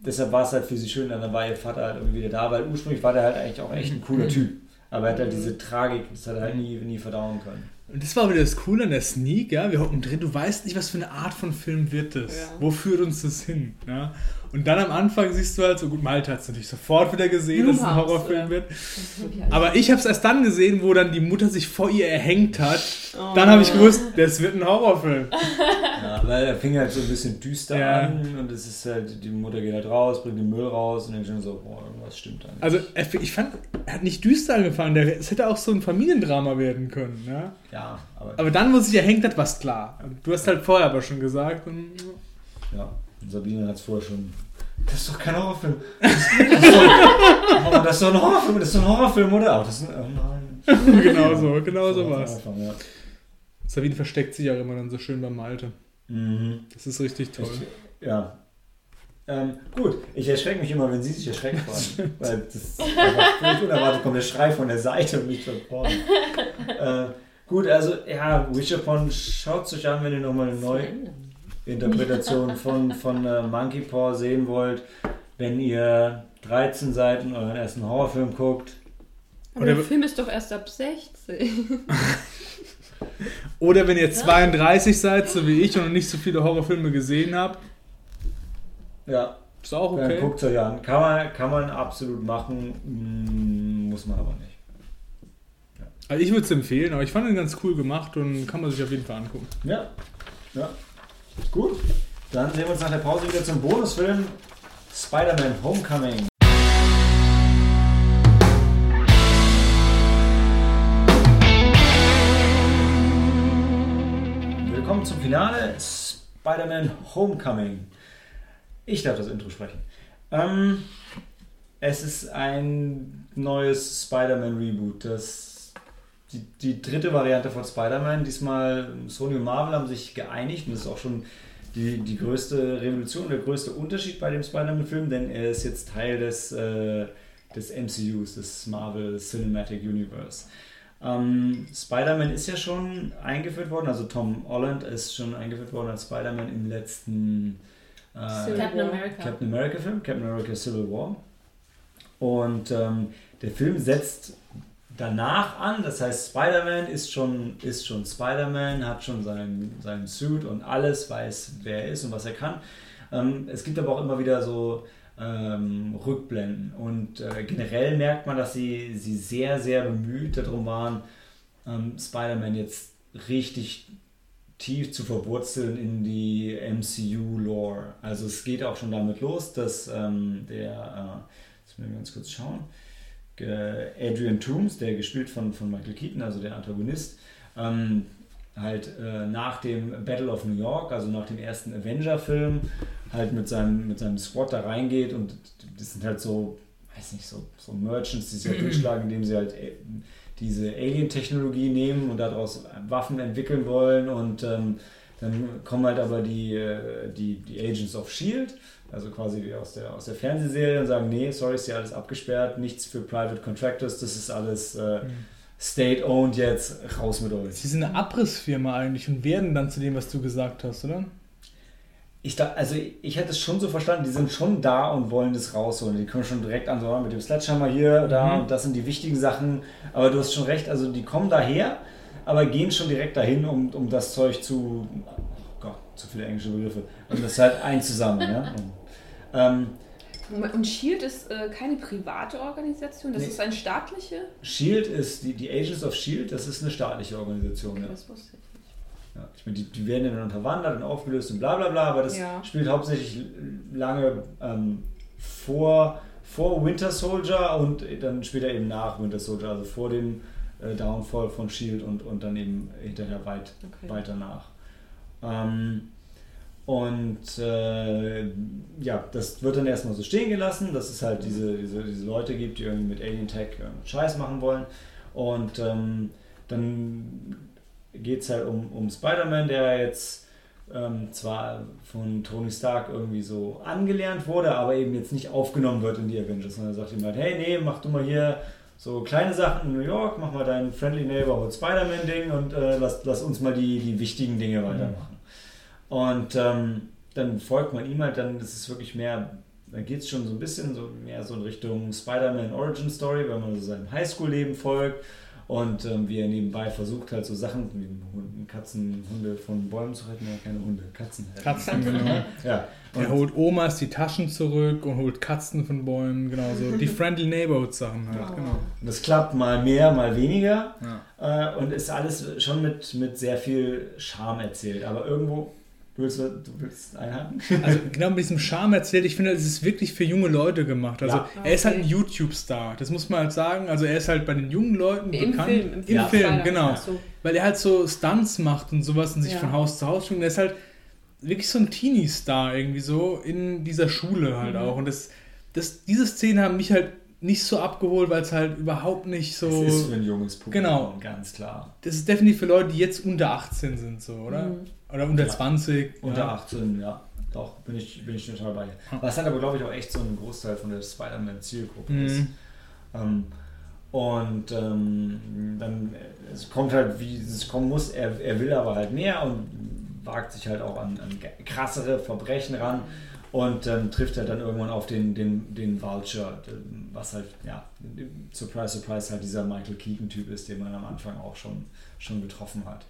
deshalb war es halt für sie schön, dann war ihr Vater halt irgendwie wieder da, weil ursprünglich war der halt eigentlich auch echt ein cooler <clears throat> Typ. Aber er hat halt diese Tragik, das hat er halt nie, nie verdauen können. Und das war wieder das Coole an der Sneak, ja. Wir hocken drin, du weißt nicht, was für eine Art von Film wird das. Ja. Wo führt uns das hin? Ja? Und dann am Anfang siehst du halt so, gut, Malte hat es natürlich sofort wieder gesehen, dass es ein Blumhouse, Horrorfilm oder? wird. Aber ich habe es erst dann gesehen, wo dann die Mutter sich vor ihr erhängt hat. Oh. Dann habe ich gewusst, das wird ein Horrorfilm. Ja, weil er fing halt so ein bisschen düster Ja. an und es ist halt, die Mutter geht halt raus, bringt den Müll raus und dann schon so, boah, irgendwas stimmt da nicht. Also ich fand, er hat nicht düster angefangen, es hätte auch so ein Familiendrama werden können. Ja? ja, aber, Aber dann, wo sie sich erhängt hat, war es klar. Du hast halt vorher aber schon gesagt. Und, ja, Sabine hat es vorher schon. Das ist doch kein Horrorfilm. Das ist, doch, das ist doch ein Horrorfilm, das ist doch ein Horrorfilm, oder? Ach, das ist ein, oh nein. <laughs> genau so, genau so war es. Ja. Sabine versteckt sich auch immer dann so schön beim Malte. Mhm. Das ist richtig toll. Ich, ja. Ähm, gut, ich erschrecke mich immer, wenn sie sich erschreckt waren. <laughs> weil das ist einfach unerwartet kommt der Schrei von der Seite und nicht von vorne. äh, gut, also ja, Wish Upon schaut euch an, wenn ihr nochmal neue Interpretation von, von äh, Monkey Paw sehen wollt. Wenn ihr 13 seid und euren ersten Horrorfilm guckt. Aber Oder- der Film ist doch erst ab 16. <laughs> Oder wenn ihr 32 seid, so wie ich, und noch nicht so viele Horrorfilme gesehen habt, Ja, Ist auch Dann okay. guckt euch an. Kann man, kann man absolut machen, mm, muss man aber nicht. Also ich würde es empfehlen, aber ich fand ihn ganz cool gemacht und kann man sich auf jeden Fall angucken. Ja, ja. Gut. Dann sehen wir uns nach der Pause wieder zum Bonusfilm Spider-Man Homecoming. Willkommen zum Finale Spider-Man Homecoming. Ich darf das Intro sprechen. Ähm, es ist ein neues Spider-Man-Reboot. Das die, die dritte Variante von Spider-Man. Diesmal Sony und Marvel haben sich geeinigt und das ist auch schon die, die größte Revolution, der größte Unterschied bei dem Spider-Man-Film, denn er ist jetzt Teil des, äh, des MCUs, des Marvel Cinematic Universe. Ähm, Spider-Man ist ja schon eingeführt worden, also Tom Holland ist schon eingeführt worden als Spider-Man im letzten äh, Captain. America. Captain America Film, Captain America Civil War. Und ähm, der Film setzt danach an, das heißt Spider-Man ist schon, ist schon Spider-Man, hat schon seinen, seinen Suit und alles, weiß wer er ist und was er kann. Ähm, es gibt aber auch immer wieder so ähm, Rückblenden und äh, generell merkt man, dass sie, sie sehr, sehr bemüht darum waren, ähm, Spider-Man jetzt richtig tief zu verwurzeln in die MCU-Lore. Also es geht auch schon damit los, dass ähm, der, äh, jetzt müssen wir ganz kurz schauen, Adrian Toomes, der gespielt von, von Michael Keaton, also der Antagonist, ähm, halt äh, nach dem Battle of New York, also nach dem ersten Avenger-Film, halt mit seinem, mit seinem Squad da reingeht und das sind halt so, weiß nicht, so, so Merchants, die sich halt <clears throat> durchschlagen, indem sie halt äh, diese Alien-Technologie nehmen und daraus Waffen entwickeln wollen und ähm, dann kommen halt aber die, äh, die, die Agents of S.H.I.E.L.D., also quasi wie aus der, aus der Fernsehserie und sagen, nee, sorry, ist ja alles abgesperrt, nichts für Private Contractors, das ist alles äh, State-owned jetzt, raus mit euch. Sie sind eine Abrissfirma eigentlich und werden dann zu dem, was du gesagt hast, oder? Ich da, also ich hätte es schon so verstanden, die sind schon da und wollen das rausholen. Die kommen schon direkt an, so mit dem Sledgehammer hier, da Mhm. und das sind die wichtigen Sachen. Aber du hast schon recht, also die kommen daher, aber gehen schon direkt dahin, um, um das Zeug zu, zu viele englische Begriffe, um das halt einzusammeln. ja? Und, ähm, Und Shield ist äh, keine private Organisation, das Nee. ist eine staatliche. Shield ist, die, die Agents of Shield, das ist eine staatliche Organisation. Ja. Das wusste ich nicht. Ja, ich meine, die, die werden ja dann unterwandert und aufgelöst und bla bla bla, aber das Ja. spielt hauptsächlich lange ähm, vor, vor Winter Soldier und dann später eben nach Winter Soldier, also vor dem äh, Downfall von Shield und, und dann eben hinterher weit, Okay. weiter nach. Ähm, und äh, ja, das wird dann erstmal so stehen gelassen, dass es halt diese, diese, diese Leute gibt, die irgendwie mit Alien Tech Scheiß machen wollen. Und ähm, dann geht es halt um, um Spider-Man, der jetzt ähm, zwar von Tony Stark irgendwie so angelernt wurde, aber eben jetzt nicht aufgenommen wird in die Avengers. Und er sagt ihm halt, hey, nee, mach du mal hier so kleine Sachen in New York, mach mal dein Friendly Neighborhood Spider-Man-Ding und äh, lass, lass uns mal die, die wichtigen Dinge weitermachen. Und ähm, dann folgt man ihm halt, dann ist es wirklich mehr, da geht es schon so ein bisschen so mehr so in Richtung Spider-Man Origin Story, wenn man so seinem Highschool-Leben folgt und ähm, wie er nebenbei versucht halt so Sachen wie Hunden, Katzen, Hunde von Bäumen zu retten, ja keine Hunde, Katzen. halt. Katzen, genau. <laughs> Ja. <laughs> Er Und, holt Omas die Taschen zurück und holt Katzen von Bäumen, genau so. Die Friendly Neighborhood Sachen halt, genau. und das klappt mal mehr, mal weniger Ja. äh, und ist alles schon mit, mit sehr viel Charme erzählt, aber irgendwo, du willst, du willst einhaken? Also genau mit diesem Charme erzählt, ich finde, es ist wirklich für junge Leute gemacht. Also Ja. er ist halt ein. YouTube-Star, das muss man halt sagen. Also er ist halt bei den jungen Leuten Im bekannt. Film, im Im Film, Film, Spider-Man. genau. So. Weil er halt so Stunts macht und sowas und sich Ja. von Haus zu Haus schwingt. Er ist halt wirklich so ein Teenie-Star irgendwie so in dieser Schule halt Mhm. auch. Und das, das, diese Szenen haben mich halt nicht so abgeholt, weil es halt überhaupt nicht so... Es ist für ein junges Publikum, Genau. ganz klar. Das ist definitiv für Leute, die jetzt unter 18 sind, so, oder? Mhm. Oder unter Ja. 20. Unter ja. 18, ja. Doch, bin ich, bin ich total bei dir. Was halt aber, glaube ich, auch echt so ein Großteil von der Spider-Man-Zielgruppe ist. Mhm. Ähm, und ähm, dann, es kommt halt, wie es kommen muss, er, er will aber halt mehr und wagt sich halt auch an, an krassere Verbrechen ran. und ähm, trifft er dann irgendwann auf den, den, den Vulture, was halt, ja, surprise, surprise, halt dieser Michael Keaton-Typ ist, den man am Anfang auch schon, schon getroffen hat.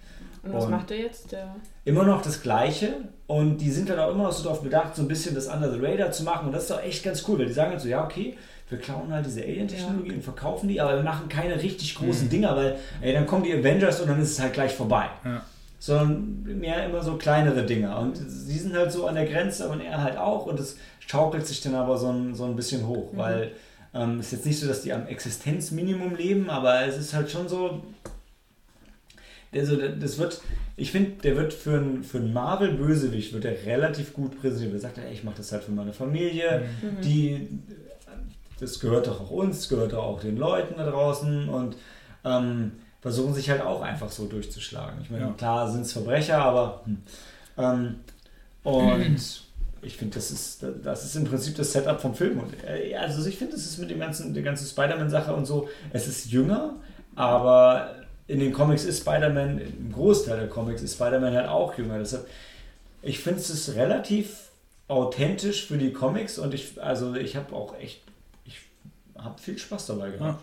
Und was und macht er jetzt? Der immer noch das Gleiche und die sind dann auch immer noch so darauf bedacht, so ein bisschen das Under the Radar zu machen und das ist doch echt ganz cool, weil die sagen halt so, ja, okay, wir klauen halt diese Alien-Technologie ja. und verkaufen die, aber wir machen keine richtig großen mhm. Dinger, weil ey, dann kommen die Avengers und dann ist es halt gleich vorbei. Ja. Sondern mehr immer so kleinere Dinger. Und sie sind halt so an der Grenze und er halt auch und es schaukelt sich dann aber so ein, so ein bisschen hoch, mhm. weil ähm, es ist jetzt nicht so, dass die am Existenzminimum leben, aber es ist halt schon so, also das wird, ich finde, der wird für einen für Marvel-Bösewicht wird er relativ gut präsentiert. Er sagt, ey, ich mache das halt für meine Familie, mhm. die das gehört doch auch uns, das gehört doch auch den Leuten da draußen und ähm, versuchen sich halt auch einfach so durchzuschlagen. Ich meine, ja. klar sind es Verbrecher, aber hm. ähm, und ich finde, das ist, das ist im Prinzip das Setup vom Film. Und, äh, also ich finde, das ist mit dem ganzen, der ganzen Spider-Man-Sache und so, es ist jünger, aber in den Comics ist Spider-Man, im Großteil der Comics ist Spider-Man halt auch jünger. Deshalb, ich finde es relativ authentisch für die Comics und ich, also ich habe auch echt habe viel Spaß dabei gehabt.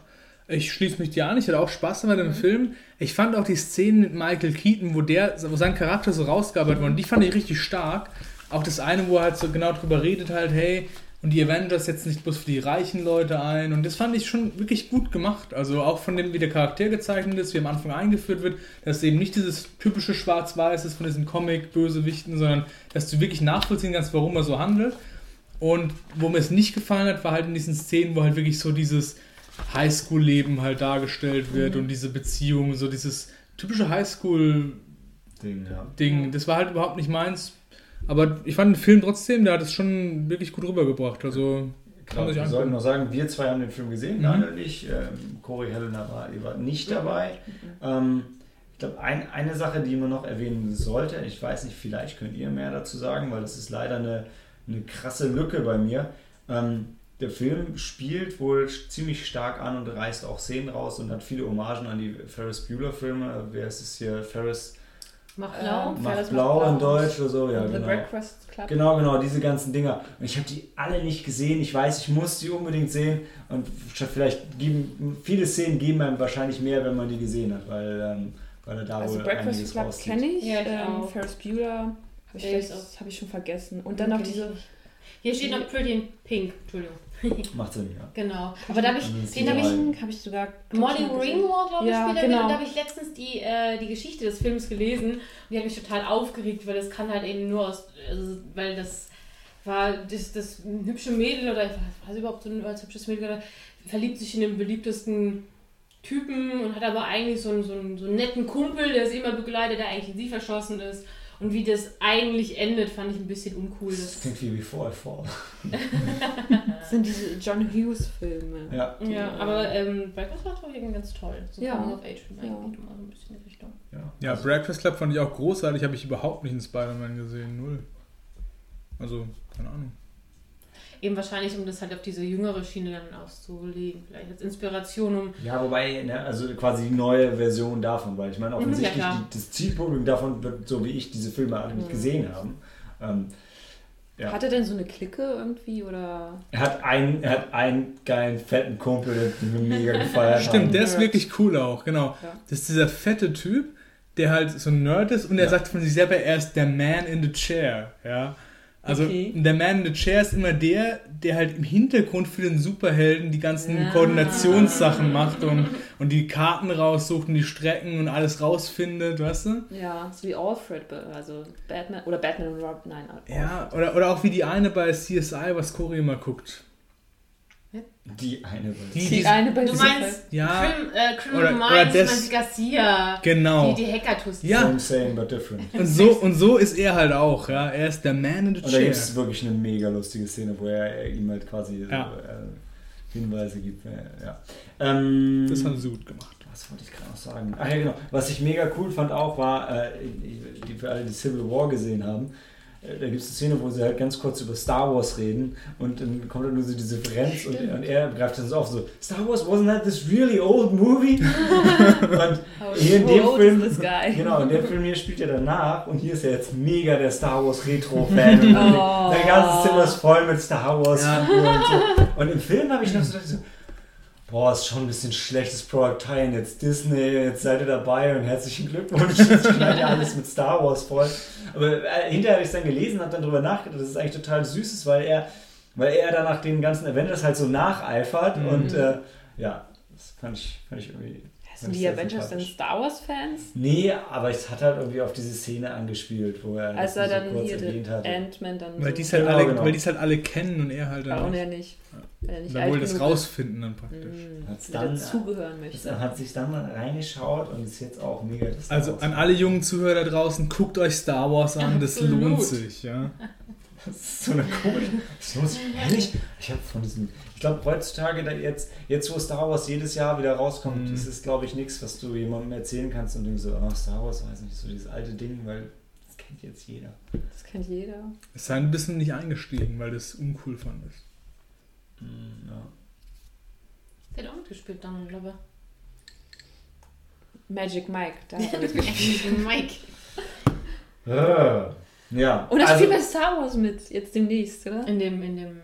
Ja. Ich schließe mich dir an, ich hatte auch Spaß dabei im mhm. Film. Ich fand auch die Szenen mit Michael Keaton, wo, der, wo sein Charakter so rausgearbeitet wurde, die fand ich richtig stark. Auch das eine, wo er halt so genau drüber redet, halt, hey, und die Avengers setzen nicht bloß für die reichen Leute ein. Und das fand ich schon wirklich gut gemacht. Also auch von dem, wie der Charakter gezeichnet ist, wie am Anfang eingeführt wird, dass es eben nicht dieses typische Schwarz-Weiß ist von diesen Comic-Bösewichten, sondern dass du wirklich nachvollziehen kannst, warum er so handelt. Und wo mir es nicht gefallen hat, war halt in diesen Szenen, wo halt wirklich so dieses Highschool-Leben halt dargestellt wird mhm. und diese Beziehung, so dieses typische Highschool-Ding. Ja. Ding. Das war halt überhaupt nicht meins. Aber ich fand den Film trotzdem, der hat es schon wirklich gut rübergebracht. Also kann man sich Wir sollten noch sagen, wir zwei haben den Film gesehen, mhm. Daniel ich. Ähm, Corey Helena war, war nicht dabei. Ähm, ich glaube, ein, eine Sache, die man noch erwähnen sollte, ich weiß nicht, vielleicht könnt ihr mehr dazu sagen, weil das ist leider eine eine krasse Lücke bei mir. Ähm, der Film spielt wohl ziemlich stark an und reißt auch Szenen raus und hat viele Hommagen an die Ferris Bueller-Filme. Wer ist es hier? Ferris. Mach blau, äh, Mach blau in Deutsch oder so, ja, genau. Breakfast Club. Genau, genau, diese ganzen Dinger. Und ich habe die alle nicht gesehen. Ich weiß, ich muss die unbedingt sehen. Und vielleicht geben viele Szenen geben einem wahrscheinlich mehr, wenn man die gesehen hat, weil, ähm, weil er da also wohl Breakfast Club kenne ich. Ja, ähm, Ferris Bueller habe ich, hab ich schon vergessen. Und dann noch diese. Hier steht noch Pretty in Pink, Entschuldigung. <laughs> Macht Sinn, ja. Genau. Aber da habe ich, den habe ich, hab ich sogar. Molly Ringwald, glaube ich, ja, spielt genau. Und da habe ich letztens die, äh, die Geschichte des Films gelesen und die hat mich total aufgeregt, weil das kann halt eben nur aus. Also, weil das war das, das hübsche Mädel oder was überhaupt so ein als hübsches Mädel oder, verliebt sich in den beliebtesten Typen und hat aber eigentlich so einen, so einen, so einen netten Kumpel, der sie immer begleitet, der eigentlich in sie verschossen ist. Und wie das eigentlich endet, fand ich ein bisschen uncool. Das klingt wie Before I Fall. das sind diese John Hughes-Filme. Ja. ja, aber ähm, Breakfast Club fand ich ganz toll. So ja. of Age ja. eigentlich immer so ein bisschen in Richtung. Ja, ja also Breakfast Club fand ich auch großartig, habe ich überhaupt nicht in Spider-Man gesehen. Null. Also, keine Ahnung. Eben wahrscheinlich, um das halt auf diese jüngere Schiene dann auszulegen. Vielleicht als Inspiration, um. Ja, wobei, ne, also quasi die neue Version davon, weil ich meine, mhm, offensichtlich ja, die, das Zielpublikum davon wird, so wie ich diese Filme alle nicht mhm. gesehen haben. Ähm, ja. Hat er denn so eine Clique irgendwie oder? Er hat einen, er hat einen geilen fetten Kumpel, den mir mega gefeiert <laughs> Stimmt, haben. der ist wirklich cool auch, genau. Ja. Das ist dieser fette Typ, der halt so ein Nerd ist und er sagt von sich selber, er ist der Man in the Chair, ja. Also okay. der Man in the Chair ist immer der, der halt im Hintergrund für den Superhelden die ganzen ja. Koordinationssachen macht und, und die Karten raussucht und die Strecken und alles rausfindet, weißt du? Ja, so wie Alfred, also Batman oder Batman und Robin, nein. Alfred. Ja, oder, oder auch wie die eine bei CSI, was Cory immer guckt. Die eine bei die, die, die eine bei Du meinst ja, Crim, äh, Criminal oder, Minds, Garcia. Genau. Die, die Hackertus. Ja. Same, same, but different. Und so, und so ist er halt auch, ja. Er ist der Man in the Chair. Und da gibt es wirklich eine mega lustige Szene, wo er ihm halt quasi ja. so, äh, Hinweise gibt. Ja. Ähm, das haben sie gut gemacht. Was wollte ich gerade noch sagen? Ach ja, genau. Was ich mega cool fand auch, war, äh, die für alle, die Civil War gesehen haben, äh, da gibt es eine Szene, wo sie halt ganz kurz über Star Wars reden und dann kommt dann nur so diese Differenz und, und, er greift dann so auf so, Star Wars, wasn't that this really old movie? <laughs> und hier in dem Film, genau, in dem Film hier spielt er danach und hier ist er jetzt mega der Star Wars Retro-Fan und <laughs> oh. sein ganzes Zimmer ist voll mit Star Wars ja. und so. Und im Film habe ich noch so, so boah, ist schon ein bisschen schlechtes Product Teilen, jetzt Disney, jetzt seid ihr dabei und herzlichen Glückwunsch, <laughs> jetzt knallt ja alles mit Star Wars voll. Aber äh, hinterher habe ich es dann gelesen, habe dann darüber nachgedacht, dass es eigentlich total süß ist, weil er, weil er danach den ganzen Avengers halt so nacheifert mhm. und äh, ja, das fand ich, fand ich irgendwie sind die Avengers denn Star Wars-Fans? Nee, aber es hat halt irgendwie auf diese Szene angespielt, wo er Als er dann so kurz hier erwähnt hat. Ant-Man dann weil so. die halt alle, genau. Weil die es halt alle kennen und er halt dann. Und er nicht. Ja. Er nicht dann wohl das rausfinden dann praktisch. Mhm. Hat's dann, dazugehören möchte. Er hat sich dann mal reingeschaut und ist jetzt auch mega das Also an alle jungen Zuhörer da draußen, guckt euch Star Wars an, das lohnt sich, ja. <laughs> Das ist so eine komische. Das muss ich ehrlich. Ich habe von diesem glaube, heutzutage, jetzt, jetzt wo Star Wars jedes Jahr wieder rauskommt, mhm. ist es, glaube ich, nichts, was du jemandem erzählen kannst und denkst so, oh, Star Wars, weiß nicht, so dieses alte Ding, weil das kennt jetzt jeder. Das kennt jeder. Es sei ein bisschen nicht eingestiegen, weil das uncool fandest. Mhm, ja. Der hat auch mitgespielt, dann, glaube ich. Magic Mike, da hat er <laughs> mitgespielt. Mike. Ja. Und er also, spielt bei Star Wars mit, jetzt demnächst, oder? In dem, in dem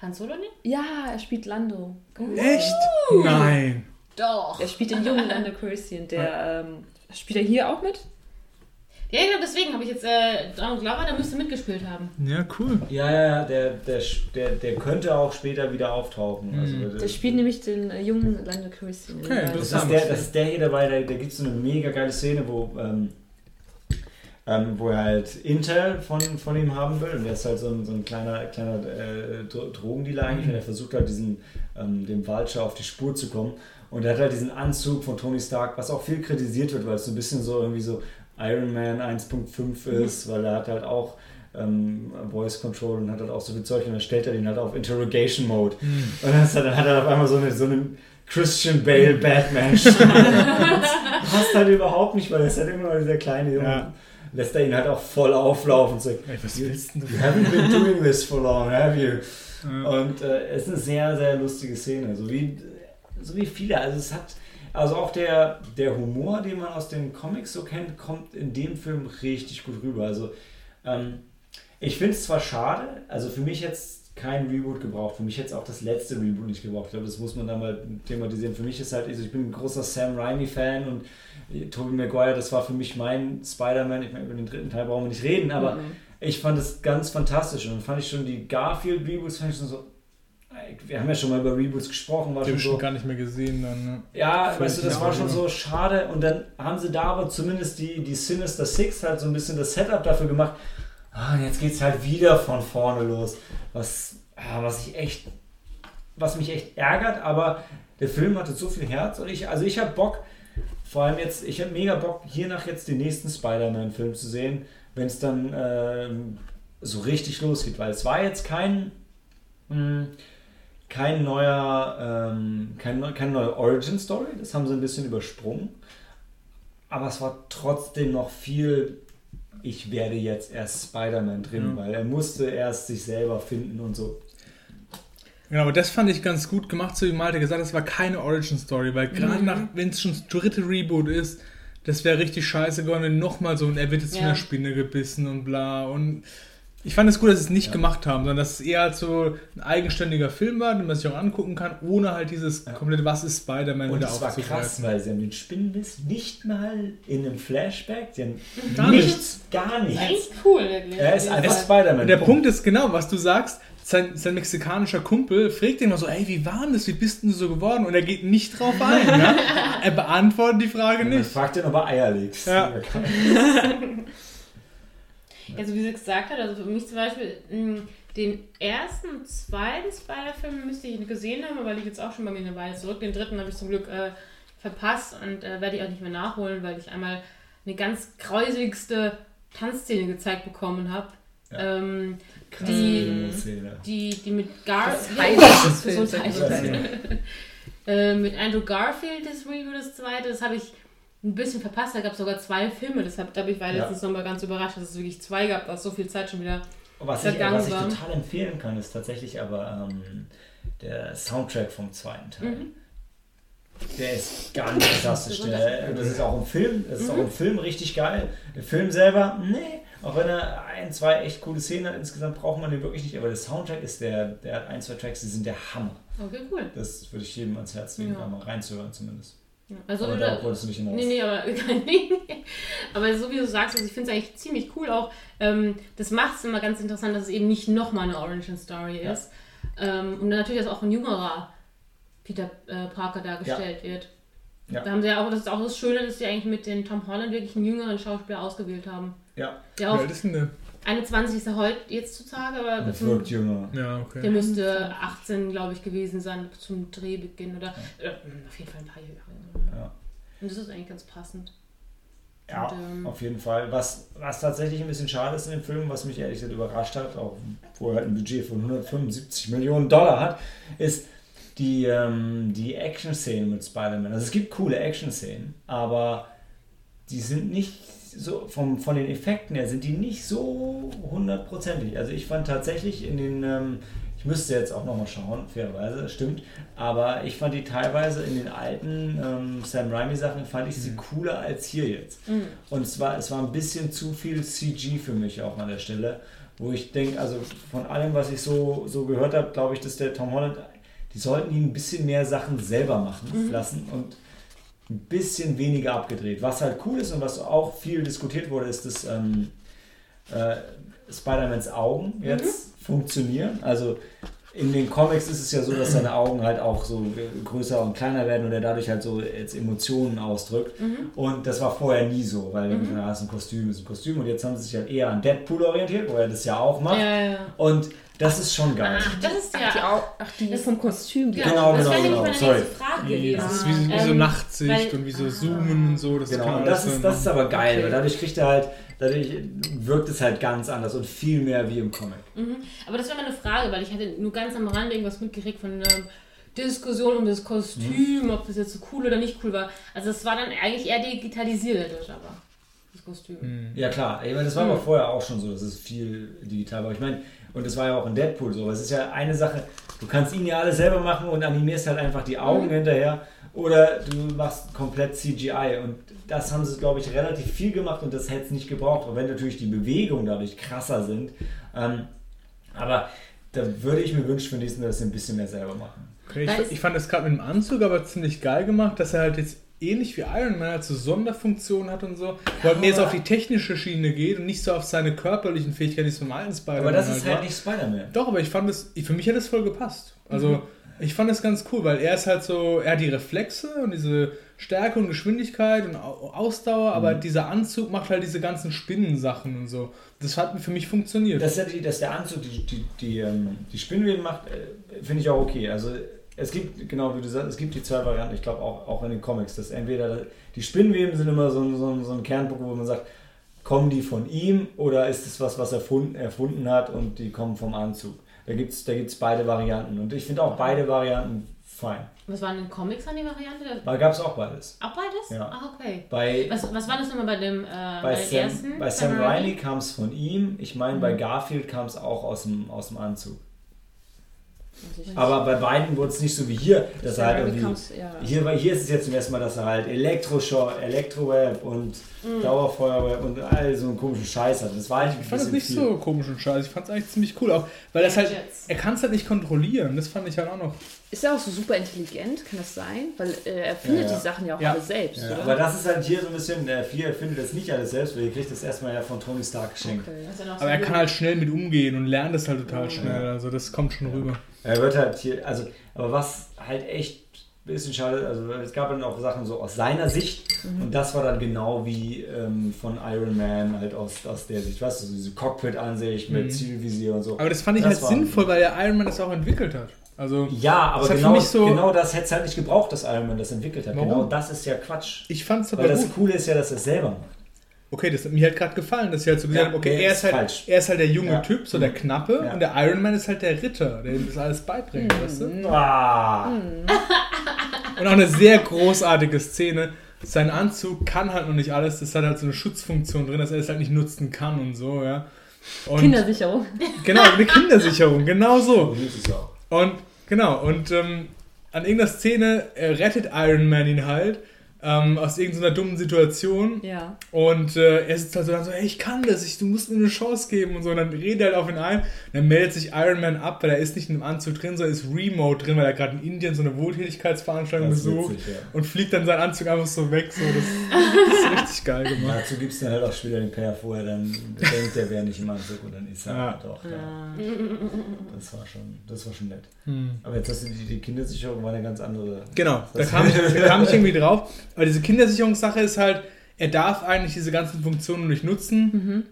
Han Solo nicht? Ja, er spielt Lando. Echt? Uh. Nein. Doch. Er spielt den jungen Lando Calrissian. Der ähm, spielt er hier auch mit? Ja, genau, deswegen habe ich jetzt äh, Donald Glover, der müsste mitgespielt haben. Ja, cool. Ja, ja, der, der, der, der könnte auch später wieder auftauchen. Mhm. Also, der, spielt nämlich den äh, jungen Lando Calrissian. Okay, das, ist der, das ist der hier dabei, da, da gibt es so eine mega geile Szene, wo ähm, ähm, wo er halt Intel von, von ihm haben will. Und er ist halt so ein, so ein kleiner, kleiner äh, Drogendealer eigentlich und er versucht halt diesen, ähm, dem Vulture auf die Spur zu kommen. Und er hat halt diesen Anzug von Tony Stark, was auch viel kritisiert wird, weil es so ein bisschen so irgendwie so Iron Man 1.5 ist, weil er hat halt auch ähm, Voice Control und hat halt auch so viel Zeug und dann stellt er den halt auf Interrogation Mode. Mhm. Und dann, dann, hat er auf einmal so eine, so eine Christian Bale Batman. <laughs> passt halt überhaupt nicht, weil er ist halt immer noch dieser kleine Junge. Ja lässt er ihn halt auch voll auflaufen und sagt, hey, was willst du? You haven't been doing this for long, have you? Ja. Und äh, es ist eine sehr, sehr lustige Szene, so wie, so wie viele. Also es hat, also auch der, der Humor, den man aus den Comics so kennt, kommt in dem Film richtig gut rüber. Also ähm, ich finde es zwar schade, also für mich jetzt kein Reboot gebraucht. Für mich hätte es auch das letzte Reboot nicht gebraucht. Ich glaube, das muss man da mal thematisieren. Für mich ist halt, also ich bin ein großer Sam Raimi-Fan und Tobey Maguire, das war für mich mein Spider-Man. Ich meine, über den dritten Teil brauchen wir nicht reden, aber mhm. ich fand es ganz fantastisch. Und dann fand ich schon die Garfield-Reboots, fand ich schon so. Wir haben ja schon mal über Reboots gesprochen. War die schon so, gar nicht mehr gesehen dann. Ne? Ja, weißt du, das war schon so schade. Und dann haben sie da aber zumindest die, die Sinister Six halt so ein bisschen das Setup dafür gemacht. Ah, jetzt geht es halt wieder von vorne los. Was, was ich echt, was mich echt ärgert, aber der Film hatte so viel Herz und ich, also ich habe Bock, vor allem jetzt, ich habe mega Bock, hier nach jetzt den nächsten Spider-Man-Film zu sehen, wenn es dann ähm, so richtig losgeht, weil es war jetzt kein, mh, hm, kein neuer, ähm, kein, neue Origin-Story, das haben sie ein bisschen übersprungen, aber es war trotzdem noch viel, ich werde jetzt erst Spider-Man drin, mhm. weil er musste erst sich selber finden und so. Genau, aber das fand ich ganz gut gemacht, so wie Malte gesagt hat, das war keine Origin-Story, weil gerade mhm. wenn es schon das dritte Reboot ist, das wäre richtig scheiße geworden, wenn nochmal so ein, er wird jetzt ja. von der Spinne gebissen und bla und ich fand es gut, dass sie es nicht ja. gemacht haben, sondern dass es eher halt so ein eigenständiger Film war, den man sich auch angucken kann, ohne halt dieses ja. komplette Was ist Spider-Man aufzugreifen. Das war krass, weil sie haben den Spinnenbiss nicht mal in einem Flashback, sie haben gar nichts, gar nichts. Echt cool. Er ist einfach Spider-Man. Der Punkt. Ist genau, was du sagst, sein, sein mexikanischer Kumpel fragt ihn mal so, ey, wie war denn das, wie bist du so geworden? Und er geht nicht drauf ein. <laughs> ja? Er beantwortet die Frage nicht. Er fragt ihn, ob er Eier legst. Ja. <laughs> <laughs> Also wie sie gesagt hat, also für mich zum Beispiel hm, den ersten und zweiten Spider-Film müsste ich gesehen haben, aber liegt jetzt auch schon bei mir eine Weile zurück. Den dritten habe ich zum Glück äh, verpasst und äh, werde ich auch nicht mehr nachholen, weil ich einmal eine ganz gräusigste Tanzszene gezeigt bekommen habe. Ja. Ähm, die, die, die mit Garfield. <laughs> <laughs> äh, mit Andrew Garfield, das Review, das zweite, das habe ich ein bisschen verpasst. Da gab es sogar zwei Filme, deshalb bin ich war Ja. letztens nochmal ganz überrascht, dass es wirklich zwei gab, dass so viel Zeit schon wieder. Was ich, vergangen was ich war. total empfehlen kann, ist tatsächlich aber ähm, der Soundtrack vom zweiten Teil. Mhm. Der ist ganz fantastisch. Der, das ist auch im Film, das ist Mhm. auch im Film richtig geil. Der Film selber, nee, auch wenn er ein, zwei echt coole Szenen hat, insgesamt braucht man den wirklich nicht, aber der Soundtrack ist der, der hat ein, zwei Tracks, die sind der Hammer. Okay, cool. Das würde ich jedem ans Herz legen, Ja. da mal reinzuhören zumindest. Ja, Also aber wie darauf wolltest du nicht hinaus. Nee, nee, aber, <laughs> aber so wie du sagst, also ich finde es eigentlich ziemlich cool auch. Ähm, das macht es immer ganz interessant, dass es eben nicht nochmal eine Origin Story Ja. ist. Ähm, und natürlich, dass auch ein jüngerer Peter äh, Parker dargestellt wird. Ja. Da haben sie ja auch, das ist auch das Schöne, dass sie eigentlich mit den Tom Holland wirklich einen jüngeren Schauspieler ausgewählt haben. Ja, Der Wie auch alt ist denn der? 21 ist er heute jetzt zutage, aber das zum, wirkt jünger. Ja, der okay. müsste 18, glaube ich, gewesen sein zum Drehbeginn oder äh, auf jeden Fall ein paar Jahre. Ja. Und das ist eigentlich ganz passend. Ja, Und, ähm, auf jeden Fall. Was, was tatsächlich ein bisschen schade ist in dem Film, was mich ehrlich gesagt überrascht hat, auch wo er halt ein Budget von 175 Millionen Dollar hat, ist die, ähm, die Action-Szenen mit Spider-Man. Also es gibt coole Action-Szenen, aber die sind nicht so, vom, von den Effekten her sind die nicht so hundertprozentig. Also ich fand tatsächlich in den, ähm, ich müsste jetzt auch nochmal schauen, fairerweise, stimmt, aber ich fand die teilweise in den alten ähm, Sam Raimi Sachen, fand ich sie cooler als hier jetzt. Mhm. Und es war, es war ein bisschen zu viel CG für mich auch an der Stelle, wo ich denke, also von allem, was ich so, so gehört habe, glaube ich, dass der Tom Holland, die sollten ihn ein bisschen mehr Sachen selber machen lassen und ein bisschen weniger abgedreht. Was halt cool ist und was auch viel diskutiert wurde, ist, dass ähm, äh, Spider-Mans Augen jetzt funktionieren. Also in den Comics ist es ja so, dass seine Augen halt auch so größer und kleiner werden und er dadurch halt so jetzt Emotionen ausdrückt. Und das war vorher nie so, weil mhm. ja, ist ein Kostüm, ist ein Kostüm und jetzt haben sie sich halt eher an Deadpool orientiert, wo er das ja auch macht. Ja, ja. Und das ist schon geil. Ach, das ist Ach, die, ja. Au- ach, die vom Kostüm. Ja, Genau, das genau, wäre nämlich genau. meine Sorry. nächste Frage. Das ist wie, wie so Ähm, Nachtsicht weil- und wie so Zoomen und so. Das Genau, kann und das ist, das ist aber geil, Okay. weil dadurch kriegt er halt, dadurch wirkt es halt ganz anders und viel mehr wie im Comic. Mhm. Aber das wäre meine Frage, weil ich hatte nur ganz am Rande irgendwas mitgekriegt von einer Diskussion um das Kostüm, Mhm. ob das jetzt so cool oder nicht cool war. Also es war dann eigentlich eher digitalisiert dadurch aber, das Kostüm. Hm. Ja klar, ich meine, das war aber vorher auch schon so, dass es viel digital war. Ich meine, und das war ja auch in Deadpool so. aber Es ist ja eine Sache, du kannst ihn ja alles selber machen und animierst halt einfach die Augen hinterher oder du machst komplett CGI und das haben sie, glaube ich, relativ viel gemacht und das hätte es nicht gebraucht, auch wenn natürlich die Bewegungen dadurch krasser sind. Ähm, aber da würde ich mir wünschen, Mal, dass sie ein bisschen mehr selber machen. Ich, ich fand das gerade mit dem Anzug aber ziemlich geil gemacht, dass er halt jetzt ähnlich wie Iron Man halt so Sonderfunktionen hat und so, wo er mehr so auf die technische Schiene geht und nicht so auf seine körperlichen Fähigkeiten, die es vom alten Spider-Man Aber das ist halt war. nicht Spider-Man. Doch, aber ich fand es, für mich hat es voll gepasst. Also, Mhm. ich fand es ganz cool, weil er ist halt so, er hat die Reflexe und diese Stärke und Geschwindigkeit und Au- Ausdauer, aber Mhm. dieser Anzug macht halt diese ganzen Spinnensachen und so. Das hat für mich funktioniert. Dass, er die, dass der Anzug die, die, die, ähm, die Spinnweben macht, äh, finde ich auch okay. Also es gibt, genau wie du sagst, es gibt die zwei Varianten, ich glaube auch, auch in den Comics, dass entweder die Spinnweben sind immer so, ein- so, so ein Kernpunkt, wo man sagt, kommen die von ihm oder ist es was, was er erfunden, erfunden hat und die kommen vom Anzug. Da gibt es da gibt's beide Varianten und ich finde auch beide Varianten fein. Was waren denn Comics an die Variante? Da gab es auch beides. Auch beides? Ja. Ach, okay. Bei, Was, was war das nochmal bei dem, äh, bei bei, Sam, ersten? bei Sam Raimi kam es von ihm, ich meine bei Mhm. Garfield kam es auch aus dem, aus dem Anzug. Also Aber bei beiden wurde es nicht so wie hier, dass er halt irgendwie. kam's- ja. Hier, hier ist es jetzt zum ersten Mal, dass er halt Elektroschock, Elektroweb und Mhm. Dauerfeuerweb und all so einen komischen Scheiß hat. Das war eigentlich ein Ich fand es nicht viel. so komisch und scheiße. Ich fand es eigentlich ziemlich cool. Auch, weil das halt, er kann es halt nicht kontrollieren. Das fand ich halt auch noch. Ist er auch so super intelligent? Kann das sein? Weil äh, er findet Ja, ja. die Sachen ja auch Ja. alle selbst, Ja, oder? aber das ist halt hier so ein bisschen, der Vier findet das nicht alles selbst, weil ihr kriegt das erstmal ja von Tony Stark geschenkt. okay. Das ja noch so Aber er kann halt schnell mit umgehen und lernt es halt total schnell. Also das kommt schon rüber. Er wird halt hier, also, aber was halt echt ein bisschen schade, also es gab dann auch Sachen so aus seiner Sicht Mhm. und das war dann genau wie ähm, von Iron Man halt aus, aus der Sicht, weißt du, so diese Cockpit-Ansicht mit Mhm. Zielvisier und so. Aber das fand ich Das halt sinnvoll, weil der Iron Man das auch entwickelt hat. Also Ja, aber Das hat für genau, mich so- genau das hätte es halt nicht gebraucht, dass Iron Man das entwickelt hat. Warum? Genau das ist ja Quatsch. ich fand es aber Weil gut. das Coole ist ja, dass er es selber macht. Okay, das hat mir halt gerade gefallen, dass sie halt so gesagt Ja, haben, okay, er ist halt, falsch. er ist halt der junge Ja. Typ, so der Knappe, Ja. und der Iron Man ist halt der Ritter, der ihm das alles beibringt, weißt du? Ah, Und auch eine sehr großartige Szene, sein Anzug kann halt noch nicht alles, das hat halt so eine Schutzfunktion drin, dass er es halt nicht nutzen kann und so, ja. Und Kindersicherung. Genau, eine Kindersicherung, genau so. Und genau, und ähm, an irgendeiner Szene rettet Iron Man ihn halt ähm, aus irgendeiner dummen Situation. Ja. Und äh, er sitzt halt so dann so, hey, ich kann das, ich, du musst mir eine Chance geben und so. Und dann redet er halt auf ihn ein. Und dann meldet sich Iron Man ab, weil er ist nicht in einem Anzug drin, sondern ist remote drin, weil er gerade in Indien so eine Wohltätigkeitsveranstaltung besucht. witzig, ja. Und fliegt dann seinen Anzug einfach so weg. So. Das, das <laughs> ist richtig geil gemacht. Dazu gibt es dann halt auch später den Pair vorher, dann denkt der wäre nicht im Anzug und dann ist er Ja. halt auch da. Ja. Das war schon, das war schon nett. Hm. Aber jetzt hast du die, die Kindersicherung war eine ganz andere. Genau, da Das- kam, ich, da kam ich <laughs> irgendwie drauf. Aber diese Kindersicherungssache ist halt, er darf eigentlich diese ganzen Funktionen nicht nutzen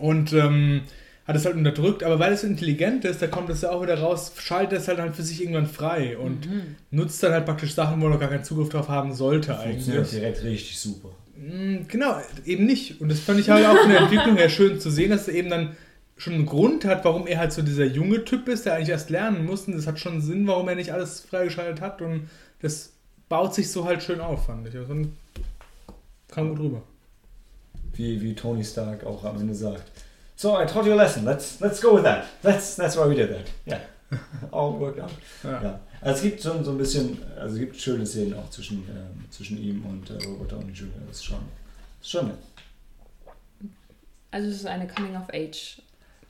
und ähm, hat es halt unterdrückt. Aber weil es so intelligent ist, da kommt es ja auch wieder raus, schaltet es halt, halt für sich irgendwann frei und nutzt dann halt praktisch Sachen, wo er noch gar keinen Zugriff drauf haben sollte Funktioniert eigentlich. direkt richtig super. Mm, Genau, eben nicht. Und das fand ich halt auch von der Entwicklung her schön zu sehen, dass er eben dann schon einen Grund hat, warum er halt so dieser junge Typ ist, der eigentlich erst lernen muss. Und das hat schon Sinn, warum er nicht alles freigeschaltet hat. Und das baut sich so halt schön auf, fand ich. Also kam gut rüber. Wie, wie Tony Stark auch am Ende sagt. So, I taught you a lesson. Let's, let's go with that. That's, that's why we did that. Yeah. <laughs> All worked out. Ja. Ja. Also es gibt schon so ein bisschen, also es gibt schöne Szenen auch zwischen, ähm, zwischen ihm und äh, Robert Downey Jr. Das ist schon, das ist schon nett. Also es ist eine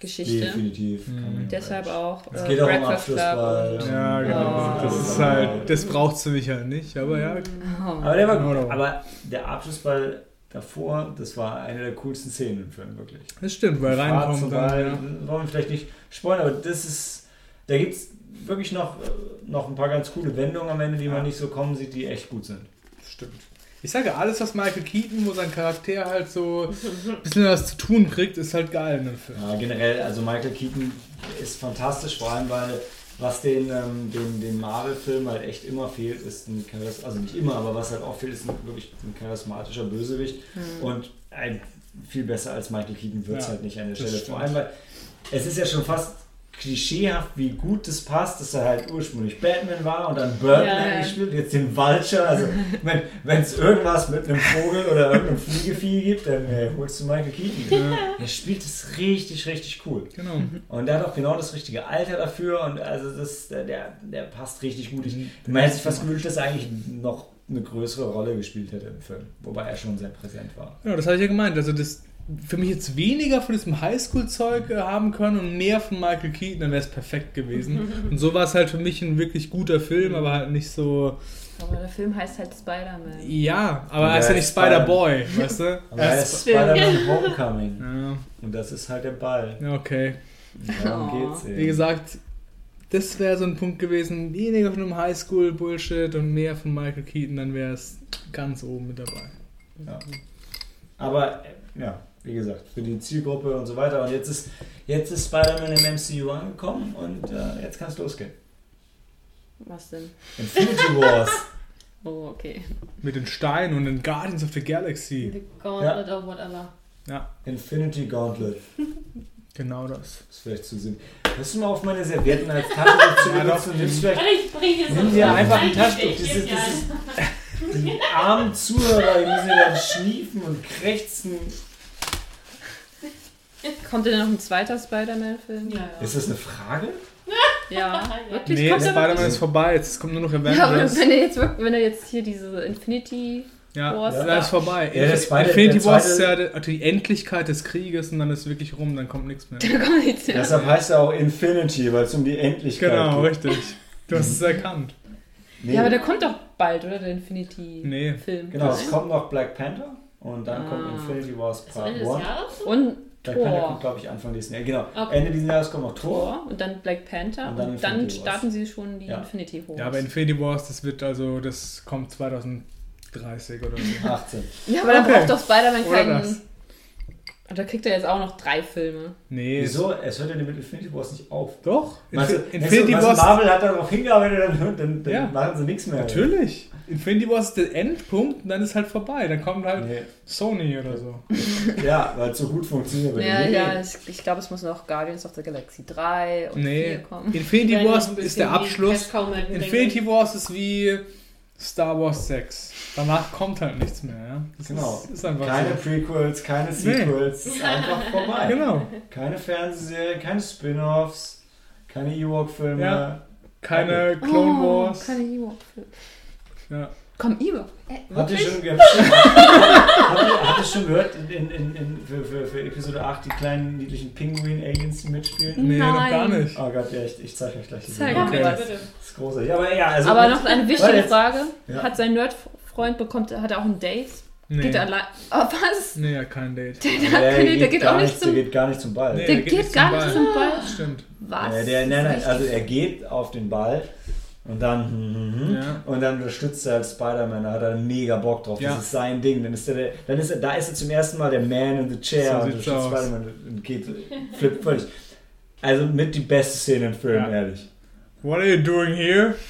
Coming-of-Age-Geschichte. Definitiv. Mhm. Deshalb auch Es äh, geht auch um Breakfast Club Abschlussball. Ja, genau. Oh. Das ist halt, das braucht es für mich halt nicht. Aber ja, Oh. Aber der war Genau. gut. Aber der Abschlussball davor, das war eine der coolsten Szenen im Film, wirklich. das stimmt, weil reinkommt zum dann. Ja. wollen wir vielleicht nicht spoilern, aber das ist, da gibt es wirklich noch, äh, noch ein paar ganz coole Wendungen am Ende, die Ja. man nicht so kommen sieht, die echt gut sind. Stimmt. Ich sage, alles, was Michael Keaton, wo sein Charakter halt so ein bisschen was zu tun kriegt, ist halt geil in dem Film. Ja, generell, also Michael Keaton ist fantastisch, vor allem weil was den, ähm, den, den Marvel-Film halt echt immer fehlt, ist ein Charis also nicht immer, aber was halt auch fehlt, ist ein, wirklich ein charismatischer Bösewicht. Und ein, viel besser als Michael Keaton wird es Ja, halt nicht an der Stelle. Vor allem, weil es ist ja schon fast klischeehaft, wie gut das passt, dass er halt ursprünglich Batman war und dann Birdman Ja, ja. gespielt, jetzt den Vulture. Also, wenn es irgendwas mit einem Vogel oder irgendeinem Fliegevieh gibt, dann äh, holst du Michael Keaton. Er spielt es richtig, richtig cool. Genau. Und der hat auch genau das richtige Alter dafür und also das, der, der, passt richtig gut. Ich, man hätte sich fast gewünscht, dass er eigentlich noch eine größere Rolle gespielt hätte im Film, wobei er schon sehr präsent war. Genau, das habe ich ja gemeint. Also das für mich jetzt weniger von diesem Highschool-Zeug äh, haben können und mehr von Michael Keaton, dann wäre es perfekt gewesen. <laughs> Und so war es halt für mich ein wirklich guter Film, aber halt nicht so. Aber der Film heißt halt Spider-Man. Ja, aber er ist ja nicht Spider-Boy, weißt du? <laughs> Aber Er ist- ist Spider-Man <laughs> Homecoming ja, und das ist halt der Ball. okay. Darum Oh. geht's eben. Wie gesagt, das wäre so ein Punkt gewesen, weniger von einem Highschool-Bullshit und mehr von Michael Keaton, dann wäre es ganz oben mit dabei. Ja. Aber äh, ja, wie gesagt, für die Zielgruppe und so weiter. Und jetzt ist, jetzt ist Spider-Man im MCU angekommen und äh, jetzt kann es losgehen. Was denn? Infinity Wars. <laughs> Oh, okay. Mit den Steinen und den Guardians of the Galaxy. The Gauntlet or whatever. Ja, Infinity Gauntlet. <laughs> genau das. ist vielleicht zu sinn. Hörst du mal auf meine Servietten als Taschentuch <laughs> zu Ja, benutzen? doch. Nimmst vielleicht Warte, ich bringe dir Nimm dir einfach ein Taschentuch. Das ist, das ist, die armen Zuhörer, die müssen ja dann schniefen und krächzen. Kommt denn noch ein zweiter Spider-Man-Film? Ja, ja. Ist das eine Frage? <laughs> Ja, Ja. wirklich? Nee, kommt der Spider-Man ist vorbei, jetzt kommt nur noch Ja, aber Avengers. wenn er jetzt wirklich, wenn er jetzt hier diese Infinity Ja, Wars ja, ist vorbei. Ja, der zweite- Infinity der Wars zweite- ist ja die, Endlichkeit des Krieges und dann ist wirklich rum, dann kommt nichts mehr. <laughs> da kommt nichts mehr. Deshalb heißt er auch Infinity, weil es um die Endlichkeit Genau, geht. richtig. Du hast es erkannt. Nee, Ja, aber der kommt doch bald, oder? Der Infinity-Film. Nee. genau, es kommt noch Black Panther und dann kommt Ah. Infinity Wars Part Ende des 1. Jahres? Und Black Panther kommt, glaube ich, Anfang nächsten Jahres. Genau, Okay. Ende dieses Jahres kommt noch Thor. Thor und dann Black Panther Und und dann dann, Infinity Wars. starten sie schon die Ja. Infinity Wars. Ja, aber Infinity Wars, das wird also, das kommt 2030 oder so. 18. Ja, aber dann Okay. braucht doch Spider-Man keinen. das. Und da kriegt er jetzt auch noch drei Filme. Nee, Wieso? Es hört ja mit Infinity Wars nicht auf. Doch. Meinst Infinity Wars. Marvel hat darauf hingearbeitet, dann, dann, dann Ja. machen sie nichts mehr. Natürlich. Infinity Wars ist der Endpunkt und dann ist halt vorbei. Dann kommt halt Nee. Sony oder so. <laughs> Ja, weil es so gut funktioniert. Ja, denen. ja, ich, ich glaube, es muss noch Guardians of the Galaxy 3 und 4 Nee. kommen. Infinity Wenn Wars ist der Abschluss. Infinity Wars ist wie Star Wars 6. Danach kommt halt nichts mehr, ja. Das Genau. ist, ist einfach Keine so. Prequels, keine Sequels. Es ist einfach vorbei. Genau. Keine Fernsehserie, keine Spin-Offs, keine Ewok-Filme. Ja. Keine Clone oh, Wars. Keine Ewok. Ja. Komm, Ewok. Äh, Habt ihr schon, <laughs> habt ihr, habt ihr, habt ihr schon gehört, in, in, in, für, für, für Episode 8 die kleinen niedlichen Pinguin-Aliens, die mitspielen? Nee, noch Nein. gar nicht. Oh Gott, ja, ich, ich zeige euch gleich die Zeig mir bitte. Das ist großartig. Aber ja, also. Aber noch eine wichtige jetzt- Frage. Ja. Hat sein Nerd-Freund bekommt, hat er auch ein Date? Nee. Geht er allein? Oh, was? Nee, ja, kein Date. Der, der, hat keine, der geht gar auch nicht, zum... Der geht gar nicht zum Ball. Nee, Der der geht, nicht gar nicht zum Ball. Stimmt. Was? Ja, der, nein, nein, also er geht auf den Ball und dann hm, hm, Ja. und dann unterstützt er als Spider-Man, da hat er mega Bock drauf. Ja. Das ist sein Ding. Dann ist er, der, dann ist er, da ist er zum ersten Mal der Man in the Chair So und unterstützt. Spider-Man und geht flippt völlig. Also mit die beste Szene im Film, Ja. ehrlich. What are you doing here? <laughs>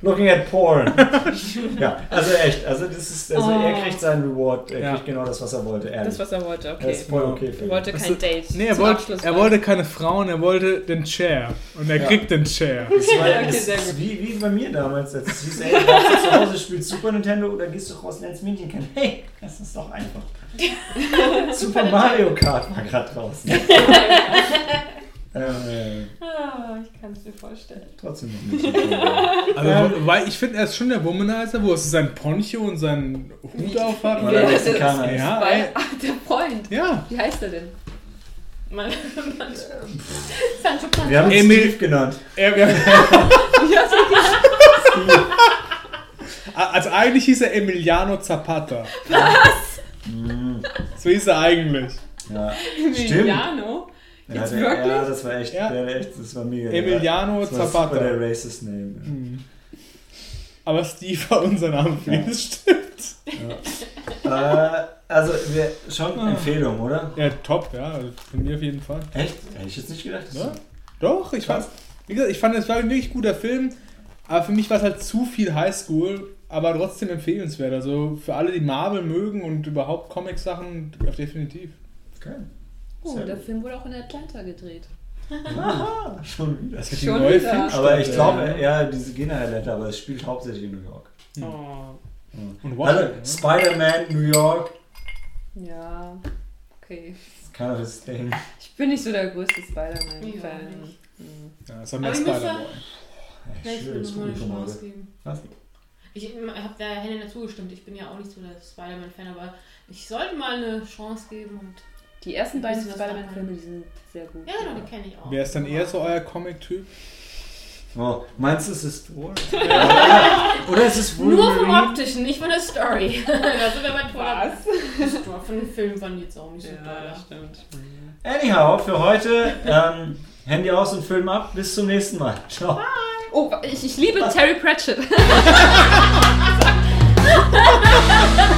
Looking at porn. <laughs> ja, also echt, also das ist, also Oh. er kriegt seinen Reward, er Ja. kriegt genau das, was er wollte, ehrlich. Das, was er wollte, Er okay. ist voll okay für Er wollte kein ist- Date. Nee, er Zum wollte, Abschluss er wollte keine Frauen, er wollte den Chair. Und er Ja. kriegt den Chair. Das war <laughs> Okay, ist gut. wie, wie bei mir damals. als Es hieß, ey, bleibst du zu Hause, spielst Super Nintendo oder gehst du raus und lernst Mädchen kennen? Hey, das ist doch einfach. <laughs> Super Mario Kart war gerade draußen. Äh, Ah, ich kann es mir vorstellen. trotzdem noch nicht. <laughs> Also, weil ich finde, er ist schon der Womanizer, wo es sein Poncho und seinen Hut auf hat. Weil Ja, er das ist- Mexikaner ist. Ja, Weil, ach, der Freund. Ja, Wie heißt er denn? Man, man, <laughs> Sancho Panza. Wir haben ihn Emil- Steve genannt. er, <laughs> er, Ja, Steve. also eigentlich hieß er Emiliano Zapata. Mm, So hieß er eigentlich. ja. Emiliano. Ja, der, ja, das war echt, Ja. der echt, das war mega. Emiliano das war Zapata. super der racist Name. Hm. Aber Steve war unser Name für Ja. dieses stimmt. äh, also, wir, schon Ah. Empfehlung, oder? Ja, top, ja. also Von mir auf jeden Fall. Echt? Hätte ich jetzt nicht gedacht. Ja? Doch, ich fand, wie gesagt, ich fand, es war ein wirklich guter Film, aber für mich war es halt zu viel Highschool, aber trotzdem empfehlenswert. Also für alle, die Marvel mögen und überhaupt Comic-Sachen, ja, definitiv. Okay. Oh, Sehr der gut. Film wurde auch in Atlanta gedreht. Aha, <laughs> schon wieder. Das ist die Schon neue wieder. Aber ich ja. glaube, ja, diese gehen ja Atlanta, aber es spielt hauptsächlich in New York. Hm. Oh. Und Also, ne? Spider-Man, New York, Ja, okay. ist kind of his thing. Ich bin nicht so der größte Ja, Spider-Man-Fan. nicht. Hm. Ja, muss Spider-Boy. Vielleicht will Schwieriges ich noch mal eine Chance geben. Was? Ich habe der Helen dazu gestimmt. Ich bin ja auch nicht so der Spider-Man-Fan, aber ich sollte mal eine Chance geben und. Die ersten beiden Spider-Man-Filme, die sind sehr gut. Ja, genau, die kenne ich auch. Wer ist dann eher so euer Comic-Typ? Oh, meinst du, es ist Thor? <laughs> Oder ist es Nur vom Wolverine? Optischen, nicht von der Story. da sind wir bei Tor. Was? Von den Filmen fand ich jetzt auch nicht so Ja, toll. stimmt. Anyhow, für heute ähm, Handy aus und Film ab. Bis zum nächsten Mal. Ciao. Oh, ich, ich liebe Terry Pratchett. <laughs> <laughs>